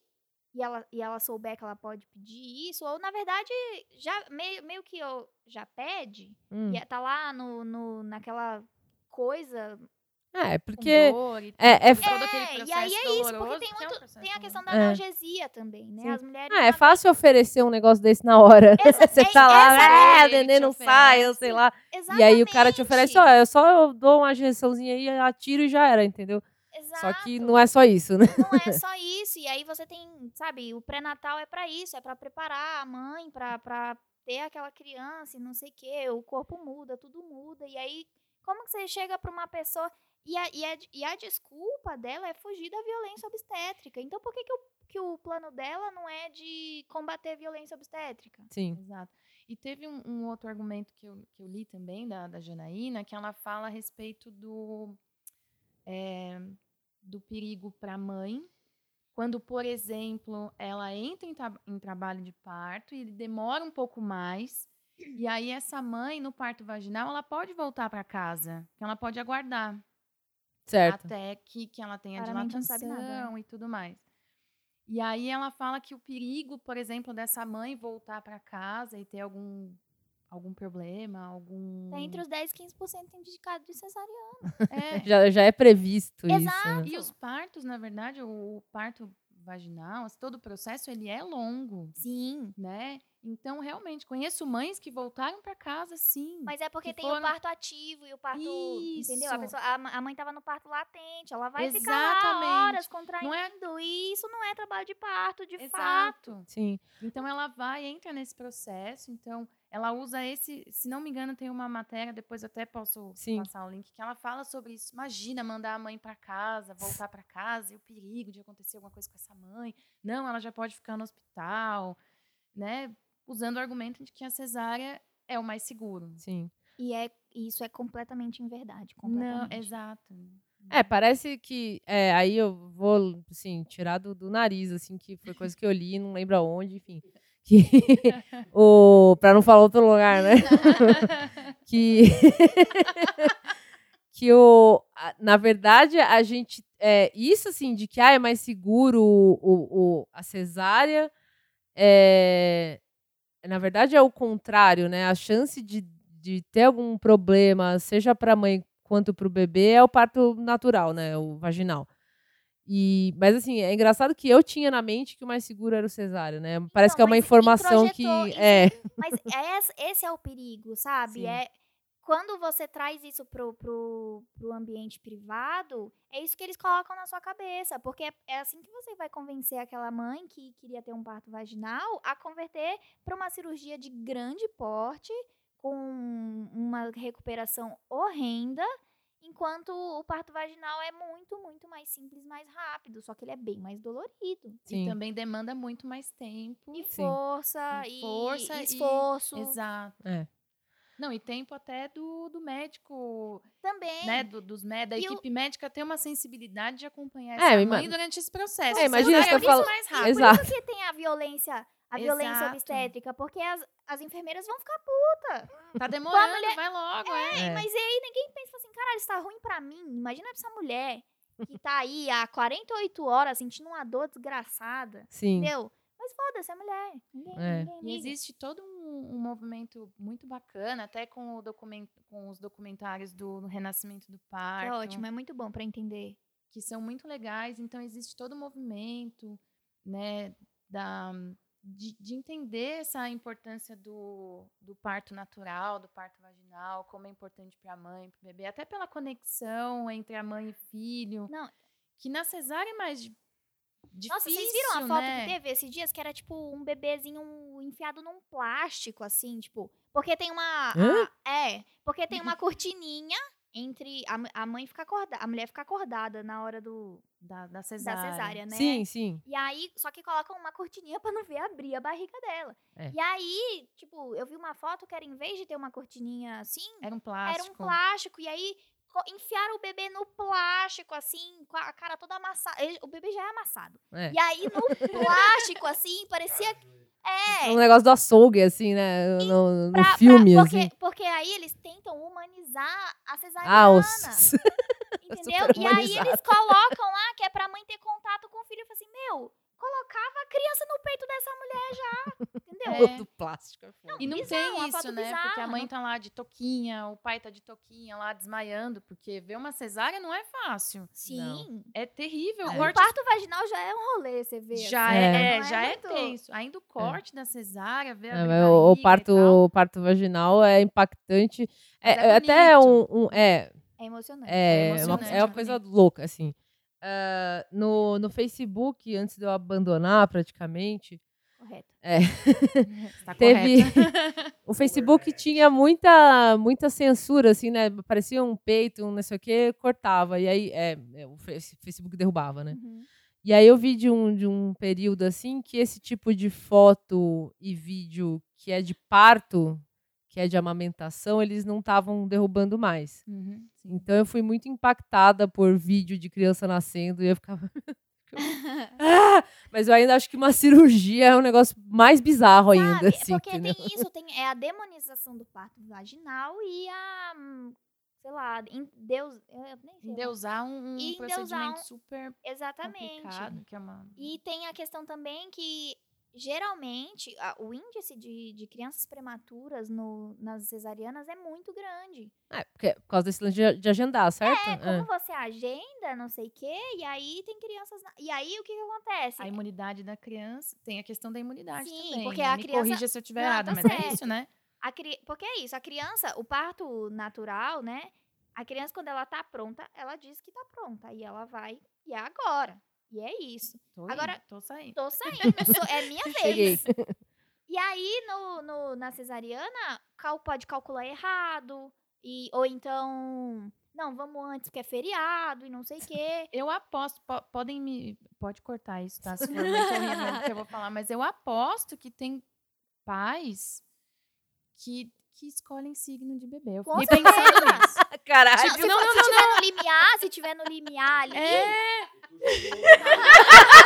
e ela, e ela souber que ela pode pedir isso, ou na verdade, já meio, meio que eu, já pede, Hum. e tá lá no, no, naquela coisa. É, Com porque. dor e é- é É, e aí é isso, porque tem que é um muito. processo Tem a questão da É. analgesia também, né? Sim. As mulheres. Ah, é fácil oferecer um negócio desse na hora. (laughs) Você é- tá lá, ah, é o neném ele não sai, eu sei lá. E aí o cara te oferece, ó, Exatamente. eu só eu dou uma injeçãozinha aí, atiro e já era, entendeu? Só que Exato. não é só isso, né? Não é (laughs) só isso. E aí você tem, sabe, o pré-natal é pra isso, é pra preparar a mãe pra, pra ter aquela criança e não sei o quê. O corpo muda, tudo muda. E aí, como que você chega pra uma pessoa. E a, e a, e a desculpa dela é fugir da violência obstétrica. Então, por que, que, o, que o plano dela não é de combater a violência obstétrica? Sim. Exato. E teve um, um outro argumento que eu, que eu li também da, da Janaína, que ela fala a respeito do, é, do perigo para a mãe, quando, por exemplo, ela entra em, tra- em trabalho de parto e ele demora um pouco mais, e aí essa mãe, no parto vaginal, ela pode voltar para casa, que ela pode aguardar Certo. até que, que ela tenha Claramente não sabe nada, né? dilatação e tudo mais. E aí ela fala que o perigo, por exemplo, dessa mãe voltar para casa e ter algum algum problema, algum Tá entre os 10 e 15% indicado de cesariana. é, (laughs) Já, já é previsto isso. Exato. Né? e os partos, na verdade, o, o parto vaginal, assim, todo o processo ele é longo, Sim. né? Então, realmente, conheço mães que voltaram para casa, sim. Mas é porque que tem o foram- parto ativo e o parto. Entendeu? A, Isso. pessoa, a, a mãe tava no parto latente, ela vai ficar Exatamente. lá horas Não contraindo. E isso não é trabalho de parto, de fato. Exato. Sim. Então ela vai, entra nesse processo, então ela usa esse, se não me engano, tem uma matéria, depois eu até posso Sim. passar o link, que ela fala sobre isso. Imagina mandar a mãe para casa, voltar para casa, e o perigo de acontecer alguma coisa com essa mãe. Não, ela já pode ficar no hospital, né? Usando o argumento de que a cesárea é o mais seguro. Sim. E é, isso é completamente inverdade. Não, Completamente. exato. É, parece que. É, aí eu vou, assim, tirar do, do nariz, assim, que foi coisa que eu li, não lembro aonde, enfim. Que, (laughs) o, pra não falar outro lugar, né? (laughs) que (laughs) que o na verdade a gente é isso assim de que ah, é mais seguro o, o- o- a cesárea é na verdade é o contrário né? A chance de, de ter algum problema seja para a mãe quanto para o bebê é o parto natural né? O vaginal e mas assim é engraçado que eu tinha na mente que o mais seguro era o cesárea né parece que é uma informação que isso é Mas (laughs) é esse, esse é o perigo, sabe? Sim. É quando você traz isso pro, pro, pro ambiente privado, é isso que eles colocam na sua cabeça. Porque é, é assim que você vai convencer aquela mãe que queria ter um parto vaginal a converter para uma cirurgia de grande porte, com uma recuperação horrenda, enquanto o parto vaginal é muito, muito mais simples, mais rápido. Só que ele é bem mais dolorido. sim E também demanda muito mais tempo. E Sim. força, E e, força e e- esforço. Exato. É. Não, e tempo até do, do médico, Também. né? Do, dos mé- da E o- equipe médica ter uma sensibilidade de acompanhar É, essa mãe durante esse processo. É, imagina, você tá é falando- mais E rápido. por Exato. isso que tem a violência, a violência Exato. obstétrica, porque as, as enfermeiras vão ficar puta. Tá demorando, mulher- vai logo, é. É. Mas e aí ninguém pensa assim, caralho, isso tá ruim pra mim. Imagina essa mulher que tá aí há 48 horas sentindo uma dor desgraçada. sim Entendeu? Mas foda-se, é mulher. Ninguém, É. ninguém E existe todo um, um movimento muito bacana, até com, o document, com os documentários do Renascimento do Parto. É ótimo, é muito bom pra entender. que são muito legais. Então, existe todo o movimento, né, da, de, de entender essa importância do, do parto natural, do parto vaginal, como é importante para a mãe, para o bebê, até pela conexão entre a mãe e filho. Não. Que na cesárea é mais di- difícil, Nossa, vocês viram a foto né? que teve esses dias? Que era tipo um bebezinho enfiado num plástico, assim, tipo. Porque tem uma. Hã? a- é, porque tem (laughs) uma cortininha entre. A, a mãe fica acordada. A mulher fica acordada na hora do, Da, da da cesárea. cesárea, né? sim sim E aí, só que colocam uma cortininha pra não ver abrir a barriga dela. É. E aí, tipo, eu vi uma foto que era em vez de ter uma cortininha assim, Era um era plástico. um plástico. E aí enfiaram o bebê no plástico, assim, com a cara toda amassada. O bebê já é amassado. é. E aí, no plástico, assim, parecia. É. um negócio do açougue assim né no, no pra- pra- filme porque, assim porque aí eles tentam humanizar a ah cesariana. os (laughs) entendeu? E aí eles colocam lá que é pra mãe ter contato com o filho. Eu falei assim, meu, colocava a (laughs) É. do plástico é foda. E não Bizarro, tem uma isso, né? Porque bizarra, a mãe não- tá lá de toquinha, o pai tá de toquinha lá desmaiando, porque ver uma cesárea não é fácil. Sim. É terrível. O O corte parto vaginal já é um rolê, você vê. já assim. é, É. é, Não já é muito- tenso. Ainda o corte da cesárea, ver a É, o, o e parto, tal. o parto vaginal é impactante. É, é é até um, um- é, É emocionante. é, é, uma, emocionante, é uma é coisa bonito. louca, assim. Ah, no, no Facebook, antes de eu abandonar praticamente, Correto. (laughs) Tá teve- correta. (laughs) o Facebook tinha muita, muita censura, assim, né? Parecia um peito, um não sei o que, cortava. E aí, é, é, o Face- Facebook derrubava, né? Uhum. E aí eu vi de um, de um período assim que esse tipo de foto e vídeo que é de parto, que é de amamentação, eles não estavam derrubando mais. Uhum. Então eu fui muito impactada por vídeo de criança nascendo e eu ficava. (laughs) Ah! Mas eu ainda acho que uma cirurgia é um negócio mais bizarro ainda. Sabe? Assim, Porque entendeu? tem isso, tem é a demonização do parto vaginal e a, sei lá, em Deus, eu nem sei. Endeusar um, um procedimento um- super Exatamente. complicado, que é uma... E tem a questão também que, geralmente, a- o índice de, de crianças prematuras no, nas cesarianas é muito grande. É, porque, por causa desse lance de, de agendar, certo? É, como você agenda, não sei o quê, e aí tem crianças... na- E aí, o que que acontece? A imunidade da criança, tem a questão da imunidade Sim, também. porque né? a Me criança- corrija se eu estiver Não, errada, tá mas é certo. isso, né? A cri... Porque é isso, a criança, o parto natural, né? A criança, quando ela tá pronta, ela diz que tá pronta. E ela vai, e é agora. E é isso. Tô Agora- indo, tô saindo. Tô saindo, sou- é minha (laughs) Cheguei. vez. E aí, no, no- na cesariana, cal, pode calcular errado. E, ou então, não, vamos antes porque é feriado e não sei o quê. (laughs) Eu aposto, po- podem me. Pode cortar isso, tá? Se (laughs) for horrível que eu vou falar, mas eu aposto que tem pais que, que escolhem signo de bebê. Eu Com fiquei pensando nisso. (laughs) Caralho. se, for- se tiver no limiar, se tiver no limiar ali. É. (laughs)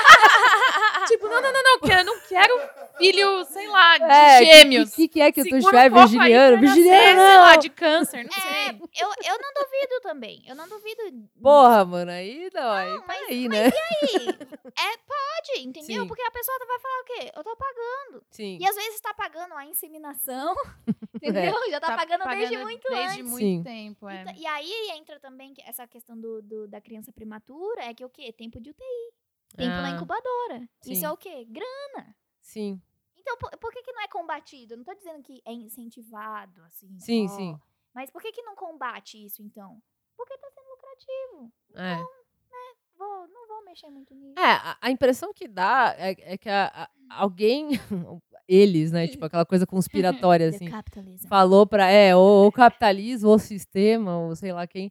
tipo, não, não, não, não, eu não quero filho, sei lá, de É, gêmeos. O que, que é que tu aí virginiano? Virginiano, sei lá, não. de câncer, não É, sei. eu, eu não duvido também. Eu não duvido. Porra, mano, aí não, aí Não, mas- peraí, né? Aí, é, pode, entendeu? Sim. Porque a pessoa vai falar o quê? Eu tô pagando. Sim. E às vezes tá pagando a inseminação, (laughs) entendeu? Já tá, pagando, desde muito desde antes. muito Sim. tempo, é. Então, E aí entra também essa questão do, do- da criança prematura, é que o quê? Tempo de UTI. Tempo na Ah, incubadora. Isso sim. é o quê? Grana. Sim, Então, por, por que, que não é combatido? Eu não tô dizendo que é incentivado, assim. Sim, ó. sim. Mas por que, que não combate isso, então? Porque tá sendo lucrativo. é. Vou, não vou mexer muito nisso. É, a, a impressão que dá é, é que a- a- alguém, (laughs) eles, né, tipo aquela coisa conspiratória, (laughs) assim, falou pra, é, ou o capitalismo, ou o sistema, ou sei lá quem,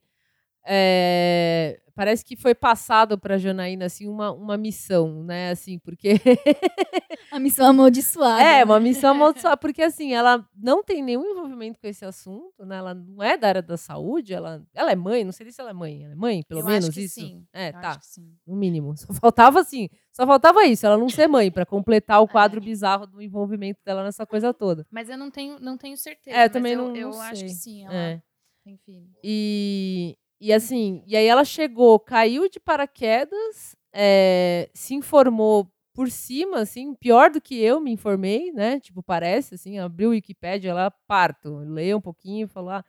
é, parece que foi passado pra Janaína, assim, uma, uma missão, né, assim, porque (laughs) A missão amaldiçoada. É, uma missão amaldiçoada, porque assim, ela não tem nenhum envolvimento com esse assunto, né? Ela não é da área da saúde, ela, ela é mãe, não sei se ela é mãe, ela é mãe, pelo Eu menos acho que isso. sim. É, Eu tá, no mínimo. Só faltava assim, só faltava isso, ela não ser mãe, pra completar o (laughs) quadro bizarro do envolvimento dela nessa coisa toda. Mas eu não tenho, não tenho certeza. É, também eu, não- Eu não acho que sei. sim, ela É. tem filho. E, e assim, e aí ela chegou, caiu de paraquedas, é, se informou por cima, assim, pior do que eu me informei, né? Tipo, parece, assim, abriu o Wikipédia lá, parto, leu um pouquinho, falou, ah,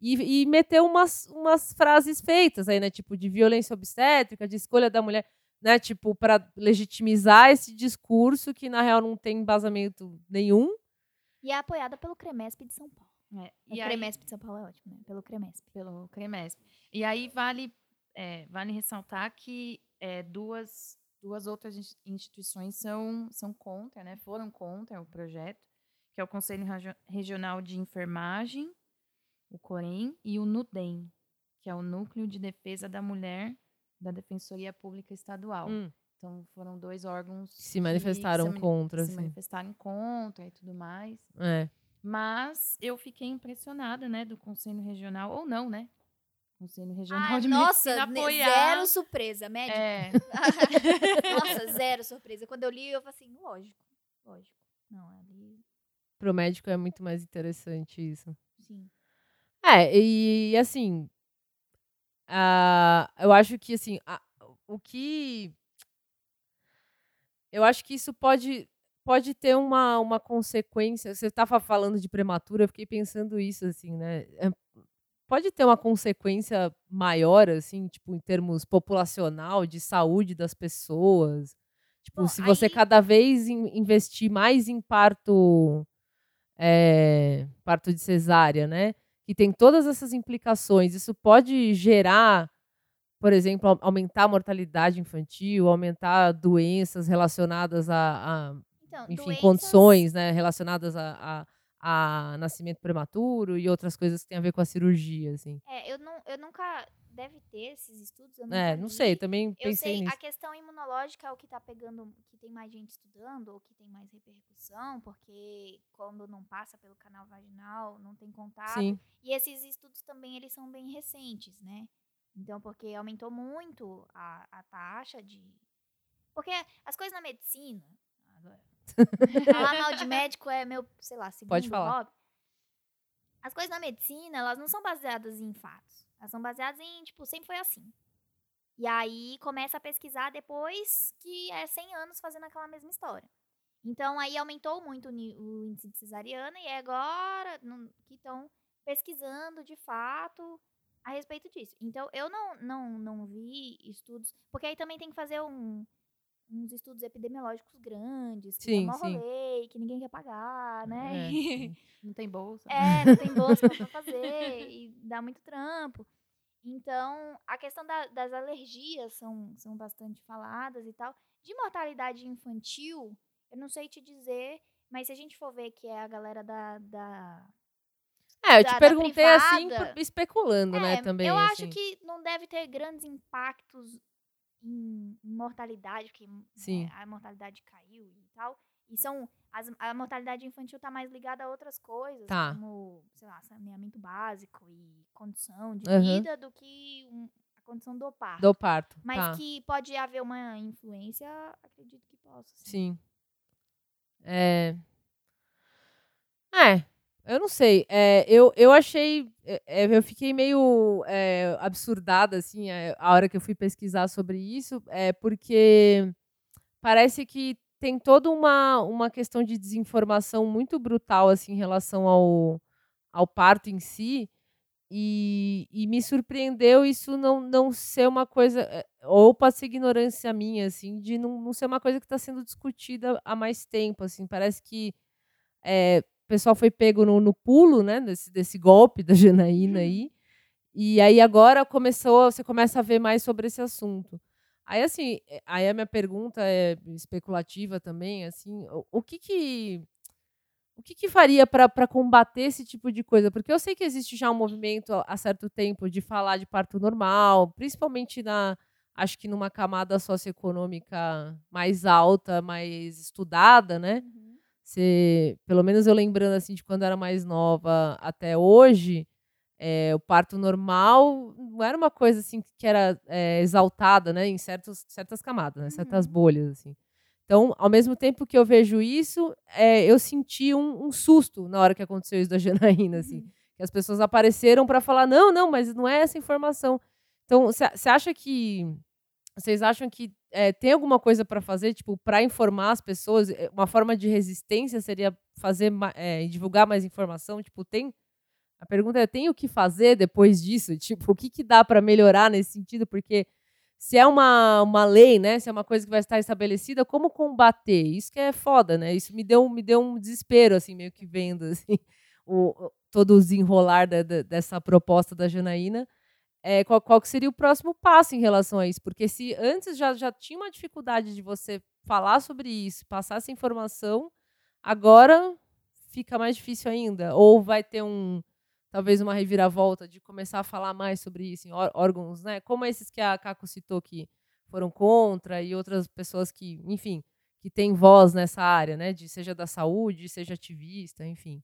e, e meteu umas, umas frases feitas aí, né? Tipo, de violência obstétrica, de escolha da mulher, né? Tipo, para legitimizar esse discurso que, na real, não tem embasamento nenhum. E é apoiada pelo CREMESP de São Paulo. É, O E aí, CREMESP de São Paulo é ótimo, né? Pelo CREMESP. pelo CREMESP. E aí vale, é, vale ressaltar que é, duas, duas outras ins- instituições são, são contra, né? Foram contra o projeto, que é o Conselho Regi- Regional de Enfermagem, o COREM, e o NUDEM, que é o Núcleo de Defesa da Mulher da Defensoria Pública Estadual. Hum, Então foram dois órgãos se que manifestaram se mani- contra, se assim. manifestaram contra e tudo mais. É. Mas eu fiquei impressionada, né, do Conselho Regional, ou não, né? Conselho Regional Ah, (laughs) de nossa, Medicina ne- apoiar. zero surpresa, médico. É, (laughs) nossa, zero surpresa. Quando eu li, eu falei assim, lógico, lógico. Não, ali, Pro médico é muito mais interessante isso. sim. É, e assim, ah, eu acho que assim, a- o que eu acho que isso pode pode ter uma, uma consequência. Você estava falando de prematura, eu fiquei pensando isso, assim, né? É, pode ter uma consequência maior, assim, tipo, em termos populacional, de saúde das pessoas. Tipo, Bom, se você aí- cada vez in- investir mais em parto, é, parto de cesárea, né? Que tem todas essas implicações. Isso pode gerar, por exemplo, au- aumentar a mortalidade infantil, aumentar doenças relacionadas a, a Então, enfim, doenças- condições né, relacionadas a, a, a nascimento prematuro e outras coisas que têm a ver com a cirurgia, assim. É, eu, não, eu nunca. Deve ter esses estudos. É, não vi. sei, também Eu pensei sei, nisso. a questão imunológica é o que tá pegando, que tem mais gente estudando, ou que tem mais repercussão, porque quando não passa pelo canal vaginal, não tem contato. Sim, E esses estudos também, eles são bem recentes, né? Então, porque aumentou muito a, a taxa de... Porque as coisas na medicina... Agora, falar (laughs) mal de médico é meu, sei lá, segundo Pode falar. hobby. As coisas na medicina, elas não são baseadas em fatos. Elas são baseadas em, tipo, sempre foi assim. E aí começa a pesquisar depois que é 100 anos fazendo aquela mesma história. Então aí aumentou muito o índice de cesariana e é agora não- que estão pesquisando de fato a respeito disso. Então eu não, não, não vi estudos, porque aí também tem que fazer um- uns estudos epidemiológicos grandes, que Sim, mó sim. rolê, que ninguém quer pagar, né? É. (laughs) Não tem bolsa. É, não tem (laughs) bolsa pra fazer e dá muito trampo. Então, a questão da- das alergias são, são bastante faladas e tal. De mortalidade infantil, eu não sei te dizer, mas se a gente for ver que é a galera da. da É, eu da- te da perguntei assim, privada. por- especulando, né, É, também. eu assim. acho que não deve ter grandes impactos em, mortalidade, porque né, a mortalidade caiu e tal. E são. as- a mortalidade infantil tá mais ligada a outras coisas, Tá. como, sei lá, saneamento básico e condição de Aham. vida do que um- a condição do parto. Do parto. Mas tá. que pode haver uma influência, acredito que possa. sim. Sim. É. É, eu não sei. É, eu, eu achei. é, é, eu fiquei meio é, absurdada, assim, é, a hora que eu fui pesquisar sobre isso, é porque parece que tem toda uma, uma questão de desinformação muito brutal, assim, em relação ao, ao parto em si. E, e me surpreendeu isso não, não ser uma coisa, eh, ou pode ser ignorância minha, assim, de não, não ser uma coisa que está sendo discutida há mais tempo, assim, parece que o pessoal foi pego no, no pulo, né, desse, desse golpe da Janaína aí, e aí agora começou, você começa a ver mais sobre esse assunto. Aí, assim, eh, aí a minha pergunta é especulativa também, assim, o, o que que o que, que faria para combater esse tipo de coisa? Porque eu sei que existe já um movimento há há certo tempo de falar de parto normal, principalmente na, acho que numa camada socioeconômica mais alta, mais estudada, né? Você, pelo menos eu lembrando assim de quando eu era mais nova até hoje, é, o parto normal não era uma coisa assim que era é, exaltada, né, em certos, certas camadas, né, certas Uhum. bolhas assim. Então, ao mesmo tempo que eu vejo isso, é, eu senti um, um susto na hora que aconteceu isso da (laughs) Janaína, assim, Uhum. que as pessoas apareceram para falar não, não, mas não é essa informação. Então, você acha que vocês acham que é, tem alguma coisa para fazer, tipo, para informar as pessoas? É, Uma forma de resistência seria fazer é, divulgar mais informação? Tipo, tem a pergunta é: tem o que fazer depois disso? (laughs) Tipo, o que, que dá para melhorar nesse sentido? Porque se é uma, uma lei, né? Se é uma coisa que vai estar estabelecida, como combater? Isso que é foda, né? Isso me deu, me deu um desespero, assim, meio que vendo (laughs) assim, o- todo o desenrolar da- da- dessa proposta da Janaína. É, qual, qual seria o próximo passo em relação a isso? Porque se antes já, já tinha uma dificuldade de você falar sobre isso, passar essa informação, agora fica mais difícil ainda. Ou vai ter um talvez uma reviravolta de começar a falar mais sobre isso em ór- órgãos, né? Como esses que a Caco citou que foram contra e outras pessoas que, enfim, que têm voz nessa área, né? De seja da saúde, seja ativista, enfim.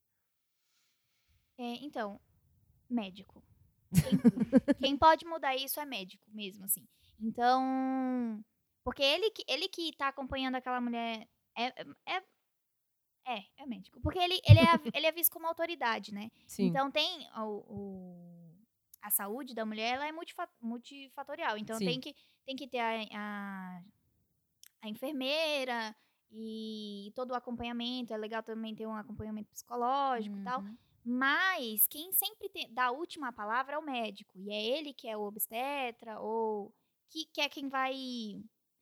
É, então, médico. Quem, (laughs) quem pode mudar isso é médico mesmo, assim. Então, porque ele que, ele que tá acompanhando aquela mulher é, é, é, é médico. Porque ele, ele, é, (laughs) ele é visto como autoridade, né? Sim. Então tem o, o- a saúde da mulher, ela é multifa- multifatorial. Então Sim. tem que, tem que ter a, a, a enfermeira e todo o acompanhamento. É legal também ter um acompanhamento psicológico e tal. Mas quem sempre tem, dá a última palavra é o médico. E é ele que é o obstetra, ou que, que é quem vai.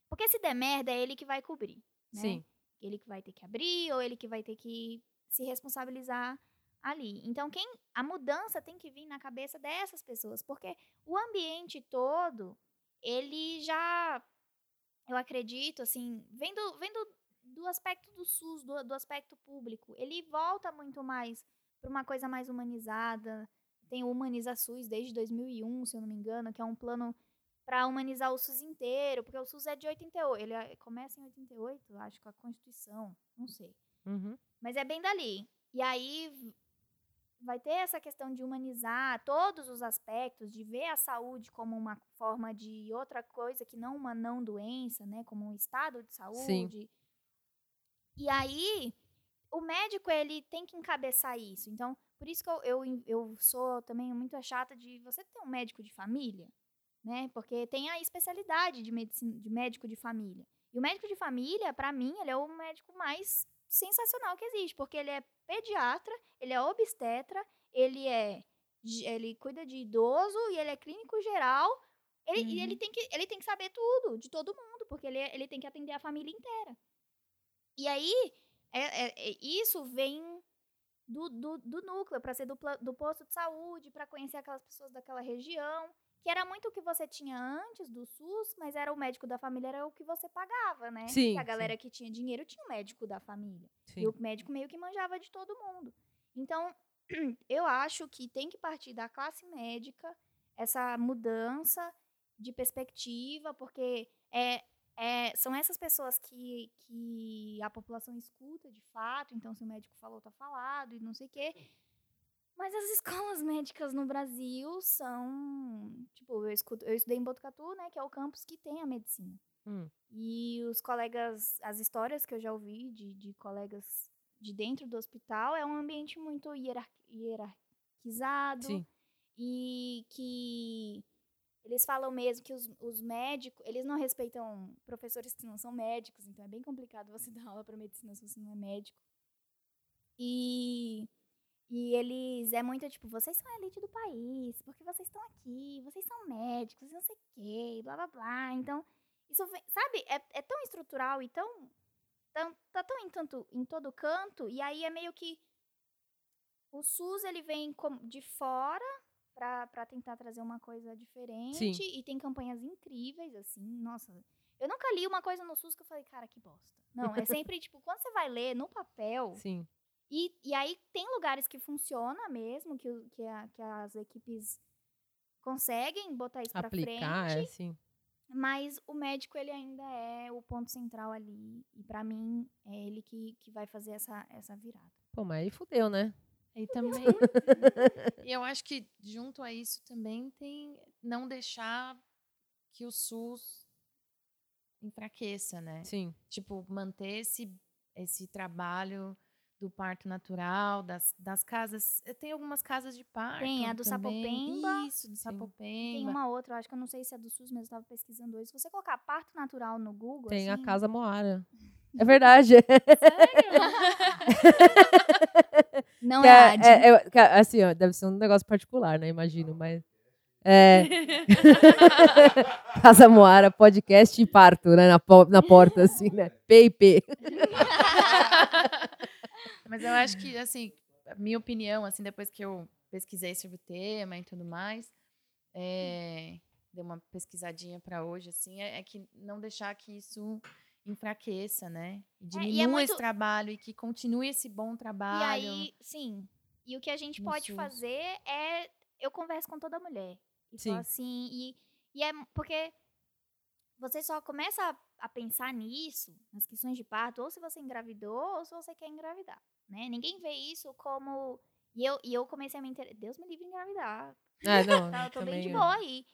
Porque se der merda, é ele que vai cobrir. Né? Sim. Ele que vai ter que abrir, ou ele que vai ter que se responsabilizar ali. Então, quem a mudança tem que vir na cabeça dessas pessoas, porque o ambiente todo, ele já, eu acredito, assim, vendo, vendo do aspecto do SUS, do, do aspecto público, ele volta muito mais para uma coisa mais humanizada. Tem o Humaniza SUS desde 2001, se eu não me engano, que é um plano para humanizar o SUS inteiro, porque o SUS é de 88, ele é- começa em 88, acho, com a Constituição, não sei. Uhum. Mas é bem dali. E aí vai ter essa questão de humanizar todos os aspectos, de ver a saúde como uma forma de outra coisa que não uma não doença, né, como um estado de saúde. E aí o médico ele tem que encabeçar isso. Então, por isso que eu, eu, eu sou também muito chata de você ter um médico de família, né? Porque tem a especialidade de medicina, de médico de família. E o médico de família, para mim, ele é o médico mais sensacional que existe, porque ele é pediatra, ele é obstetra, ele é ele cuida de idoso e ele é clínico geral. Ele, e ele tem que ele tem que saber tudo de todo mundo, porque ele, é- ele tem que atender a família inteira. E aí é- é- é- isso vem do, do, do núcleo, para ser do, do posto de saúde, para conhecer aquelas pessoas daquela região, que era muito o que você tinha antes do SUS, mas era o médico da família, era o que você pagava, né? Sim, a sim. galera que tinha dinheiro tinha o médico da família. Sim. E o médico meio que manjava de todo mundo. Então, (clears throat) eu acho que tem que partir da classe médica essa mudança de perspectiva, porque é, é, são essas pessoas que, que a população escuta de fato, então se o médico falou, tá falado, e não sei o quê. Mas as (laughs) escolas médicas no Brasil são. Tipo, eu, escuto, eu estudei em Botucatu, né? Que é o campus que tem a medicina. Hum. E os colegas, as histórias que eu já ouvi de, de colegas de dentro do hospital é um ambiente muito hierar- hierarquizado. Sim. E que eles falam mesmo que os, os médicos, eles não respeitam professores que não são médicos, então é bem complicado você (laughs) dar aula para medicina se você não é médico. E, e eles é muito tipo, vocês são a elite do país, porque vocês estão aqui, vocês são médicos, não sei o quê, blá blá blá. Então, isso sabe, é, é tão estrutural e tão, tão tá tão em tanto em todo canto, e aí é meio que o SUS ele vem de fora para tentar trazer uma coisa diferente e tem campanhas incríveis assim, nossa. Eu nunca li uma coisa no SUS que eu falei, cara, que bosta. Não, é sempre (laughs) tipo, quando você vai ler no papel, Sim. e, e aí tem lugares que funciona mesmo, que, que, a- que as equipes conseguem botar isso pra Aplicar, frente. é, sim. Mas o médico, ele ainda é o ponto central ali. E pra mim, é ele que, que vai fazer essa, essa virada. Pô, mas aí fudeu, né? E também. e (laughs) eu acho que junto a isso também tem não deixar que o SUS enfraqueça, né? Sim. Tipo, manter esse, esse trabalho do parto natural, das, das casas. eh, Tem algumas casas de parto. Tem a do também. Sapopemba. Isso, do Sim. Sapopemba. Tem uma outra, eu acho que eu não sei se é do SUS, mas eu tava pesquisando hoje. Se você colocar parto natural no Google. Tem a assim, Casa Moara. É verdade. (laughs) Não Que é, é, AD. é- é- que é- assim, ó, deve ser um negócio particular, né? Imagino, mas. É. (laughs) Casa Moara, podcast e parto, né? Na, po- na porta, assim, né? PIP. (laughs) Mas eu acho que, assim, minha opinião, assim, depois que eu pesquisei sobre o tema e tudo mais, é, dei uma pesquisadinha para hoje, assim, é, é que não deixar que isso enfraqueça, né? E É, diminua e é muito- esse trabalho e que continue esse bom E trabalho. aí, sim. E o que a gente no pode fazer é. Eu converso com toda mulher. E Sim. assim. E, e é porque você só começa a, a pensar nisso, nas questões de parto, ou se você engravidou, ou se você quer engravidar. Né? Ninguém vê isso como. E eu, e eu comecei a me interessar. Deus me livre de engravidar. Ah, não. (laughs) Tá, eu tô bem de é. boa aí.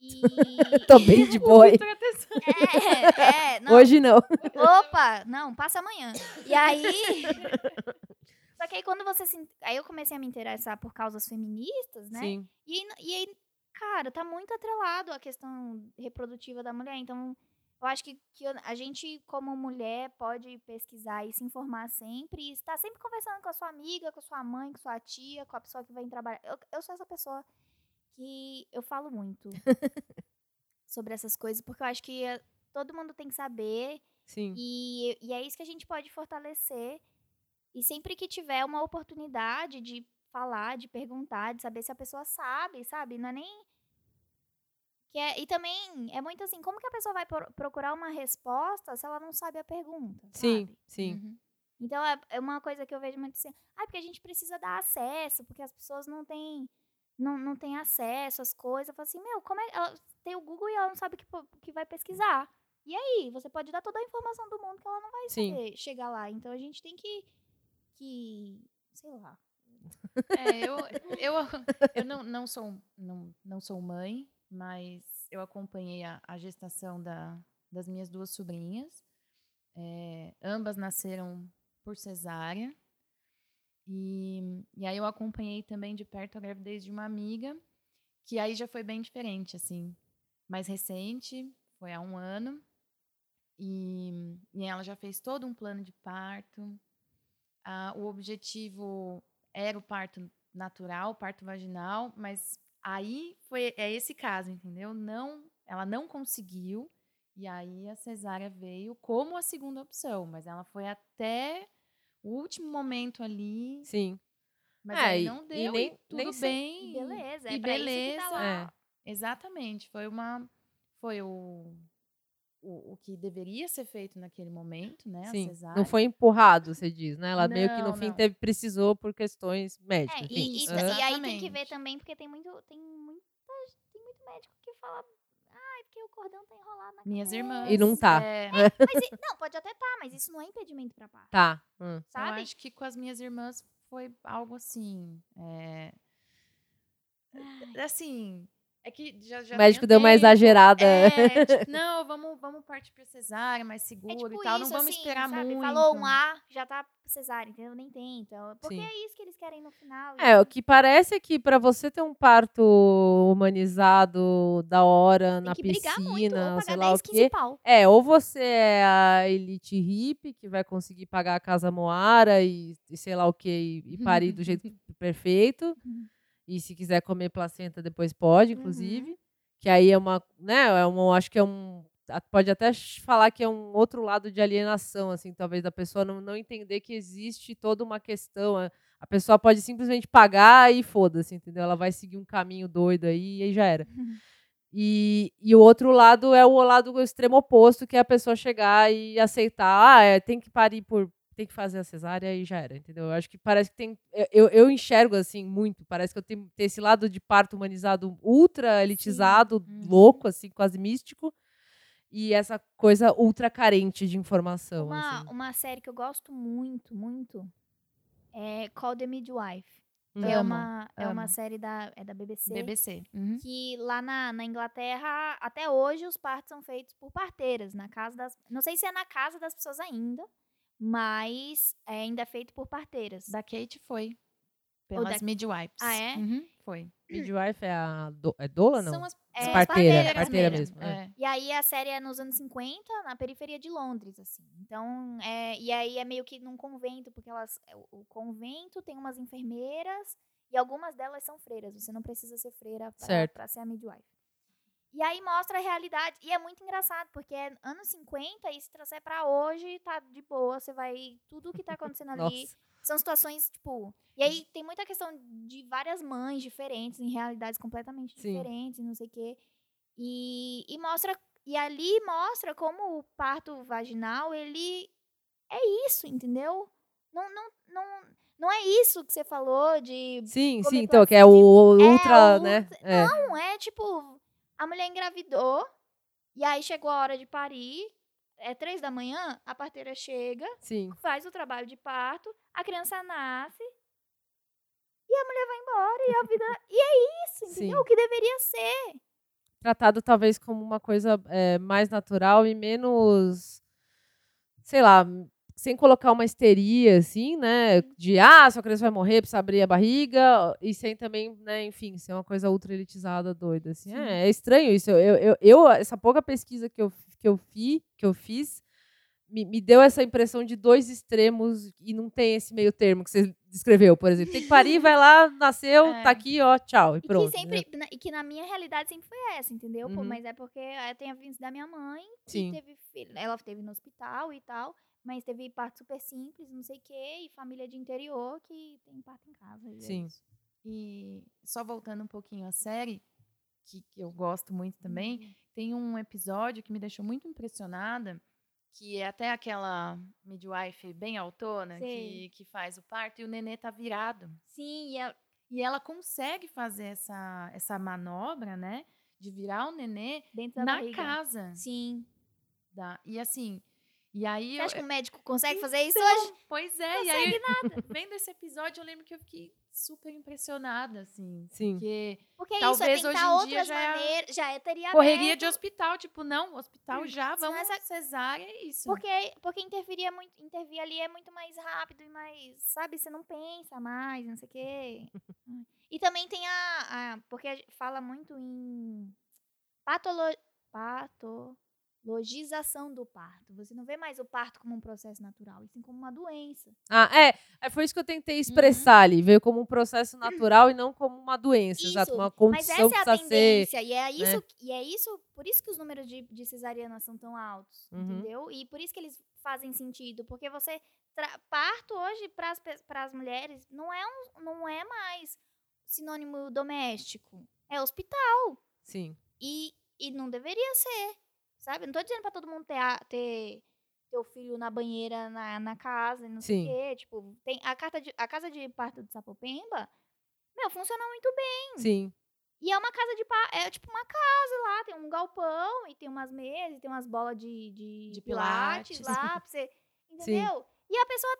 E. (laughs) Tô bem de boa. aí. (laughs) é, é, não, Hoje não. Opa, não, passa amanhã. E aí. (laughs) Só que aí quando você se. Aí eu comecei a me interessar por causas feministas, né? Sim. E, aí- e aí, cara, tá muito atrelado à questão reprodutiva da mulher. Então, Eu acho que, que a gente, como mulher, pode pesquisar e se informar sempre. E estar sempre conversando com a sua amiga, com a sua mãe, com a sua tia, com a pessoa que vem trabalhar. Eu, eu sou essa pessoa que eu falo muito (laughs) sobre essas coisas, porque eu acho que eh, todo mundo tem que saber. Sim. E, e é isso que a gente pode fortalecer. E sempre que tiver uma oportunidade de falar, de perguntar, de saber se a pessoa sabe, sabe? Não é nem. Que é, e também é muito assim, como que a pessoa vai pro- procurar uma resposta se ela não sabe a pergunta? Sim, sabe? sim. Uhum. Então é, é uma coisa que eu vejo muito assim, ah, porque a gente precisa dar acesso, porque as pessoas não têm não, não têm acesso às coisas. Eu falo assim, meu, como é ela tem o Google e ela não sabe o que, que vai pesquisar. E aí, você pode dar toda a informação do mundo que ela não vai Sim. saber chegar lá. Então a gente tem que que sei lá. É, eu, eu, (laughs) eu não, não, sou, não, não sou mãe, mas eu acompanhei a, a gestação da, das minhas duas sobrinhas. É, ambas nasceram por cesárea. E, e aí eu acompanhei também de perto a gravidez de uma amiga, que aí já foi bem diferente, assim. Mais recente, foi há um ano. E, e ela já fez todo um plano de parto. Ah, o objetivo era o parto natural, parto vaginal, mas aí foi é esse caso, entendeu? Não, ela não conseguiu e aí a cesárea veio como a segunda opção, mas ela foi até o último momento ali, Sim. mas É, aí não e deu, nem- e tudo nem se- bem. E beleza, é e pra isso que tá beleza. lá. É. Exatamente, foi uma foi o, o, o que deveria ser feito naquele momento, né? Sim. cesárea. Não foi empurrado, você diz, né? Ela meio que no Não, fim não. teve, precisou por questões médicas. É, e, e, Isso, e aí tem que ver também, porque tem muito, tem muita, tem muito médico que fala, ai, porque o cordão tá enrolado na Minhas cabeça." irmãs. E não tá. é, (laughs) Mas e- não, pode até tá, mas isso não é impedimento pra parto, Tá. hum. sabe? Eu acho que com as minhas irmãs foi algo assim. é, Assim. É que já, já O médico deu um uma exagerada. É, (laughs) tipo, não, vamos, vamos partir pra cesárea, mais seguro É tipo e tal. isso, não vamos assim, esperar sabe? muito. Falou um A, já tá cesárea, entendeu? Nem tenta. Porque Sim. é isso que eles querem no final. É, o que parece é que pra você ter um parto humanizado da hora tem na que brigar muito, ou piscina, pagar sei lá 10, o 15 quê. pau. É, ou você é a elite hippie que vai conseguir pagar a casa Moara e, e sei lá o que, e, e parir do jeito (laughs) perfeito. Uhum. E se quiser comer placenta, depois pode, inclusive. Que aí é uma, né, é um, acho que é um, pode até falar que é um outro lado de alienação, assim, talvez da pessoa não, não entender que existe toda uma questão. A, a pessoa pode simplesmente pagar e foda-se, entendeu? Ela vai seguir um caminho doido aí e aí já era. (laughs) E, e o outro lado é o lado extremo oposto, que é a pessoa chegar e aceitar, ah, é, tem que parir por. Tem que fazer a cesárea e já era, entendeu? Eu acho que parece que tem. eu- Eu, enxergo assim muito. Parece que eu tenho, tenho esse lado de parto humanizado ultra elitizado, Uhum. louco, assim, quase místico. E essa coisa ultra carente de informação. Uma, assim. uma série que eu gosto muito, muito, é Call the Midwife. Que é Amo, uma, é uma série da, é da BBC. BBC. Uhum. que lá na, na Inglaterra, até hoje, os partos são feitos por parteiras, na casa das. Não sei se é na casa das pessoas ainda, mas é ainda feito por parteiras. Da Kate foi. Pelas da- midwives. Ah, é? Uhum, foi. Midwife é a do, é doula, não? São as, É, são as as parteira, parteiras parteira mesmo. é. É. E aí a série é nos anos 50, na periferia de Londres, assim. Então, é, e aí é meio que num convento, porque elas, o, o convento tem umas enfermeiras e algumas delas são freiras. Você não precisa ser freira para ser a midwife. E aí mostra a realidade. E é muito engraçado, porque é anos 50 e se trouxer pra hoje, tá de boa. Você vai. Tudo que tá acontecendo (laughs) ali são situações, tipo. E aí tem muita questão de várias mães diferentes, em realidades completamente Sim. diferentes, não sei o quê. E, e mostra. E ali mostra como o parto vaginal, ele é isso, entendeu? Não, não, não, não é isso que você falou de. Sim, sim, então, que é o É, ultra, o né? É. Não, é tipo, a mulher engravidou, e aí chegou a hora de parir, é três da manhã, a parteira chega, Sim. faz o trabalho de parto, a criança nasce, e a mulher vai embora, e a vida. (laughs) e é isso, entendeu? Sim. O que deveria ser. tratado talvez como uma coisa é, mais natural e menos, sei lá, sem colocar uma histeria, assim, né? De, ah, sua criança vai morrer, precisa abrir a barriga, e sem também, né, enfim, ser uma coisa ultra elitizada, doida, assim. É, é estranho isso. Eu, eu, eu, essa pouca pesquisa que eu que eu, fi, que eu fiz me, me deu essa impressão de dois extremos e não tem esse meio termo que você descreveu, por exemplo. Tem que parir, vai lá, nasceu, É. tá aqui, ó, tchau, e E pronto. que, sempre, na- e que na minha realidade sempre foi essa, entendeu? Pô, Uhum. mas é porque eu tenho a vivência da minha mãe, que Sim. teve filho. Ela teve no hospital e tal, mas teve parto super simples, não sei o quê, e família de interior que tem parto em casa. e é Sim. E só voltando um pouquinho à série, que, que eu gosto muito também, Uhum. tem um episódio que me deixou muito impressionada, que é até aquela midwife bem autona que, que faz o parto e o nenê tá virado. Sim, e ela, E ela consegue fazer essa, essa manobra, né? De virar o nenê dentro na barriga. casa. Sim. Da, e assim, e aí Você eu, acha que um médico consegue fazer isso Então, hoje? Pois é, e aí (laughs) vendo esse episódio eu lembro que eu fiquei super impressionada, assim. Sim. Porque Porque é Talvez isso, é hoje em dia outras já é- maneiras, já é teria correria de aberto, hospital, tipo, não, hospital já, senão vamos essa- cesárea, é isso. Porque, porque interferir, é muito, intervir ali é muito mais rápido e mais, sabe, você não pensa mais, não sei o quê. (laughs) e também tem a, a- porque fala muito em patolo, patologização do parto. Você não vê mais o parto como um processo natural, e sim como uma doença. Ah, é, é. Foi isso que eu tentei Uhum. expressar ali. Veio como um processo natural e não como uma doença. Exato, Isso, uma Mas condição essa é a precisa ser. tendência, e é isso, e é isso, por isso que os números de, de cesariana são tão altos, Uhum. entendeu? E por isso que eles fazem sentido, porque você parto hoje para as mulheres não é um, não é mais sinônimo doméstico, é hospital Sim. e, e não deveria ser, sabe? Não tô dizendo para todo mundo ter a- ter teu filho na banheira na, na casa, e não sei Sim. o quê, tipo, tem a carta de, a casa de parto de Sapopemba, meu, funciona muito bem. Sim. E é uma casa de é tipo uma casa lá, tem um galpão e tem umas mesas, e tem umas bolas de, de, De pilates, pilates. lá pra você, (laughs) entendeu? E a pessoa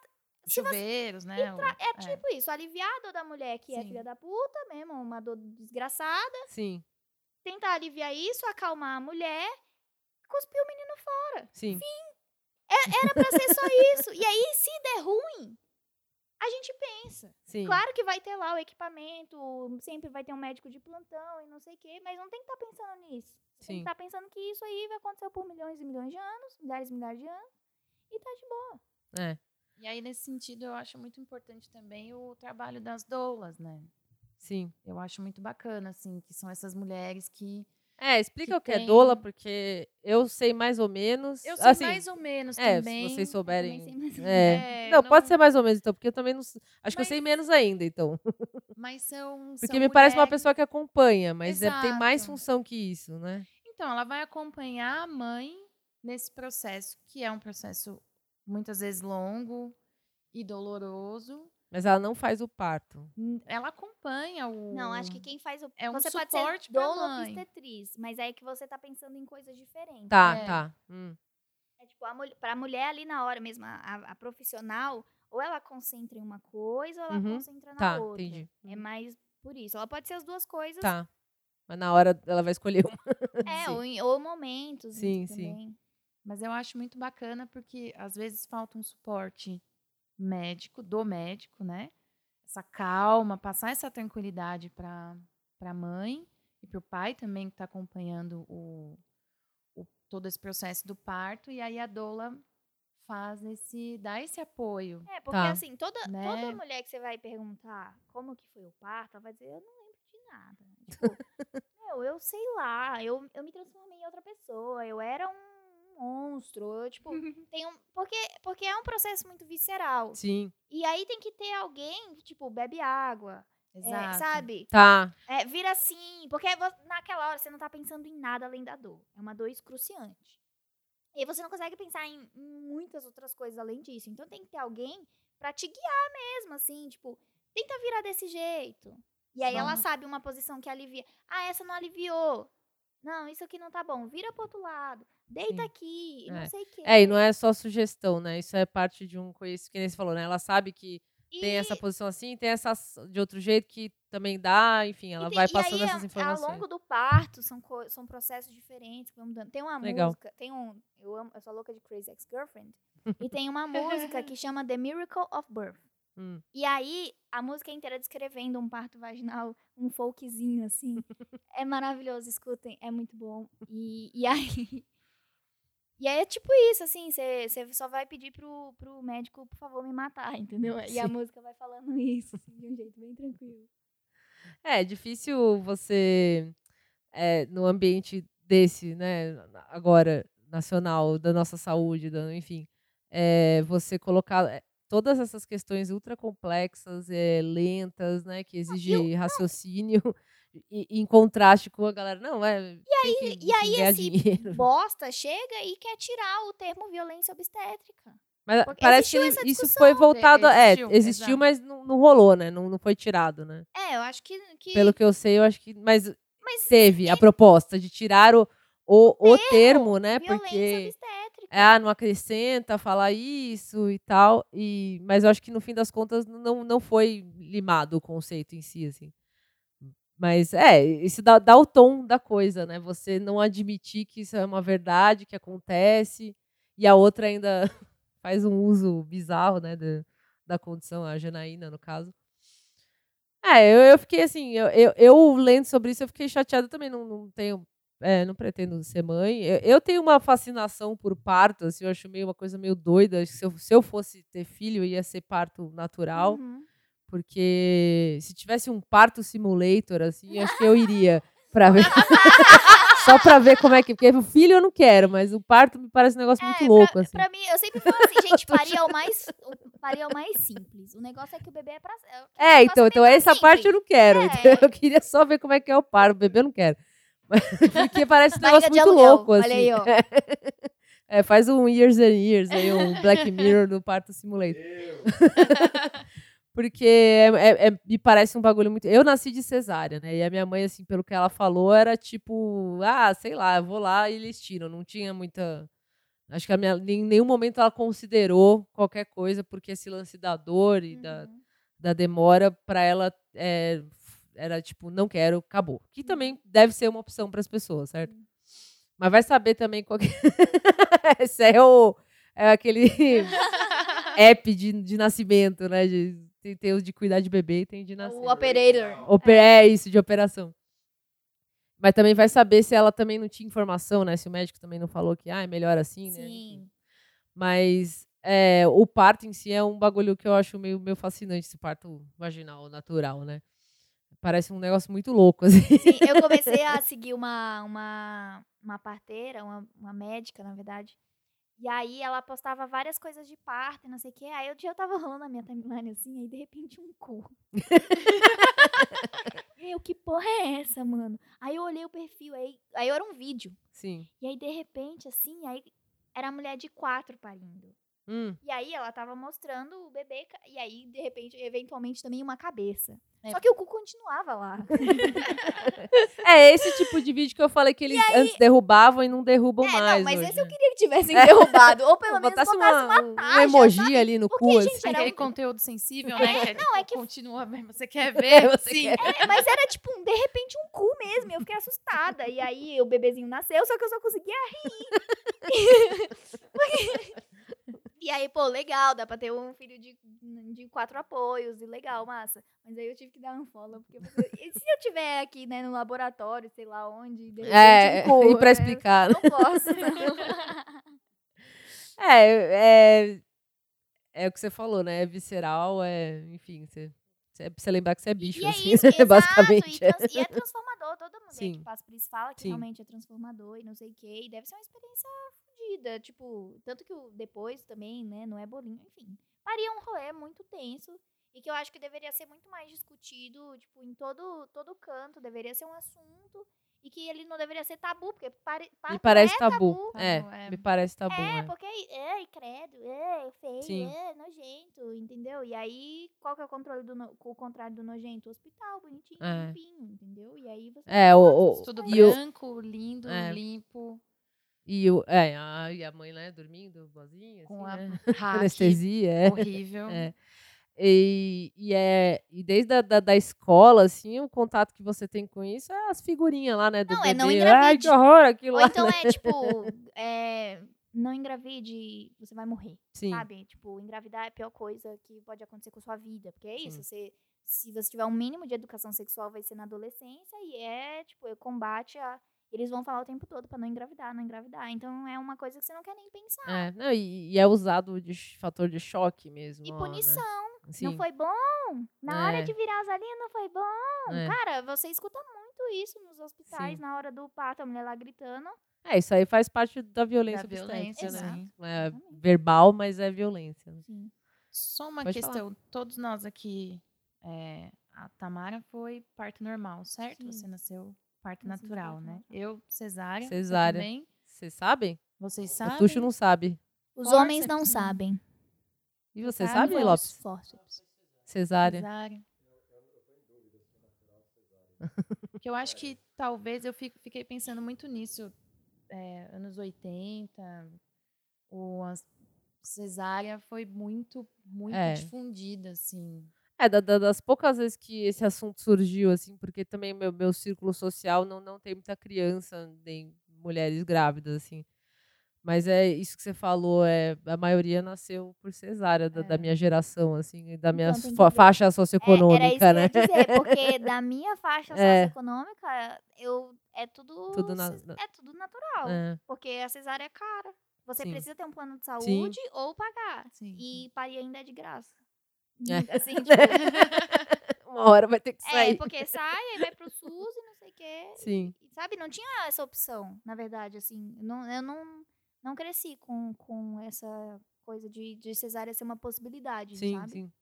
se você- Chuveiros, né? o- é tipo isso, aliviar a dor da mulher que é Sim. filha da puta mesmo, uma dor desgraçada, Sim. tentar aliviar isso, acalmar a mulher, cuspir o menino fora. Sim. Era pra ser só isso. E aí, se der ruim, a gente pensa. Sim. Claro que vai ter lá o equipamento, sempre vai ter um médico de plantão e não sei o quê, mas não tem que estar pensando nisso. Você tem que Sim. estar pensando que isso aí vai acontecer por milhões e milhões de anos, milhares e milhares de anos, e tá de boa. É. E aí, nesse sentido, eu acho muito importante também o trabalho das doulas, né? Sim. Eu acho muito bacana, assim, que são essas mulheres que. É, explica Que o que é tem- doula, porque eu sei mais ou menos. Eu sei assim, mais ou menos é, também. se vocês souberem. também sei mais ou É. É, não, pode ser mais ou menos, então, porque eu também não. Acho que eu Mas- sei menos ainda, então. Mas são. Porque são me parece uma pessoa que acompanha, mas é, tem mais função que isso, né? Então, ela vai acompanhar a mãe nesse processo, que é um processo muitas vezes longo e doloroso. Mas ela não faz o parto. N- Ela acompanha o. Não, acho que quem faz o. É um você pode suporte ser pra doula obstetriz, mas é que você tá pensando em coisas diferentes. Tá, É. tá. Hum, É tipo, a mulher, pra mulher ali na hora mesmo, a, a- profissional, ou ela concentra em uma coisa, ou ela Uhum. concentra na Tá, outra. entendi. É mais por isso. Ela pode ser as duas coisas. Tá. Mas na hora ela vai escolher uma. (laughs) É, Sim. ou, em- ou momentos Sim, também. Mas eu acho muito bacana porque às vezes falta um suporte médico, do médico, né? Essa calma, passar essa tranquilidade para a mãe e para o pai também que está acompanhando o, o- todo esse processo do parto. E aí a doula faz esse, dá esse apoio. É, porque Tá. assim, toda, Né? toda mulher que você vai perguntar como que foi o parto, ela vai dizer, eu não lembro de nada. Tipo, (laughs) meu, eu sei lá, eu, eu me transformei em outra pessoa, eu era um monstro, eu, tipo, (laughs) tem um... Porque, porque é um processo muito visceral. Sim. E aí tem que ter alguém, que, tipo, bebe água, é, sabe? Tá. É, vira assim, porque vo- naquela hora você não tá pensando em nada além da dor. É uma dor excruciante. E você não consegue pensar em, em muitas outras coisas além disso. Então tem que ter alguém pra te guiar mesmo, assim, tipo, tenta virar desse jeito. E aí ela Vamos- sabe uma posição que alivia. Ah, essa não aliviou. Não, isso aqui não tá bom. Vira pro outro lado. Deita Sim. aqui. e É. Não sei o quê. É, e não é só sugestão, né? Isso é parte de um conhecimento, que nem você falou, né? Ela sabe que tem essa E- posição assim, tem essa de outro jeito que também dá, enfim, ela E tem- vai e passando aí, essas informações. Ao longo do parto, são, são processos diferentes. Tem uma Legal. música, tem um. Eu, amo, eu sou louca de Crazy Ex-Girlfriend. e tem uma música que (laughs) chama The Miracle of Birth. Hum. E aí, a música inteira descrevendo um parto vaginal, um folkzinho assim. é maravilhoso, escutem, é muito bom. E, e aí. E aí é tipo isso, assim, você só vai pedir pro, pro médico, por favor, me matar, entendeu? E a música vai falando (laughs) isso, assim, de um jeito bem tranquilo. É, difícil você, é, no ambiente desse, né, agora, nacional, da nossa saúde, da, enfim, é, você colocar é, todas essas questões ultra complexas, é, lentas, né, que exigem raciocínio, e, em contraste com a galera, não, é. E aí, e aí esse dinheiro. bosta chega e quer tirar o termo violência obstétrica. Mas porque parece que existiu isso foi voltado. a- É, Existiu, existiu, exato. mas não, não rolou, né? Não, não foi tirado, né? É, eu acho que. que Pelo que eu sei, eu acho que. Mas mas teve a proposta de tirar o, o, o termo, né? violência Porque. obstétrica. Ah, não acrescenta falar isso e tal. E, mas eu acho que no fim das contas não, não foi limado o conceito em si, assim. Mas é, isso dá, dá o tom da coisa, né? Você não admitir que isso é uma verdade, que acontece, e a outra ainda (laughs) faz um uso bizarro, né? Da, da condição, a Janaína, no caso. É, eu, eu fiquei assim, eu, eu, eu lendo sobre isso, eu fiquei chateada também, não, não tenho é, não pretendo ser mãe. Eu, eu tenho uma fascinação por parto, assim, eu acho meio uma coisa meio doida. Se eu, se eu fosse ter filho, ia ser parto natural, Uhum. Porque se tivesse um parto simulator, assim, acho que eu iria pra ver. (laughs) Só pra ver como é que. Porque o filho eu não quero, mas o parto me parece um negócio muito É, louco, pra, assim. pra mim, eu sempre falo assim, gente, (laughs) parir é o mais, parir é o mais simples. O negócio é que o bebê é pra. É, o É, então, então essa mais parte eu simples. não quero. É. entendeu? Eu queria só ver como é que é o parto. O bebê eu não quero. (laughs) Porque parece um negócio muito aluguel, louco, assim. olha aí, ó. É, faz um Years and Years aí, um Black Mirror do Parto Simulator. Porque é- é- é- me parece um bagulho muito. Eu nasci de cesárea, né? E a minha mãe, assim, pelo que ela falou, era tipo, ah, sei lá, eu vou lá e eles tiram. Não tinha muita. Acho que a minha, em nenhum momento ela considerou qualquer coisa, porque esse lance da dor e da, Uhum. da demora, pra ela é, era tipo, não quero, acabou. Que também deve ser uma opção para as pessoas, certo? Mas vai saber também qual que... (laughs) Esse é, o, é aquele (laughs) app de, de nascimento, né? De, tem, tem os de cuidar de bebê e tem de nascer. O operator. Ope- É isso, de operação. Mas também vai saber se ela também não tinha informação, né? Se o médico também não falou que ah, é melhor assim, né? Sim. Mas é, o parto em si é um bagulho que eu acho meio, meio fascinante, esse parto vaginal, natural, né? Parece um negócio muito louco, (laughs) assim. Sim, eu comecei a seguir uma, uma, uma parteira, uma, uma médica, na verdade. E aí ela postava várias coisas de parto não sei o quê. Aí um dia eu tava (laughs) rolando a minha timeline assim, aí de repente um cu. (laughs) eu, que porra é essa, mano? Aí eu olhei o perfil, aí, aí era um vídeo. Sim. E aí, de repente, assim, aí era a mulher de quatro parindo. Hum, E aí ela tava mostrando o bebê, e aí, de repente, eventualmente também uma cabeça. É. Só que o cu continuava lá. (laughs) É esse tipo de vídeo que eu falei que eles antes derrubavam e não derrubam É, mais. não, mas hoje, esse eu né? queria que tivessem (laughs) derrubado. Ou pelo menos botasse uma, uma, um taja, emoji sabe? ali no Porque, cu, gente, assim. Aquele um- conteúdo sensível, (laughs) né? É, Não, é tipo, que- continua mesmo. Você quer ver? Você Sim. quer. É, mas era tipo, um, de repente, um cu mesmo. e Eu fiquei assustada. E aí o bebezinho nasceu, só que eu só conseguia rir. E aí, pô, legal, dá pra ter um filho de, de quatro apoios, e legal, massa. Mas aí eu tive que dar um follow, porque se eu tiver aqui, né, no laboratório, sei lá onde, de repente, É, um e pra né? explicar. né? Não posso, não. (laughs) É, é, é o que você falou, né? É visceral, é, enfim, você, você é pra você lembrar que você é bicho, E é assim, isso, (laughs) exato, basicamente. E, trans- e é transformador, mulher Sim. que passa por isso fala que Sim. realmente é transformador e não sei o quê. E deve ser uma experiência fodida, tipo, tanto que o depois também, né, não é bolinho, enfim. Faria um rolê muito tenso e que eu acho que deveria ser muito mais discutido, tipo, em todo, todo canto, deveria ser um assunto e que ele não deveria ser tabu, porque pare, Me parto parece é tabu. tabu. É, Tabu, é. me parece tabu. É, é. porque, ai, credo, é feio, Sim. é nojento, entendeu? E aí, qual que é o controle do no- o contrário do nojento? Hospital, bonitinho, É. limpinho, entendeu? E aí você É, o, o, Tudo o, branco, lindo, É. limpo, e o, é, a, e a mãe, né, dormindo, boazinha, com assim, a né? hack (laughs) anestesia, é. horrível. É. E, e, é, e desde a da, da escola, assim, o contato que você tem com isso é as figurinhas lá, né? Do Não, é não bebê. Ai, engravide. que horror aquilo Ou lá. então né? é tipo, (laughs) é, não engravide, você vai morrer, Sim, sabe? Tipo, engravidar é a pior coisa que pode acontecer com sua vida. Porque é isso, Sim. você, se você tiver um mínimo de educação sexual, vai ser na adolescência e é, tipo, combate a. Eles vão falar o tempo todo pra não engravidar, não engravidar. Então é uma coisa que você não quer nem pensar. É, não, e, e é usado de fator de choque mesmo. E ó, punição. Né? Sim, Não foi bom? Na hora É. de virar as alinhas não foi bom? é. Cara, você escuta muito isso nos hospitais, Sim. na hora do parto, a mulher lá gritando. É, isso aí faz parte da violência Da violência, né? sim. É verbal, mas é violência. né? Sim. Só uma Pode falar. questão. Todos nós aqui, é, a Tamara foi parto normal, certo? Sim. Você nasceu parto natural, né? natural. Eu, cesárea. Cesárea. também. Vocês sabem? Vocês O sabem? Tuxo não sabe. Os Forceps, homens não né? sabem. E você Sabe, sabe, Lopes? os fórceps. Cesárea. Cesárea. que eu acho que talvez eu fico- fiquei pensando muito nisso. é, anos 80, o a cesárea foi muito, muito É. difundida, assim. É, da- da- das poucas vezes que esse assunto surgiu, assim, porque também meu, meu círculo social não, não tem muita criança, nem mulheres grávidas, assim. Mas é isso que você falou, é, a maioria nasceu por cesárea, da, da É. minha geração, assim, da minha Então, que faixa É, era isso que socioeconômica, eu né? ia dizer, porque (laughs) da minha faixa É. socioeconômica, eu, é tudo, Tudo na- é tudo natural. É, Porque a cesárea é cara. Você Sim. precisa ter um plano de saúde ou pagar. Sim. E parir ainda é de graça. É. Assim, (laughs) tipo, uma hora vai ter que é, sair. porque sai, aí vai pro SUS e não sei o quê. Sim, Sabe, não tinha essa opção, na verdade, assim. Não, eu não, não cresci com, com essa coisa de, de cesárea ser uma possibilidade, sim, sabe? sim.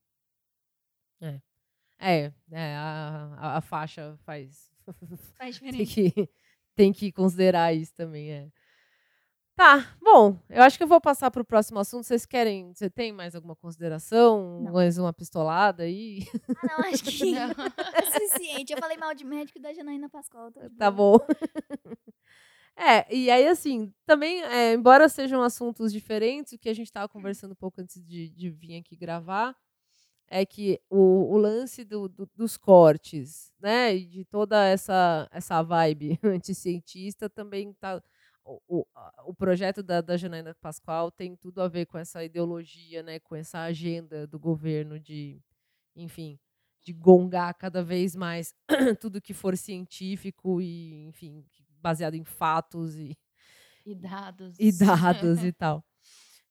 É. É, é, a, a- a faixa faz. Faz (laughs) tem, diferença. que, tem que considerar isso também, é. Tá, bom, eu acho que eu vou passar para o próximo assunto. Vocês querem. Você tem mais alguma consideração? Não. Mais uma pistolada aí? Ah, não, acho que (laughs) Não. é suficiente. Eu falei mal de médico e da Janaína Pascoal. Tá bom. (laughs) É, e aí, assim, também, é, embora sejam assuntos diferentes, o que a gente estava conversando um pouco antes de, de vir aqui gravar, é que o, o lance do- do- dos cortes, né, e de toda essa, essa vibe (laughs) anticientista também tá. O, o, projeto da, da Janaína Pascoal tem tudo a ver com essa ideologia, né, com essa agenda do governo de, enfim, de gongar cada vez mais (clears throat) tudo que for científico e, enfim, baseado em fatos e, E dados. e dados e tal.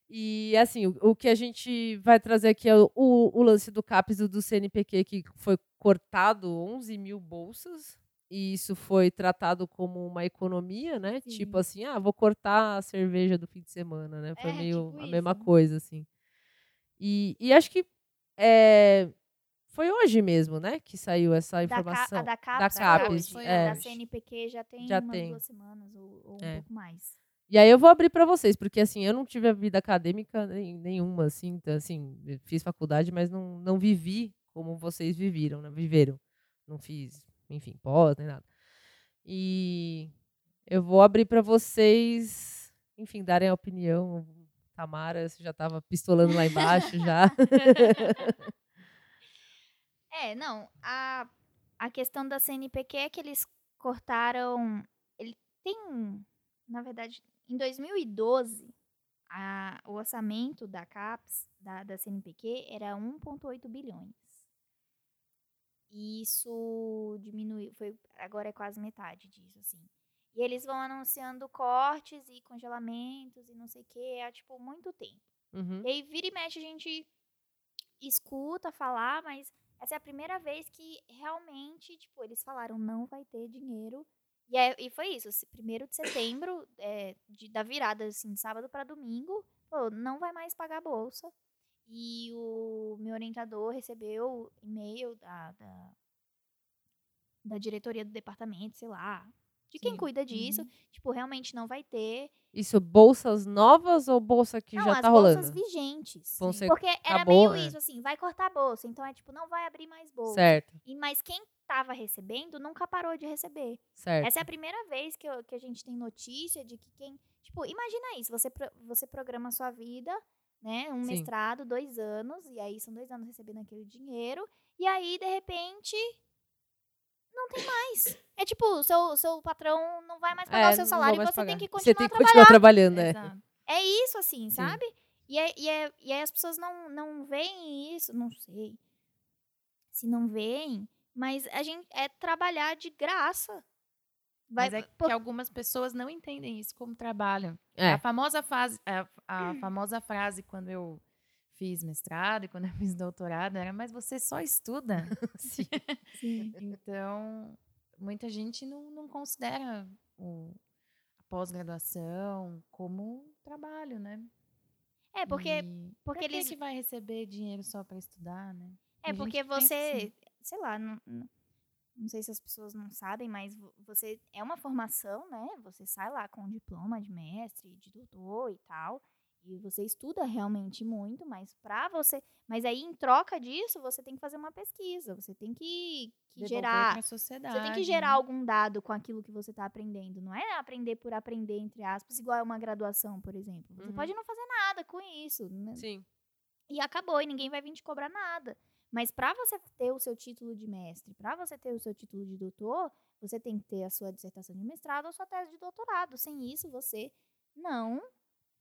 E, assim, o, o que a gente vai trazer aqui é o, o, lance do CAPES do CNPq, que foi cortado 11 mil bolsas, e isso foi tratado como uma economia, né? Sim. Tipo assim, ah, vou cortar a cerveja do fim de semana, né? Foi É, meio tipo a mesma isso, né? coisa, assim. E, e acho que é, foi hoje mesmo, né? Que saiu essa Da, ca- informação. da CAPES, da foi CAPES, foi é. Da. CNPq já tem Já umas tem. duas semanas ou, ou um É. pouco mais. E aí eu vou abrir para vocês, porque assim, eu não tive a vida acadêmica nenhuma, assim, então, assim, fiz faculdade, mas não, não vivi como vocês viveram, né? Viveram. Não fiz, enfim, pós, nem nada. E eu vou abrir para vocês, enfim, darem a opinião. Tamara, você já estava pistolando lá embaixo já. (laughs) É, não. A, a questão da CNPq é que eles cortaram. Ele tem. Na verdade, em 2012, a, o orçamento da CAPES, da, da CNPq, era 1,8 bilhões. E isso diminuiu. Foi, agora é quase metade disso, assim. E eles vão anunciando cortes e congelamentos e não sei o que, há, tipo, muito tempo. Uhum. E aí, vira e mexe, a gente escuta falar, mas essa é a primeira vez que realmente, tipo, eles falaram, não vai ter dinheiro. E, é- e foi isso, primeiro de setembro, é, de- da virada, assim, de sábado para domingo, pô, não vai mais pagar bolsa. E o meu orientador recebeu e-mail da, da, da diretoria do departamento, sei lá, de quem Sim. cuida disso. Tipo, realmente não vai ter. Isso, bolsas novas ou bolsa que não, já as tá bolsas rolando? vigentes. Vão ser- Porque era acabou, meio é. isso, assim, vai cortar a bolsa. Então é tipo, não vai abrir mais bolsa. Certo, E, mas quem tava recebendo nunca parou de receber. certo. Essa é a primeira vez que, eu- que a gente tem notícia de que quem. Tipo, imagina isso: você, pro- você programa a sua vida, né? Um Sim. mestrado, dois anos, e aí são dois anos recebendo aquele dinheiro, e aí, de repente. Não tem mais. É tipo, o seu, seu patrão não vai mais pagar É, o seu salário e você pagar. tem que Você continuar tem que trabalhando. continuar trabalhando, é. É isso, assim, sabe? E, é, e, é, e aí as pessoas não, não veem isso, não sei se não veem, mas a gente é trabalhar de graça. Vai, Mas é por- que algumas pessoas não entendem isso como trabalho. É. A famosa fase, a, a famosa frase quando eu fiz mestrado e quando eu (laughs) fiz doutorado era, mas você só estuda. (laughs) Sim. Sim. Então, muita gente não, não considera o, a pós-graduação como um trabalho, né? É, porque, E porque pra que eles. que vai receber dinheiro só para estudar, né? É, porque você. assim. Sei lá, não, não, não sei se as pessoas não sabem, mas vo- você. É uma formação, né? Você sai lá com um diploma de mestre, de doutor e tal. E você estuda realmente muito, mas pra você. Mas aí, em troca disso, você tem que fazer uma pesquisa. Você tem que, que gerar. Você tem que gerar né? algum dado com aquilo que você está aprendendo. Não é aprender por aprender, entre aspas, igual é uma graduação, por exemplo. Você Uhum. pode não fazer nada com isso. né? Sim. E acabou, e ninguém vai vir te cobrar nada. Mas para você ter o seu título de mestre, para você ter o seu título de doutor, você tem que ter a sua dissertação de mestrado ou sua tese de doutorado. Sem isso, você não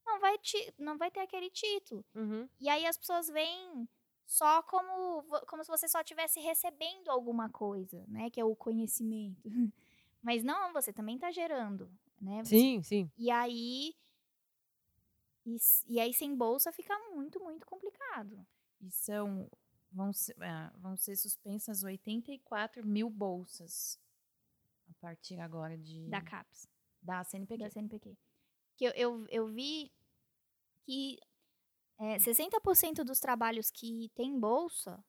não vai, ti, não vai ter aquele título. Uhum. E aí as pessoas veem só como, como se você só estivesse recebendo alguma coisa, né? Que é o conhecimento. (laughs) Mas não, você também está gerando, né? Você- Sim, sim. E aí... E, e aí sem bolsa fica muito, muito complicado. E são, vão, ser, ah, vão ser suspensas 84 mil bolsas a partir agora de Da CAPES, da CNPq. da CNPq. Que eu, eu, eu vi que é, 60% dos trabalhos que tem bolsa,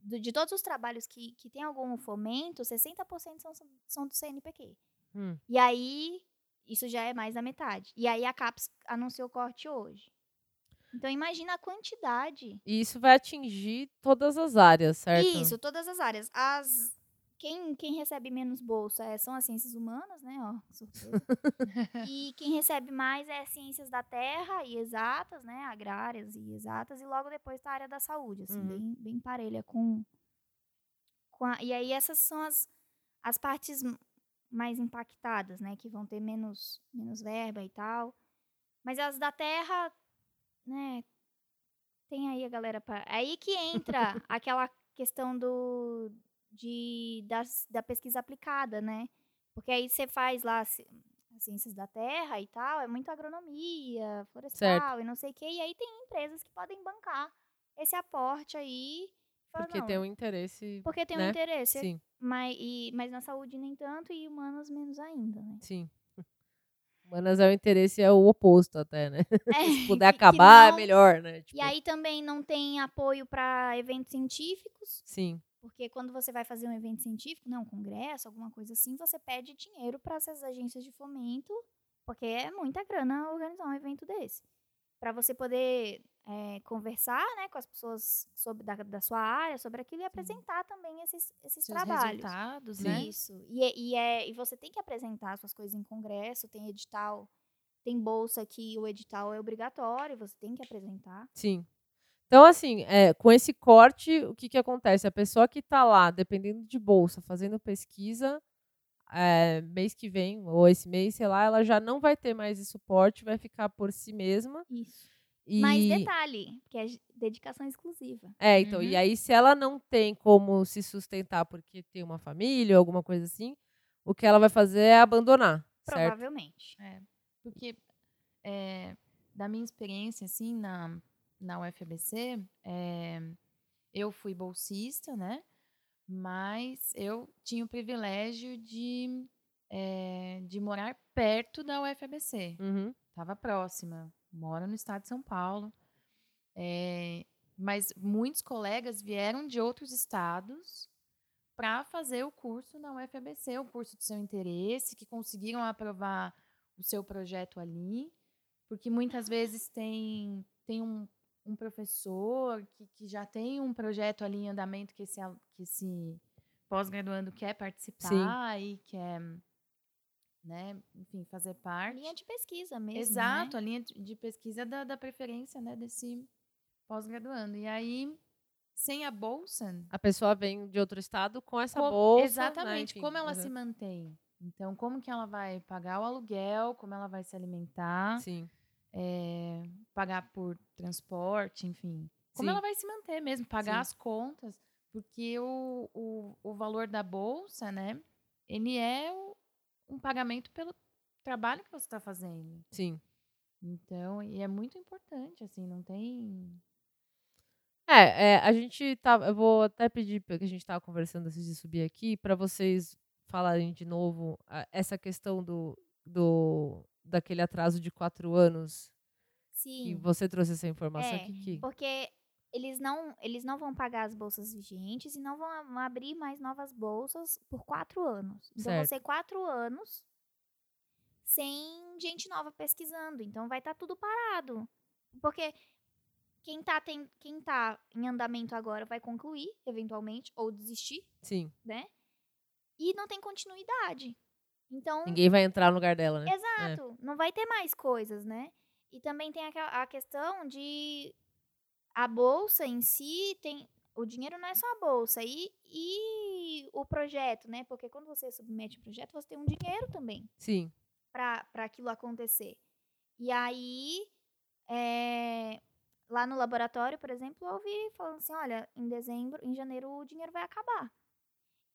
do- de todos os trabalhos que, que tem algum fomento, 60% são, são do CNPq. Hum. E aí, isso já é mais da metade. E aí a CAPES anunciou o corte hoje. Então imagina a quantidade. E isso vai atingir todas as áreas, certo? Isso, todas as áreas. As quem, quem recebe menos bolsa é- são as ciências humanas, né? Ó, (laughs) e quem recebe mais é ciências da terra e exatas, né? Agrárias e exatas. E logo depois tá a área da saúde, assim, Uhum. bem, bem parelha com. com a- e aí essas são as, as partes mais impactadas, né? Que vão ter menos, menos verba e tal. Mas as da terra, né? Tem aí a galera para. Aí que entra (laughs) aquela questão do de das, da pesquisa aplicada, né? Porque aí você faz lá as ciências da terra e tal, é muito agronomia, florestal e não sei o quê. E aí tem empresas que podem bancar esse aporte aí. Fala, Porque não, tem um interesse. porque tem um né? interesse. Sim, Mas, e, mas na saúde nem tanto e humanas menos ainda, né? sim. Humanas é o interesse, é o oposto até, né? É, (laughs) Se puder (laughs) acabar, não- é melhor, né? Tipo, E aí também não tem apoio para eventos científicos. Sim, Porque quando você vai fazer um evento científico, não, um congresso, alguma coisa assim, você pede dinheiro para essas agências de fomento, porque é muita grana organizar um evento desse. Para você poder é, conversar né, com as pessoas sobre, da, da sua área, sobre aquilo e apresentar também esses, esses Seus trabalhos. resultados, Sim. né? Isso. E, é- e, é, e você tem que apresentar suas coisas em congresso, tem edital, tem bolsa que o edital é obrigatório, você tem que apresentar. sim. Então, assim, é, com esse corte, o que, que acontece? A pessoa que está lá, dependendo de bolsa, fazendo pesquisa, é, mês que vem, ou esse mês, sei lá, ela já não vai ter mais esse suporte, vai ficar por si mesma. Isso. E... Mas detalhe, que é dedicação exclusiva. É, então, e Uhum. aí se ela não tem como se sustentar porque tem uma família ou alguma coisa assim, o que ela vai fazer é abandonar, certo? Provavelmente. É, porque é, da minha experiência, assim, na, na UFABC, é, eu fui bolsista, né? Mas eu tinha o privilégio de, é, de morar perto da UFABC. Uhum. Estava próxima. Moro no estado de São Paulo. É, mas muitos colegas vieram de outros estados para fazer o curso na UFABC, o curso de seu interesse, que conseguiram aprovar o seu projeto ali, porque muitas vezes tem, tem um, um professor que, que já tem um projeto ali em andamento que esse, que esse pós-graduando quer participar e quer, né, enfim, fazer parte. Linha de pesquisa mesmo. Exato, Né? a linha de pesquisa da, da preferência né, desse pós-graduando. E aí, sem a bolsa, A pessoa vem de outro estado com essa como- bolsa. né, exatamente, enfim, como ela uhum. se mantém? Então, como que ela vai pagar o aluguel, como ela vai se alimentar, Sim, eh, pagar por transporte, enfim. Como Sim. ela vai se manter mesmo, pagar Sim. as contas, porque o, o, o valor da bolsa, né, ele é o, um pagamento pelo trabalho que você está fazendo. Sim. Então, e é muito importante, assim, não tem. É, é, a gente tá. Eu vou até pedir, porque a gente tava conversando antes de subir aqui, para vocês falarem de novo ah, essa questão do, do daquele atraso de quatro anos. Sim. Que você trouxe essa informação É, aqui. Que, Porque eles não, eles não vão pagar as bolsas vigentes e não vão a- abrir mais novas bolsas por quatro anos. Então vão Certo. ser quatro anos sem gente nova pesquisando. Então vai estar tudo parado. Porque quem tá, tem, quem tá em andamento agora vai concluir, eventualmente, ou desistir, sim. né? E não tem continuidade. Então, Ninguém vai entrar no lugar dela, né? Exato. Não vai ter mais coisas, né? E também tem aquela- a questão de a bolsa em si tem o dinheiro não é só a bolsa e, e o projeto, né? Porque quando você submete o projeto, você tem um dinheiro também Sim. para aquilo acontecer. E aí, é, lá no laboratório, por exemplo, eu ouvi falando assim, olha, em dezembro, em janeiro o dinheiro vai acabar.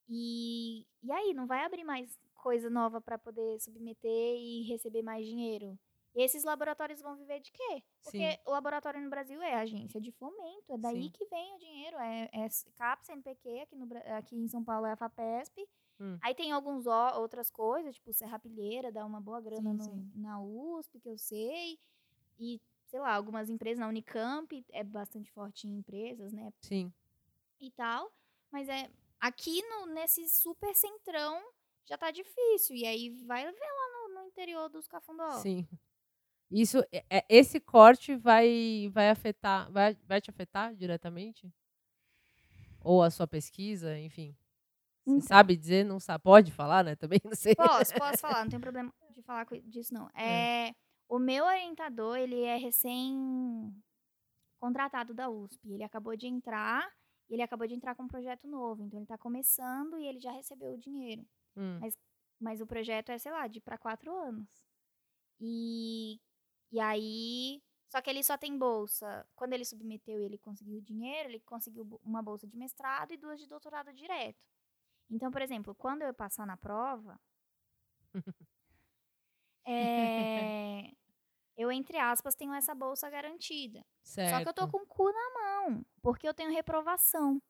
E, e aí, não vai abrir mais coisa nova para poder submeter e receber mais dinheiro. E esses laboratórios vão viver de quê? Porque Sim. o laboratório no Brasil é agência de fomento, é daí Sim. que vem o dinheiro, é, é CAP, CNPq, aqui, no, aqui em São Paulo é a FAPESP. Hum. Aí tem algumas outras coisas, tipo Serrapilheira, dá uma boa grana Sim, no- sim. na USP, que eu sei. E, sei lá, algumas empresas na Unicamp, é bastante forte em empresas, né? Sim. E tal. Mas é aqui no, nesse super centrão já tá difícil. E aí vai ver lá no, no interior dos cafundó. Sim. Isso, é- é- esse corte vai, vai afetar, vai, vai te afetar diretamente? Ou a sua pesquisa, enfim. Você Então. sabe dizer? Não sabe? Pode falar, né? (laughs) Também não sei. Posso, posso falar, não tem problema de falar disso, não. É, o meu orientador, ele é recém contratado da USP. Ele acabou de entrar, e ele acabou de entrar com um projeto novo. Então, ele está começando e ele já recebeu o dinheiro. Hum, Mas o projeto é, sei lá, de para quatro anos. E, e aí. Só que ele só tem bolsa. Quando ele submeteu e ele conseguiu o dinheiro, ele conseguiu uma bolsa de mestrado e duas de doutorado direto. Então, por exemplo, quando eu passar na prova. é, (laughs) eu, entre aspas, tenho essa bolsa garantida. certo. Só que eu tô com o cu na mão, porque eu tenho reprovação.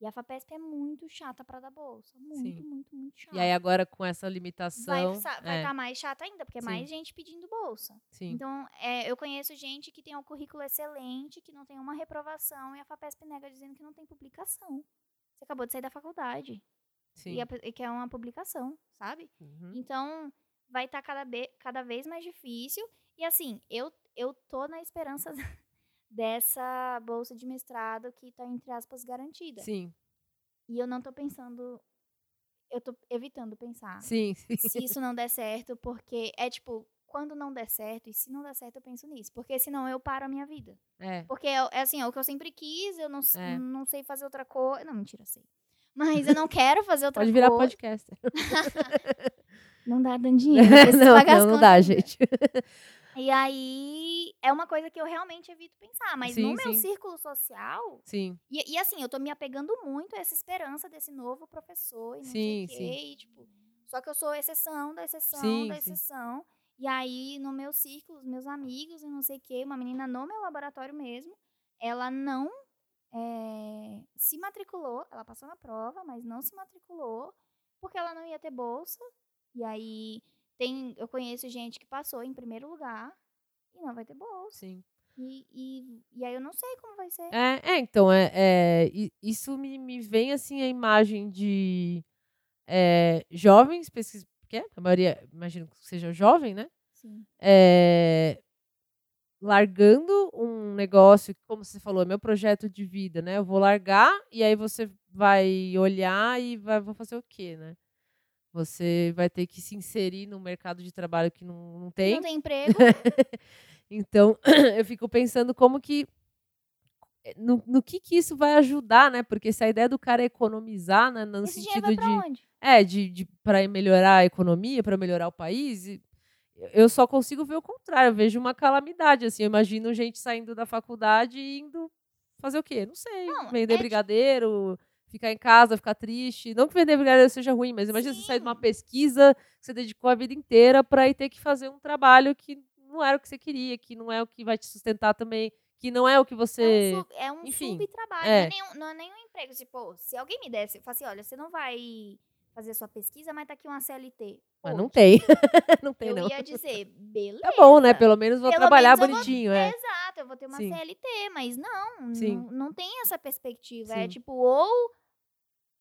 E a FAPESP é muito chata pra dar bolsa. Muito, Sim. muito, muito chata E aí agora com essa vai limitação. estar é, mais chata ainda, porque é Sim. mais gente pedindo bolsa. sim. Então, é, eu conheço gente que tem um currículo excelente, que não tem uma reprovação, e a FAPESP nega dizendo que não tem publicação. Você acabou de sair da faculdade. sim. E, a e quer uma publicação, sabe? Uhum. Então, vai estar cada, be- cada vez mais difícil. E assim, eu, eu tô na esperança (laughs) dessa bolsa de mestrado que tá, entre aspas, garantida. Sim, E eu não tô pensando. Eu tô evitando pensar sim, sim. se isso não der certo, porque é tipo, quando não der certo, e se não der certo, eu penso nisso. Porque senão eu paro a minha vida. É, Porque é, é assim, é o que eu sempre quis, eu não, É. não sei fazer outra coisa. Não, mentira, sei. Mas eu não quero fazer outra pode virar coisa. podcaster. (laughs) Não dá dando (laughs) dinheiro. não, não, não dá, ainda. gente. E aí, é uma coisa que eu realmente evito pensar. Mas no Sim, meu sim. círculo social. Sim, E, e assim, eu tô me apegando muito a essa esperança desse novo professor e não Sim, sei o quê. E, tipo, só que eu sou exceção da exceção Sim, da sim. exceção. E aí, no meu círculo, os meus amigos e não sei o quê, uma menina no meu laboratório mesmo, ela não eh, se matriculou, ela passou na prova, mas não se matriculou porque ela não ia ter bolsa. E aí, tem, eu conheço gente que passou em primeiro lugar e não vai ter bolsa. sim. E, e, e aí eu não sei como vai ser. É, é, então, é, é, isso me, me vem assim a imagem de é, jovens pesquis, que é? A maioria, imagino que seja jovem, né? Sim. É, largando um negócio, como você falou, é meu projeto de vida, né? Eu vou largar e aí você vai olhar e vai vou fazer o quê, né? Você vai ter que se inserir no mercado de trabalho que não, não tem. Não tem emprego. (laughs) Então, (clears throat) eu fico pensando como que. No, no que, que isso vai ajudar, né? Porque se a ideia do cara é economizar, né? No Esse sentido de. onde? É, de, de para melhorar a economia, para melhorar o país. Eu só consigo ver o contrário. Eu vejo uma calamidade. Assim, eu imagino gente saindo da faculdade e indo fazer o quê? Não sei. Não, vender é de- brigadeiro, ficar em casa, ficar triste. Não que vender brigadeiro seja ruim, mas imagina você sair de uma Sim. pesquisa que você dedicou a vida inteira para ir ter que fazer um trabalho que não era o que você queria, que não é o que vai te sustentar também, que não é o que você. É um, sub- é um enfim, subtrabalho, é. não, é nenhum, não é nenhum emprego. Tipo, se alguém me desse, eu falo assim, olha, você não vai fazer sua pesquisa, mas tá aqui uma CLT. Mas não tem. (laughs) não tem, Eu não. ia dizer, beleza. Tá bom, né? Pelo menos vou Pelo trabalhar menos eu vou- bonitinho, é. Exato, eu vou ter uma Sim. CLT, mas não, Sim. não, não tem essa perspectiva. É Sim. tipo, ou,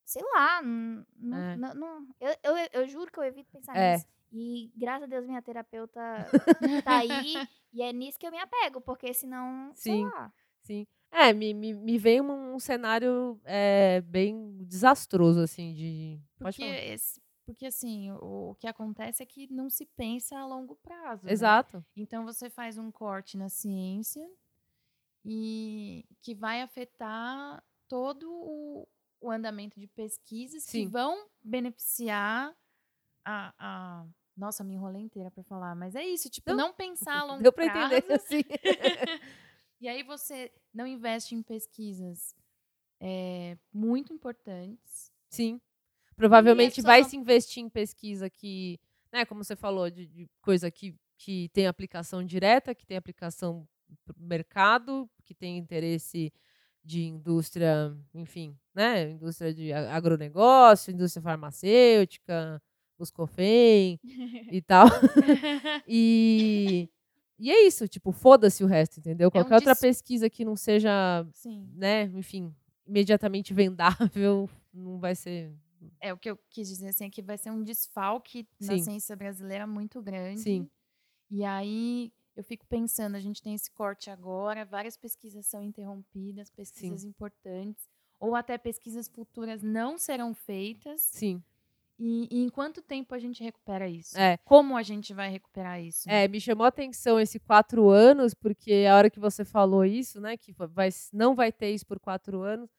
sei lá, não, não- É. não- não- eu, eu, eu juro que eu evito pensar É. nisso. E graças a Deus minha terapeuta (laughs) tá aí, e é nisso que eu me apego, porque senão, Sim. sei lá. Sim. É, me, me, me vem um, um cenário é, bem desastroso, assim, de. Pode Porque, esse- porque assim, o, o que acontece é que não se pensa a longo prazo. né? Exato. Então você faz um corte na ciência e que vai afetar todo o, o andamento de pesquisas Sim. que vão beneficiar a, a- Nossa, me enrolei inteira para falar, mas é isso, tipo, Não. não, pensar a longo Deu pra prazo. entender, (laughs) assim. (laughs) E aí você não investe em pesquisas é, muito importantes. Sim. Provavelmente vai se investir em pesquisa que, né, como você falou, de, de coisa que, que tem aplicação direta, que tem aplicação mercado, que tem interesse de indústria, enfim, né, indústria de agronegócio, indústria farmacêutica, Buscofem (laughs) e tal. (laughs) E, e é isso, tipo, foda-se o resto, entendeu? É um Qualquer outra pesquisa que não seja, Sim. né, enfim, imediatamente vendável, (laughs) não vai ser. É o que eu quis dizer assim, é que vai ser um desfalque na Sim. ciência brasileira muito grande. Sim. E aí eu fico pensando, a gente tem esse corte agora, várias pesquisas são interrompidas, pesquisas importantes, ou até pesquisas futuras não serão feitas. Sim. E, e em quanto tempo a gente recupera isso? É. Como a gente vai recuperar isso? É, me chamou a atenção esse quatro anos, porque a hora que você falou isso, né, que vai, não vai ter isso por quatro anos,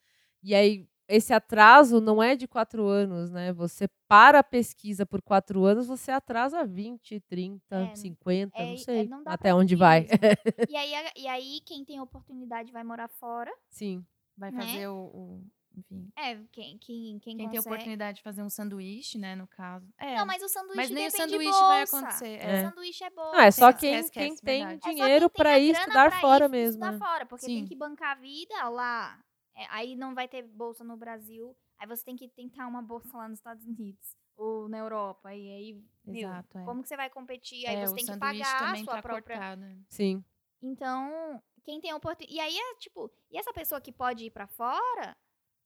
e aí esse atraso não é de quatro anos, né? Você para a pesquisa por quatro anos, você atrasa 20, 30, É, 50, é- não é, sei não dá até onde vai. (laughs) E aí, e aí, quem tem oportunidade vai morar fora. Sim, Vai Né? fazer o, o- Enfim. É, quem, quem, quem, Quem tem consegue. oportunidade de fazer um sanduíche, né, no caso. É, Não, mas o sanduíche mas nem o sanduíche vai bolsa. acontecer. O É. sanduíche é bolsa. não, é só Esquece, quem, esquece, quem tem verdade. É dinheiro tem para ir estudar pra fora ir mesmo. Estudar né? fora, porque tem Sim. que bancar a vida lá. É, aí não vai ter bolsa no Brasil. Aí você tem que tentar uma bolsa lá nos Estados Unidos. Ou na Europa. E aí, viu, Exato, é. como que você vai competir? Aí É, você o tem que pagar a sua tá própria... cortado. né? Sim, Então, quem tem oportunidade... E aí é tipo... E essa pessoa que pode ir pra fora,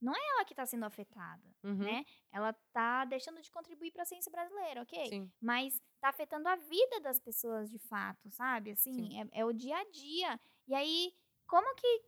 não é ela que tá sendo afetada, uhum, né? Ela tá deixando de contribuir pra ciência brasileira, ok? sim, mas tá afetando a vida das pessoas de fato, sabe? Assim, é, é o dia a dia. E aí, como que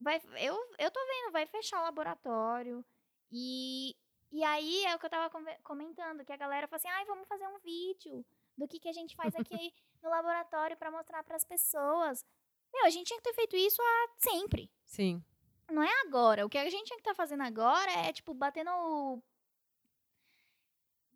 vai. Eu, eu tô vendo, vai fechar o laboratório. E, e aí é o que eu tava conve- comentando, que a galera fala assim: ai, vamos fazer um vídeo do que, que a gente faz aqui (laughs) no laboratório pra mostrar pras pessoas. Meu, a gente tinha que ter feito isso há sempre. sim. Não é agora. O que a gente tinha que estar fazendo agora é, tipo, batendo.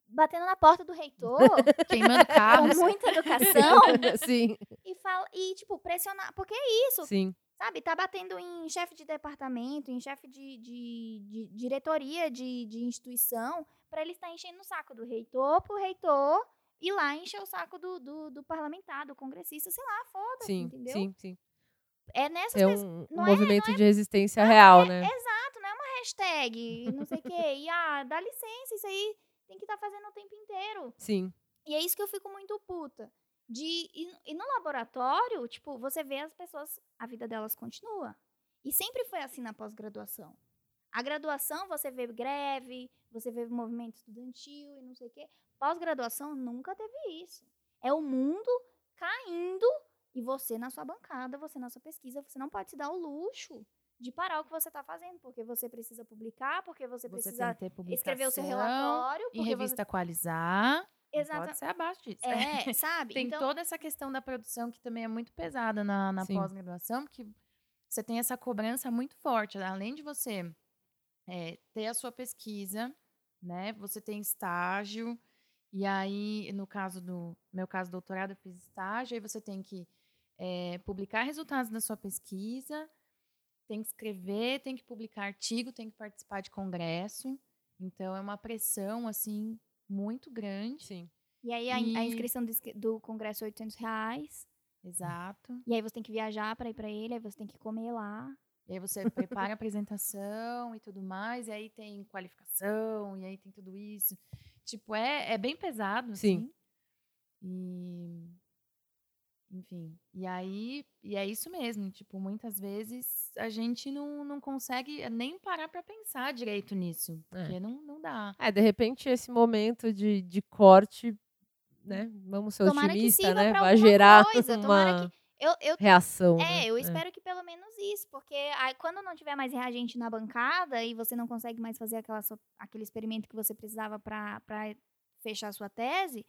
Batendo na porta do reitor, (laughs) Queimando com carros. muita educação, (laughs) sim, e, fala, e, tipo, pressionar. Porque é isso, sim, sabe? Tá batendo em chefe de departamento, em chefe de, de, de diretoria de, de instituição, pra ele estar enchendo o saco do reitor, pro reitor ir lá encher o saco do, do, do parlamentar, do congressista, sei lá, foda-se, sim, entendeu? sim, sim. É nessas É um, um é- movimento de resistência real, né? Exato, não é uma hashtag, não sei o quê. E, ah, dá licença, isso aí tem que estar fazendo o tempo inteiro. Sim, E é isso que eu fico muito puta. De, e, e no laboratório, tipo, você vê as pessoas, a vida delas continua. E sempre foi assim na pós-graduação. A graduação, você vê greve, você vê movimento estudantil e não sei o quê. Pós-graduação nunca teve isso. É o mundo caindo e você na sua bancada, você na sua pesquisa, você não pode se dar o luxo de parar o que você está fazendo, porque você precisa publicar, porque você, Você precisa escrever o seu relatório, Em porque revista Qualizar. você... Não Exata- Pode ser abaixo disso. É, (laughs) sabe? Tem então, toda essa questão da produção que também é muito pesada na, na pós-graduação, porque você tem essa cobrança muito forte. Além de você é, ter a sua pesquisa, né? Você tem estágio, e aí, no caso do meu caso, doutorado, eu fiz estágio, aí você tem que é, publicar resultados da sua pesquisa, tem que escrever, tem que publicar artigo, tem que participar de congresso. Então é uma pressão assim muito grande. Sim. E aí a, in- a E- inscrição do, do congresso é 800 reais. Exato. E aí você tem que viajar para ir para ele, aí você tem que comer lá. E aí você prepara a apresentação e tudo mais, e aí tem qualificação, e aí tem tudo isso. Tipo, é, é bem pesado, Sim. assim. E. Enfim. E aí. E é isso mesmo. Tipo, muitas vezes a gente não, não consegue nem parar pra pensar direito nisso. É. Porque não, não dá. É, de repente esse momento de, de corte, né? Vamos ser Tomara sirva né? Vai gerar coisa, (laughs) uma Eu, eu reação. É, né? eu espero que pelo menos isso, porque aí, quando não tiver mais reagente na bancada e você não consegue mais fazer aquela aquele experimento que você precisava para fechar a sua tese,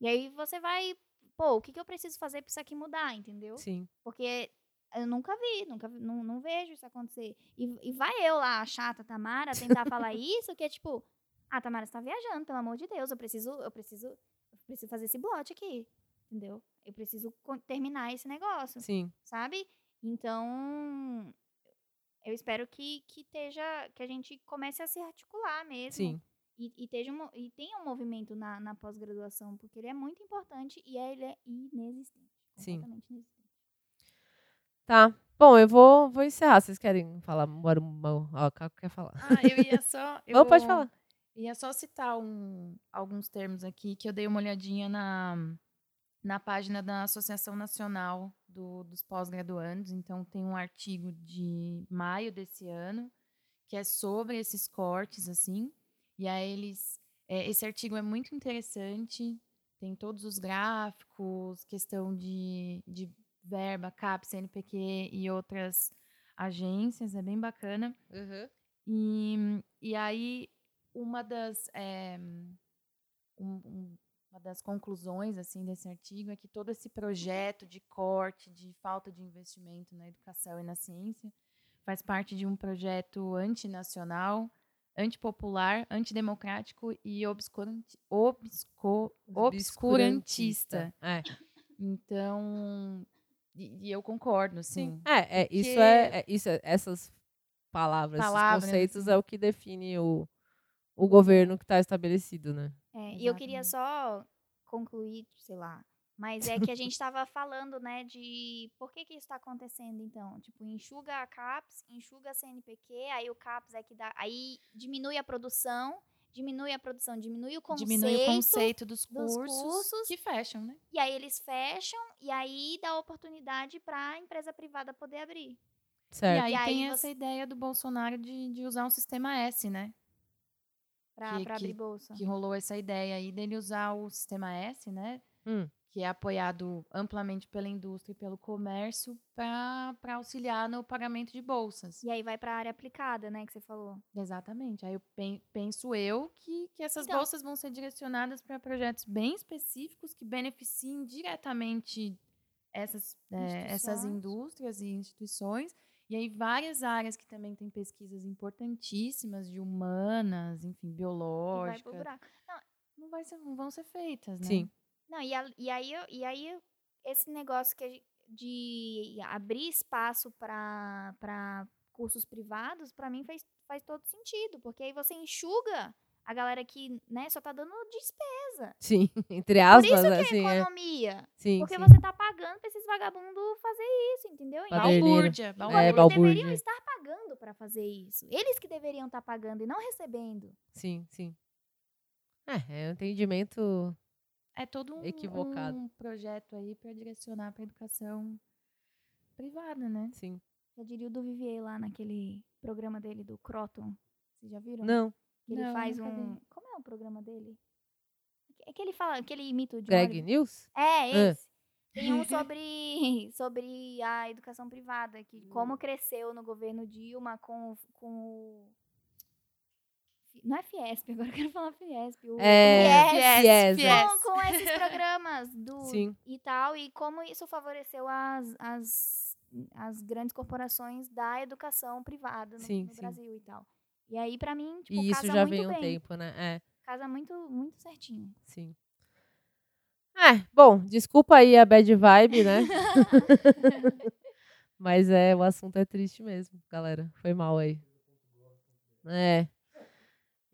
e aí você vai, pô, o que, que eu preciso fazer para isso aqui mudar, entendeu? Sim, Porque eu nunca vi, nunca vi- não, não vejo isso acontecer. E, e vai eu lá, a chata Tamara, tentar falar (laughs) isso, que é tipo, ah, Tamara, você tá viajando, pelo amor de Deus, eu preciso, eu preciso, eu preciso fazer esse blot aqui, entendeu? Eu preciso terminar esse negócio sim. sabe? Então, eu espero que, que esteja, que a gente comece a se articular mesmo. Sim. E, e, um e tenha um movimento na, na pós-graduação, porque ele é muito importante e é- ele é inexistente. Sim. Inexistente. Tá. Bom, eu vou, vou encerrar. Vocês querem falar? Bora, Ó, o Caco quer falar. Ah, eu ia só. (laughs) Eu pode falar. Ia só citar um- alguns termos aqui que eu dei uma olhadinha na, na página da Associação Nacional do- dos Pós-Graduandos. Então, tem um artigo de maio desse ano que é sobre esses cortes, assim. E aí, eles. é, esse artigo é muito interessante, tem todos os gráficos, questão de, de verba, CAP, CNPq e outras agências, é bem bacana. E, e aí, uma das, eh, um- um- uma das conclusões assim desse artigo é que todo esse projeto de corte, de falta de investimento na educação e na ciência, faz parte de um projeto antinacional, antipopular, antidemocrático e obscuranti, obsco, obscurantista. É. Então, e, e eu concordo, Sim. assim. É, é, isso é, é- isso é- essas palavras, Palavras, esses conceitos assim. é o que define o, o governo que está estabelecido, né? É, e eu queria só concluir, sei lá. Mas é que a gente estava falando, né, de por que, que isso está acontecendo, então? Tipo, enxuga a CAPES, enxuga a CNPq, aí o CAPES é que dá. Aí diminui a produção, diminui a produção, diminui o conceito. Diminui o conceito dos dos cursos, cursos. que fecham, né? E aí eles fecham, e aí dá oportunidade para a empresa privada poder abrir. Certo. E aí, E aí tem você- essa ideia do Bolsonaro de, de usar um sistema S, né? Para abrir bolsa. Que rolou essa ideia aí dele usar o sistema S, né? Hum. Que é apoiado amplamente pela indústria e pelo comércio para auxiliar no pagamento de bolsas. E aí vai para a área aplicada, né, que você falou. Exatamente. Aí eu pen- penso eu que, que essas Então- bolsas vão ser direcionadas para projetos bem específicos que beneficiem diretamente essas, eh, essas indústrias e instituições. E aí várias áreas que também têm pesquisas importantíssimas de humanas, enfim, E vai pro biológicas, buraco. não, vai ser- não vão ser feitas, né? Sim. Não, e, a- e aí, e aí esse negócio que de abrir espaço para cursos privados, para mim faz, faz todo sentido, porque aí você enxuga a galera que né, só tá dando despesa. Sim, (laughs) entre Por aspas, isso que é assim, é. economia. Sim, Porque sim. você tá pagando pra esses vagabundos fazer isso, entendeu? Baderneira. Balbúrdia, É, balbúrdia. eles balbúrdia. deveriam estar pagando pra fazer isso. Eles que deveriam estar pagando e não recebendo. Sim, sim. É, é um entendimento. É todo um, Equivocado. um projeto aí para direcionar para educação privada, né? Sim. Já diria o do Vivier lá naquele programa dele do Croton. Vocês já viram? Não. Que ele Não, faz nunca vi. um. Como é o programa dele? É que ele fala, que ele imita o John Greg. News? É, Ah. esse. Tem um sobre, (laughs) sobre a educação privada, que como cresceu no governo Dilma com, com o. Não é Fiesp, (laughs) agora eu quero falar Fiesp. O É, Fies, Fies, Fies. é. com, com esses programas do, (laughs) Sim. e tal, e como isso favoreceu as, as, as grandes corporações da educação privada no, Sim, no sim. Brasil e tal. E aí, pra mim, tipo, E isso casa já muito vem um bem. tempo, né? É, Casa muito, muito certinho. sim. É, bom, desculpa aí a bad vibe, né? (laughs) Mas é, o assunto é triste mesmo, galera. Foi mal aí. É.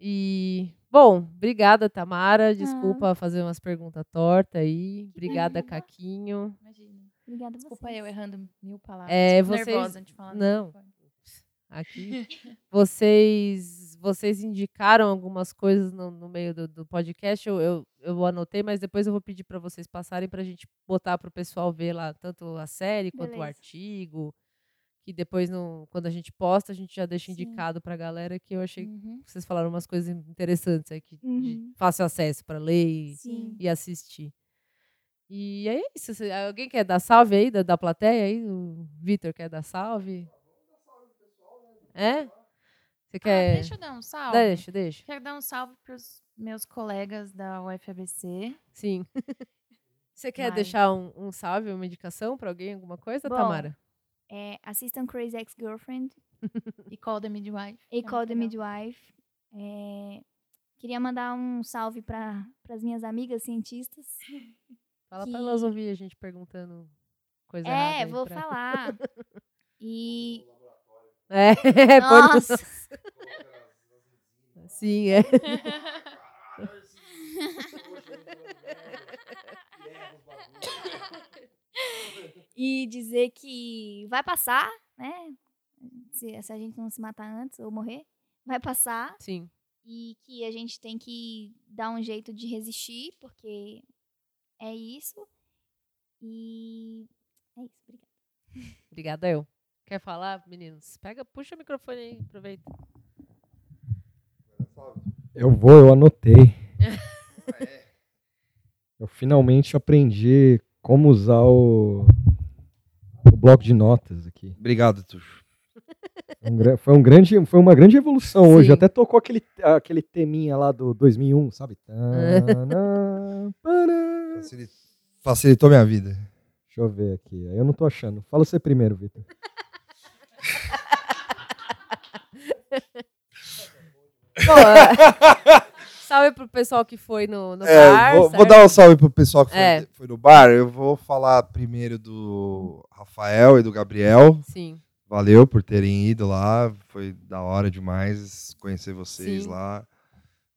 E, bom, obrigada, Tamara. Desculpa fazer umas perguntas tortas aí. Obrigada, Caquinho. Imagina. Obrigada Desculpa vocês. eu errando mil palavras. É, Fico vocês- nervosa de falar. Não. aqui. (laughs) Vocês, vocês indicaram algumas coisas no, no meio do, do podcast. Eu, eu, eu anotei, mas depois eu vou pedir para vocês passarem para a gente botar para o pessoal ver lá tanto a série quanto o Beleza. artigo. Que depois, no, quando a gente posta, a gente já deixa indicado para a galera que eu achei Uhum. que vocês falaram umas coisas interessantes aqui, de Uhum. fácil acesso para ler e, e assistir. E é isso. Alguém quer dar salve aí da, da plateia aí? O Vitor quer dar salve? É? Você Ah, quer. deixa eu dar um salve. Deixa, deixa. Quero dar um salve para os meus colegas da UFABC. Sim. (laughs) Você quer deixar um, um salve, uma indicação para alguém, alguma coisa, Bom, Tamara? É, assistam Crazy Ex-Girlfriend E Call the Midwife. e é Call the legal. Midwife. É, queria mandar um salve para as minhas amigas cientistas. (laughs) Fala que- para elas ouvir a gente perguntando coisa É, vou pra- falar. (laughs) E. É, (laughs) no- Nossa! Sim, é. E dizer que vai passar, né? Se, se a gente não se matar antes ou morrer, vai passar. Sim. E que a gente tem que dar um jeito de resistir, porque é isso. E é isso, obrigada. Obrigada, eu. Quer falar, meninos? Pega, puxa o microfone aí, aproveita. Eu vou, eu anotei. (laughs) Eu finalmente aprendi como usar o, o bloco de notas aqui. Obrigado, Tuxo. Um foi, um grande, foi uma grande evolução hoje. Sim. Até tocou aquele, aquele teminha lá do 2001, sabe? Tanã, pará. (laughs) Facili- Facilitou minha vida. Deixa eu ver aqui. Eu não tô achando. Fala você primeiro, Vitor. (laughs) (laughs) Salve pro pessoal que foi no, no É, bar. vou, vou dar um salve pro pessoal que foi, É. foi no bar. Eu vou falar primeiro do Rafael e do Gabriel. Sim. Valeu por terem ido lá. Foi da hora demais conhecer vocês Sim. lá.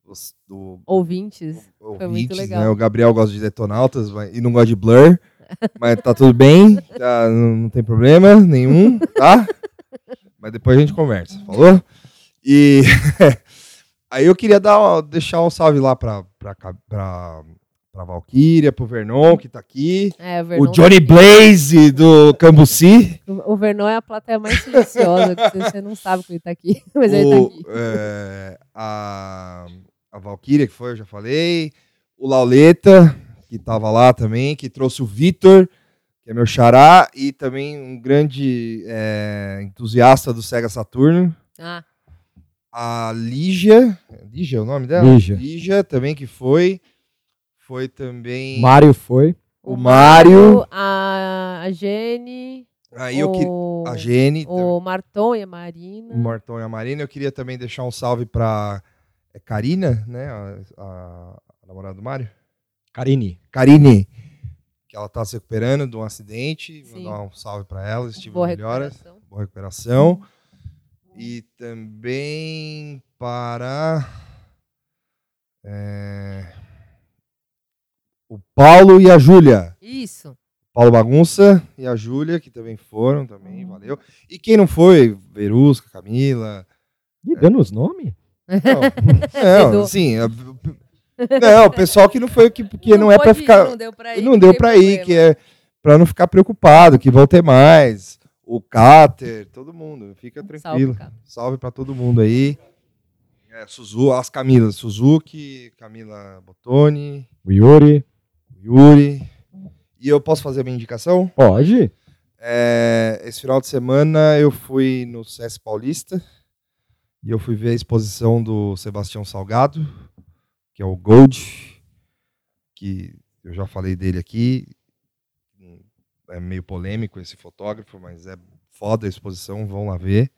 Os, do, Ouvintes. ouvintes, muito legal. Né? O Gabriel gosta de Detonautas mas- e não gosta de Blur. (laughs) mas tá tudo bem. tá, não, não tem problema nenhum, tá? (laughs) Mas depois a gente conversa, falou? E (laughs) aí eu queria dar, deixar um salve lá pra, pra, pra, pra Valkyria, pro Vernon, que tá aqui. É, o, O Johnny tá aqui. Blaze do Cambuci. O o Vernon é a plateia mais silenciosa, que você, não sabe que ele tá aqui. (laughs) Mas ele tá o, aqui. é, a, a Valkyria, que foi, eu já falei. O Lauleta, que tava lá também, que trouxe o Vitor, que é meu xará, e também um grande é, entusiasta do Sega Saturno. Ah, A Lígia, Lígia é o nome dela? Lígia. Lígia também que foi. Foi também Mário foi. o Mário. A, a Jenny. Aí eu que, o, a Gene, o Marton e a Marina. o Martão e a Marina. Eu queria também deixar um salve pra é, Karina, né? A, a- a namorada do Mário. Karine. Karine, que ela tá se recuperando de um acidente. Sim. Vou dar um salve pra ela, estive Boa melhoras. recuperação. Boa recuperação. E também para é, o Paulo e a Júlia. Isso. Paulo Bagunça e a Júlia, que também foram, também, valeu. E quem não foi, Verusca, Camila. Ih, dando os nomes? Não, (laughs) não sim. a- Não, o pessoal que não foi, que, que não, é pra pôde ir, ficar. Não deu pra ir. não deu pra ir, que é pra não ficar preocupado, que vão ter mais. O Cáter, todo mundo, fica tranquilo. Salve, cara. Salve pra todo mundo aí. É, Suzu, as Camilas, Suzuki, Camila Bottoni, O Yuri. Yuri. E eu posso fazer a minha indicação? Pode. É, esse final de semana eu fui no CS Paulista e eu fui ver a exposição do Sebastião Salgado, que é o Gold, que eu já falei dele aqui. É meio polêmico esse fotógrafo, mas é foda a exposição, vão lá ver.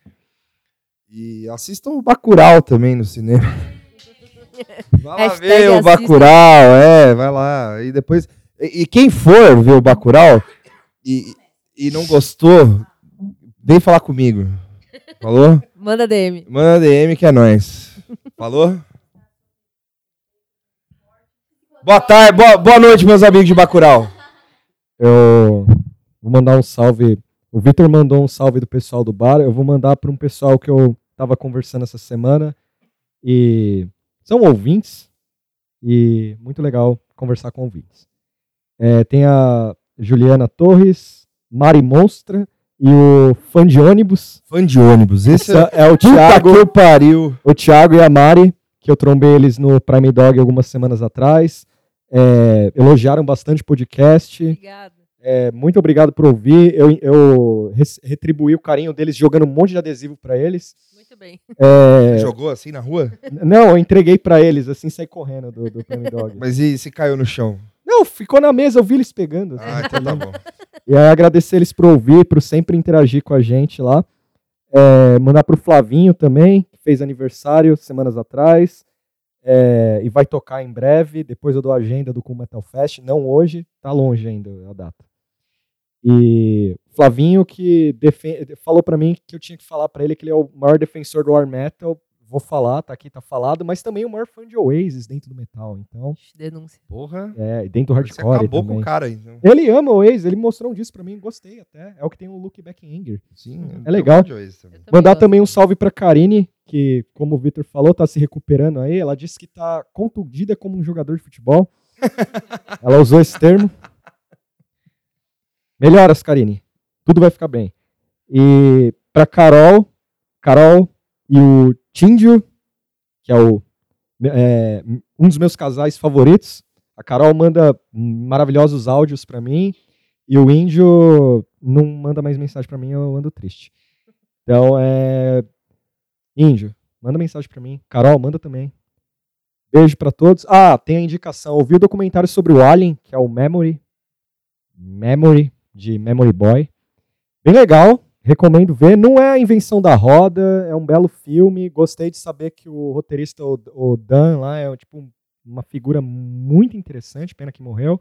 E assistam o Bacurau também no cinema. (laughs) Vai lá ver o. Bacurau, é, vai lá. E depois. E, e quem for ver o Bacurau e, e não gostou vem falar comigo. Falou? (laughs) Manda DM. Manda DM que é nóis. Falou? Boa tarde, boa, boa noite, meus amigos de Bacurau. Eu vou mandar um salve. O Vitor mandou um salve do pessoal do bar. Eu vou mandar para um pessoal que eu tava conversando essa semana. E são ouvintes. E muito legal conversar com ouvintes. É, tem a Juliana Torres, Mari Monstra e o fã de ônibus. Fã de ônibus, esse é, é o Puta Thiago. que pariu. o Thiago e a Mari, que eu trombei eles no Prime Dog algumas semanas atrás. É, elogiaram bastante o podcast. Obrigada. É, muito obrigado por ouvir. Eu, eu retribuí o carinho deles jogando um monte de adesivo pra eles. Muito bem. (laughs) É, Jogou assim na rua? não, eu entreguei pra eles, assim, saí correndo do, do Prime Dog. (laughs) Mas e se caiu no chão? Não, ficou na mesa, eu vi eles pegando. assim. Ah, então tá bom. (laughs) E aí agradecer eles por ouvir, por sempre interagir com a gente lá. É, mandar pro Flavinho também, que fez aniversário semanas atrás. É, e vai tocar em breve. Depois eu dou a agenda do Cool Metal Fest. Não hoje, tá longe ainda a data. E Flavinho que falou pra mim que eu tinha que falar pra ele que ele é o maior defensor do War Metal. Vou falar, tá aqui, tá falado, mas também o maior fã de Oasis dentro do metal. Então, Ixi, Denúncia. Porra. é, e dentro do Você hardcore acabou com também. o cara. Então. Ele ama o Oasis, ele mostrou um disco pra mim, gostei até. É o que tem o Look Back in Anger. Sim, É legal. também Mandar gosto. também um salve pra Karine, que, como o Victor falou, tá se recuperando aí. Ela disse que tá contundida como um jogador de futebol. (laughs) Ela usou esse termo. Melhoras, Karine. Tudo vai ficar bem. E pra Carol, Carol e o Tindio, que é o é, um dos meus casais favoritos. A Carol manda maravilhosos áudios pra mim e o Índio não manda mais mensagem pra mim, eu ando triste. Então é Índio, manda mensagem pra mim. Carol, manda também. Beijo pra todos. Ah, tem a indicação. Ouvi o documentário sobre o Alien, que é o Memory. Memory, de Memory Boy. Bem legal, recomendo ver. Não é a invenção da roda, é um belo filme. Gostei de saber que o roteirista, o, Dan, lá, é tipo uma figura muito interessante, pena que morreu.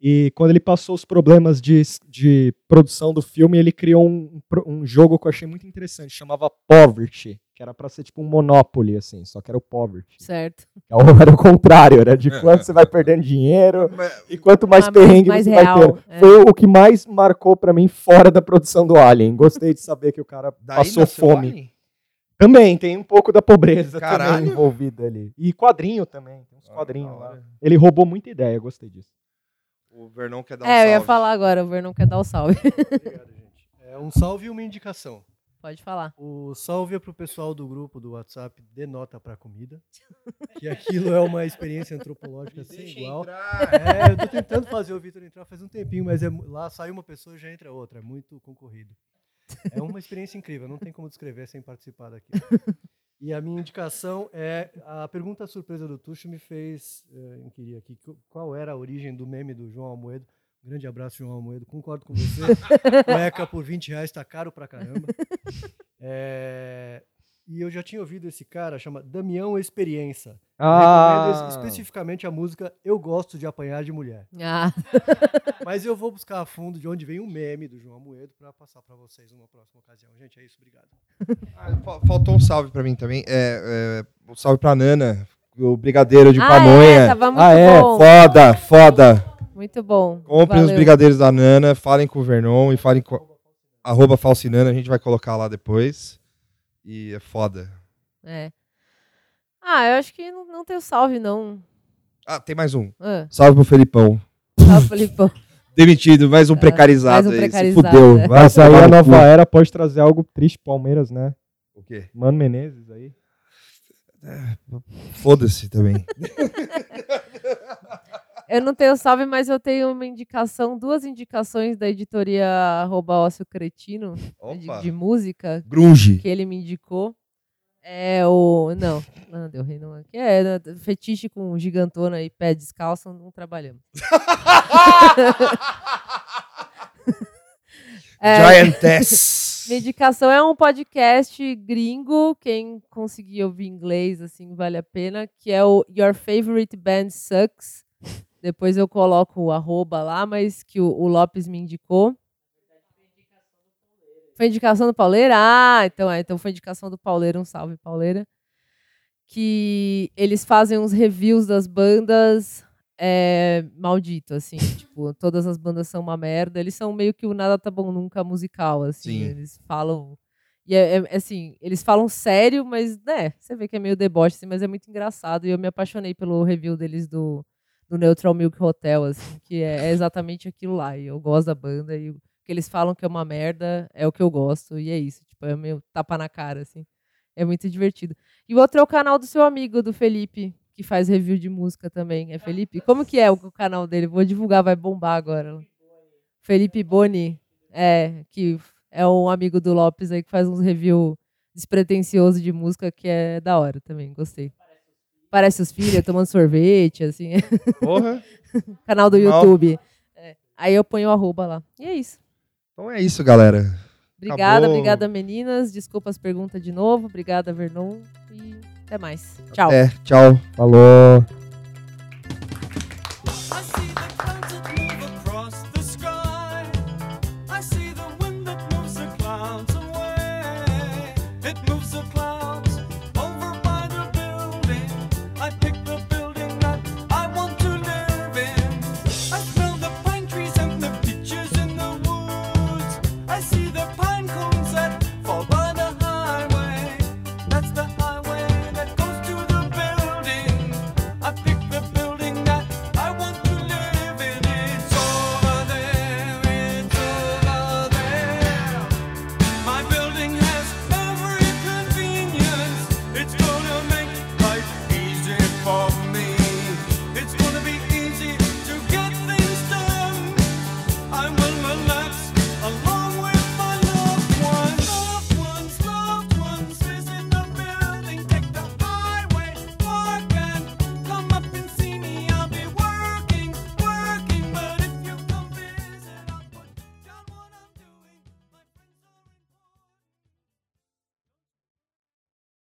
E quando ele passou os problemas de, de produção do filme, ele criou um, um jogo que eu achei muito interessante, chamava Poverty, que era pra ser tipo um Monopoly, assim, só que era o Poverty. Certo. (laughs) Era o contrário, era de quanto você vai perdendo dinheiro e quanto mais Ah, mais- perrengue mais você real, vai tendo. é. Foi o que mais marcou pra mim fora da produção do Alien. Gostei de saber que o cara Daí passou fome. Alien? Também, tem um pouco da pobreza Caralho. também envolvida ali. E quadrinho também, tem uns Ah, quadrinhos lá. Ele roubou muita ideia, gostei disso. O Vernon quer dar um É, eu ia salve. falar agora, o Vernon quer dar o salve. Obrigado, gente. É um salve e uma indicação. Pode falar. O salve é pro pessoal do grupo do WhatsApp Denota pra Comida. (laughs) Que aquilo é uma experiência antropológica sem igual. entrar. É, eu tô tentando fazer o Vitor entrar faz um tempinho, mas é lá sai uma pessoa já entra outra. É muito concorrido. É uma experiência incrível, não tem como descrever sem participar daqui. E a minha indicação é a pergunta surpresa do Tuxo me fez eh, inquirir aqui qu- qual era a origem do meme do João Almoedo. Grande abraço, João Almoedo. Concordo com você. (laughs) Cueca por 20 reais tá caro pra caramba. (laughs) É, e eu já tinha ouvido esse cara, chama Damião Experiência. Ah. Especificamente a música Eu Gosto de Apanhar de Mulher. Ah, (laughs) Mas eu vou buscar a fundo de onde vem o meme do João Amoedo para passar para vocês numa próxima ocasião. Gente, é isso, obrigado. Ah, fa- faltou um salve pra mim também. É, é, um salve pra Nana, o brigadeiro de ah, pamonha. é, tava muito Ah, é? bom. Foda, foda. Muito bom. Comprem os Valeu. brigadeiros da Nana, falem com o Vernon e falem com arroba falsinana, a gente vai colocar lá depois. E é foda. É. Ah, eu acho que não, não tem o salve, não. Ah, tem mais um. Ah, Salve pro Felipão. salve, Felipão. (laughs) Demitido, mais um É, precarizado mais um aí. precarizado, se fudeu. é. Vai Mas aí tomar a no nova era pode trazer algo triste pro Palmeiras, né? O quê? Mano Menezes aí. Foda-se também. (laughs) Eu não tenho salve, mas eu tenho uma indicação, duas indicações da editoria arroba Ócio Cretino, de, Opa. de música, Grunge. que ele me indicou. É o. Não, não deu rei, não. Que é né, fetiche com gigantona e pé descalço, não trabalhamos. (laughs) (laughs) É, Giantess. (laughs) Minha indicação é um podcast gringo, quem conseguir ouvir inglês, assim, vale a pena, que é o Your Favorite Band Sucks. Depois eu coloco o arroba lá, mas que o, o Lopes me indicou. Foi indicação do Pauleira? Ah, então, é, então foi indicação do Pauleira, um salve, Pauleira. Que eles fazem uns reviews das bandas é, maldito, assim. (laughs) tipo, todas as bandas são uma merda. Eles são meio que o Nada Tá Bom Nunca musical, assim. Sim. Eles falam. E é, é, assim, eles falam sério, mas, né, você vê que é meio deboche, assim, mas é muito engraçado. E eu me apaixonei pelo review deles do, do Neutral Milk Hotel, assim, que é, é exatamente aquilo lá. E eu gosto da banda e o que eles falam que é uma merda é o que eu gosto. E é isso, tipo, é meio tapa na cara, assim. É muito divertido. E o outro é o canal do seu amigo, do Felipe, que faz review de música também. É Felipe? Como que é o canal dele? Vou divulgar, vai bombar agora. Felipe Boni, é, que é um amigo do Lopes aí que faz uns review despretensioso de música que é da hora também, gostei. Parece os filhos tomando sorvete, assim. Porra. (laughs) Canal do Mal. YouTube. É. Aí eu ponho o arroba lá. E é isso. Então é isso, galera. Obrigada, Acabou. obrigada, meninas. Desculpa as perguntas de novo. Obrigada, Vernon. E até mais. Tchau. Até. Tchau. Falou.